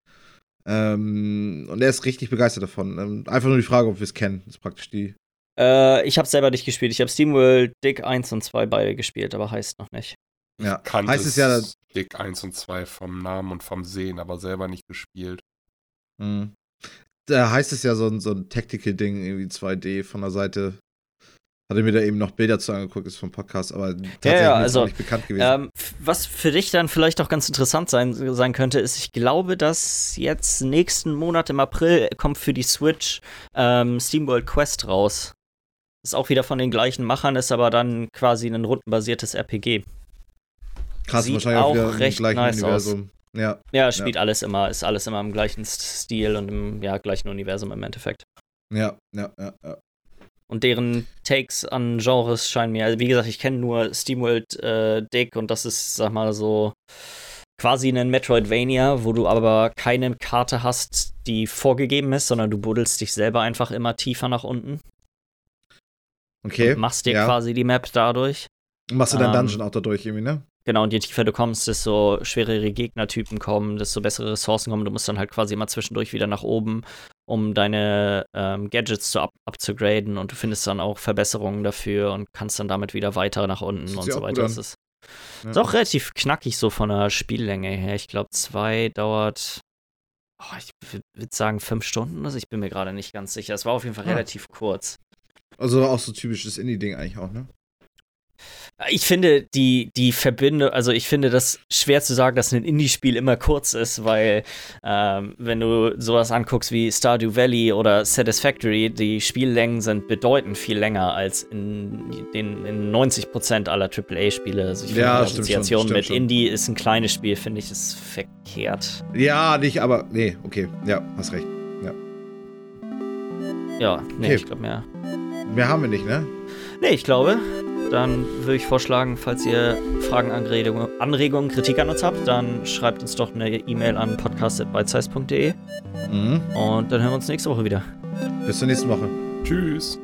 Ähm, und er ist richtig begeistert davon. Ähm, einfach nur die Frage, ob wir es kennen. Das ist praktisch die. Äh, ich habe selber nicht gespielt. Ich habe SteamWorld Dick 1 und 2 beide gespielt, aber heißt noch nicht. Ja, heißt es ja. Dick 1 und 2 vom Namen und vom Sehen, aber selber nicht gespielt. Mhm. Da heißt es ja so ein, so ein Tactical-Ding, irgendwie 2D von der Seite hatte mir da eben noch Bilder zu angeguckt, ist vom Podcast, aber tatsächlich ja, ja, also, nicht bekannt gewesen. Ähm, was für dich dann vielleicht auch ganz interessant sein, sein könnte, ist, ich glaube, dass jetzt nächsten Monat im April kommt für die Switch ähm, SteamWorld Quest raus. Ist auch wieder von den gleichen Machern, ist aber dann quasi ein rundenbasiertes RPG. Krass, Sieht wahrscheinlich auch wieder recht im gleichen nice Universum. Aus. Ja, ja, spielt ja. alles immer, ist alles immer im gleichen Stil und im ja, gleichen Universum im Endeffekt. Ja, ja, ja, ja. Und deren Takes an Genres scheinen mir, also wie gesagt, ich kenne nur SteamWorld äh, Dick und das ist, sag mal so, quasi ein Metroidvania, wo du aber keine Karte hast, die vorgegeben ist, sondern du buddelst dich selber einfach immer tiefer nach unten. Okay. Und machst dir ja. quasi die Map dadurch. Machst du dein ähm, Dungeon auch dadurch irgendwie, ne? Genau, und je tiefer du kommst, desto schwerere Gegnertypen kommen, desto bessere Ressourcen kommen. Du musst dann halt quasi immer zwischendurch wieder nach oben, um deine ähm, Gadgets zu up upzugraden und du findest dann auch Verbesserungen dafür und kannst dann damit wieder weiter nach unten und so weiter. Das ist, ja. ist auch relativ knackig so von der Spiellänge her. Ich glaube, zwei dauert, oh, ich würde sagen fünf Stunden. Also ich bin mir gerade nicht ganz sicher. Es war auf jeden Fall ja. relativ kurz. Also auch so typisches Indie-Ding eigentlich auch, ne? Ich finde die, die Verbindung, also ich finde das schwer zu sagen, dass ein Indie-Spiel immer kurz ist, weil ähm, wenn du sowas anguckst wie Stardew Valley oder Satisfactory, die Spiellängen sind bedeutend viel länger als in den in 90% aller AAA-Spiele. Also ich ja, finde die Assoziation mit schon. Indie ist ein kleines Spiel, finde ich, ist verkehrt. Ja, nicht, aber nee, okay, ja, hast recht. Ja. Ja, nee, okay. ich glaube mehr. Mehr haben wir nicht, ne? Nee, ich glaube, dann würde ich vorschlagen, falls ihr Fragen, Anregungen, Anregungen, Kritik an uns habt, dann schreibt uns doch eine E-Mail an podcast.bitesize.de. Mhm. Und dann hören wir uns nächste Woche wieder. Bis zur nächsten Woche. Tschüss.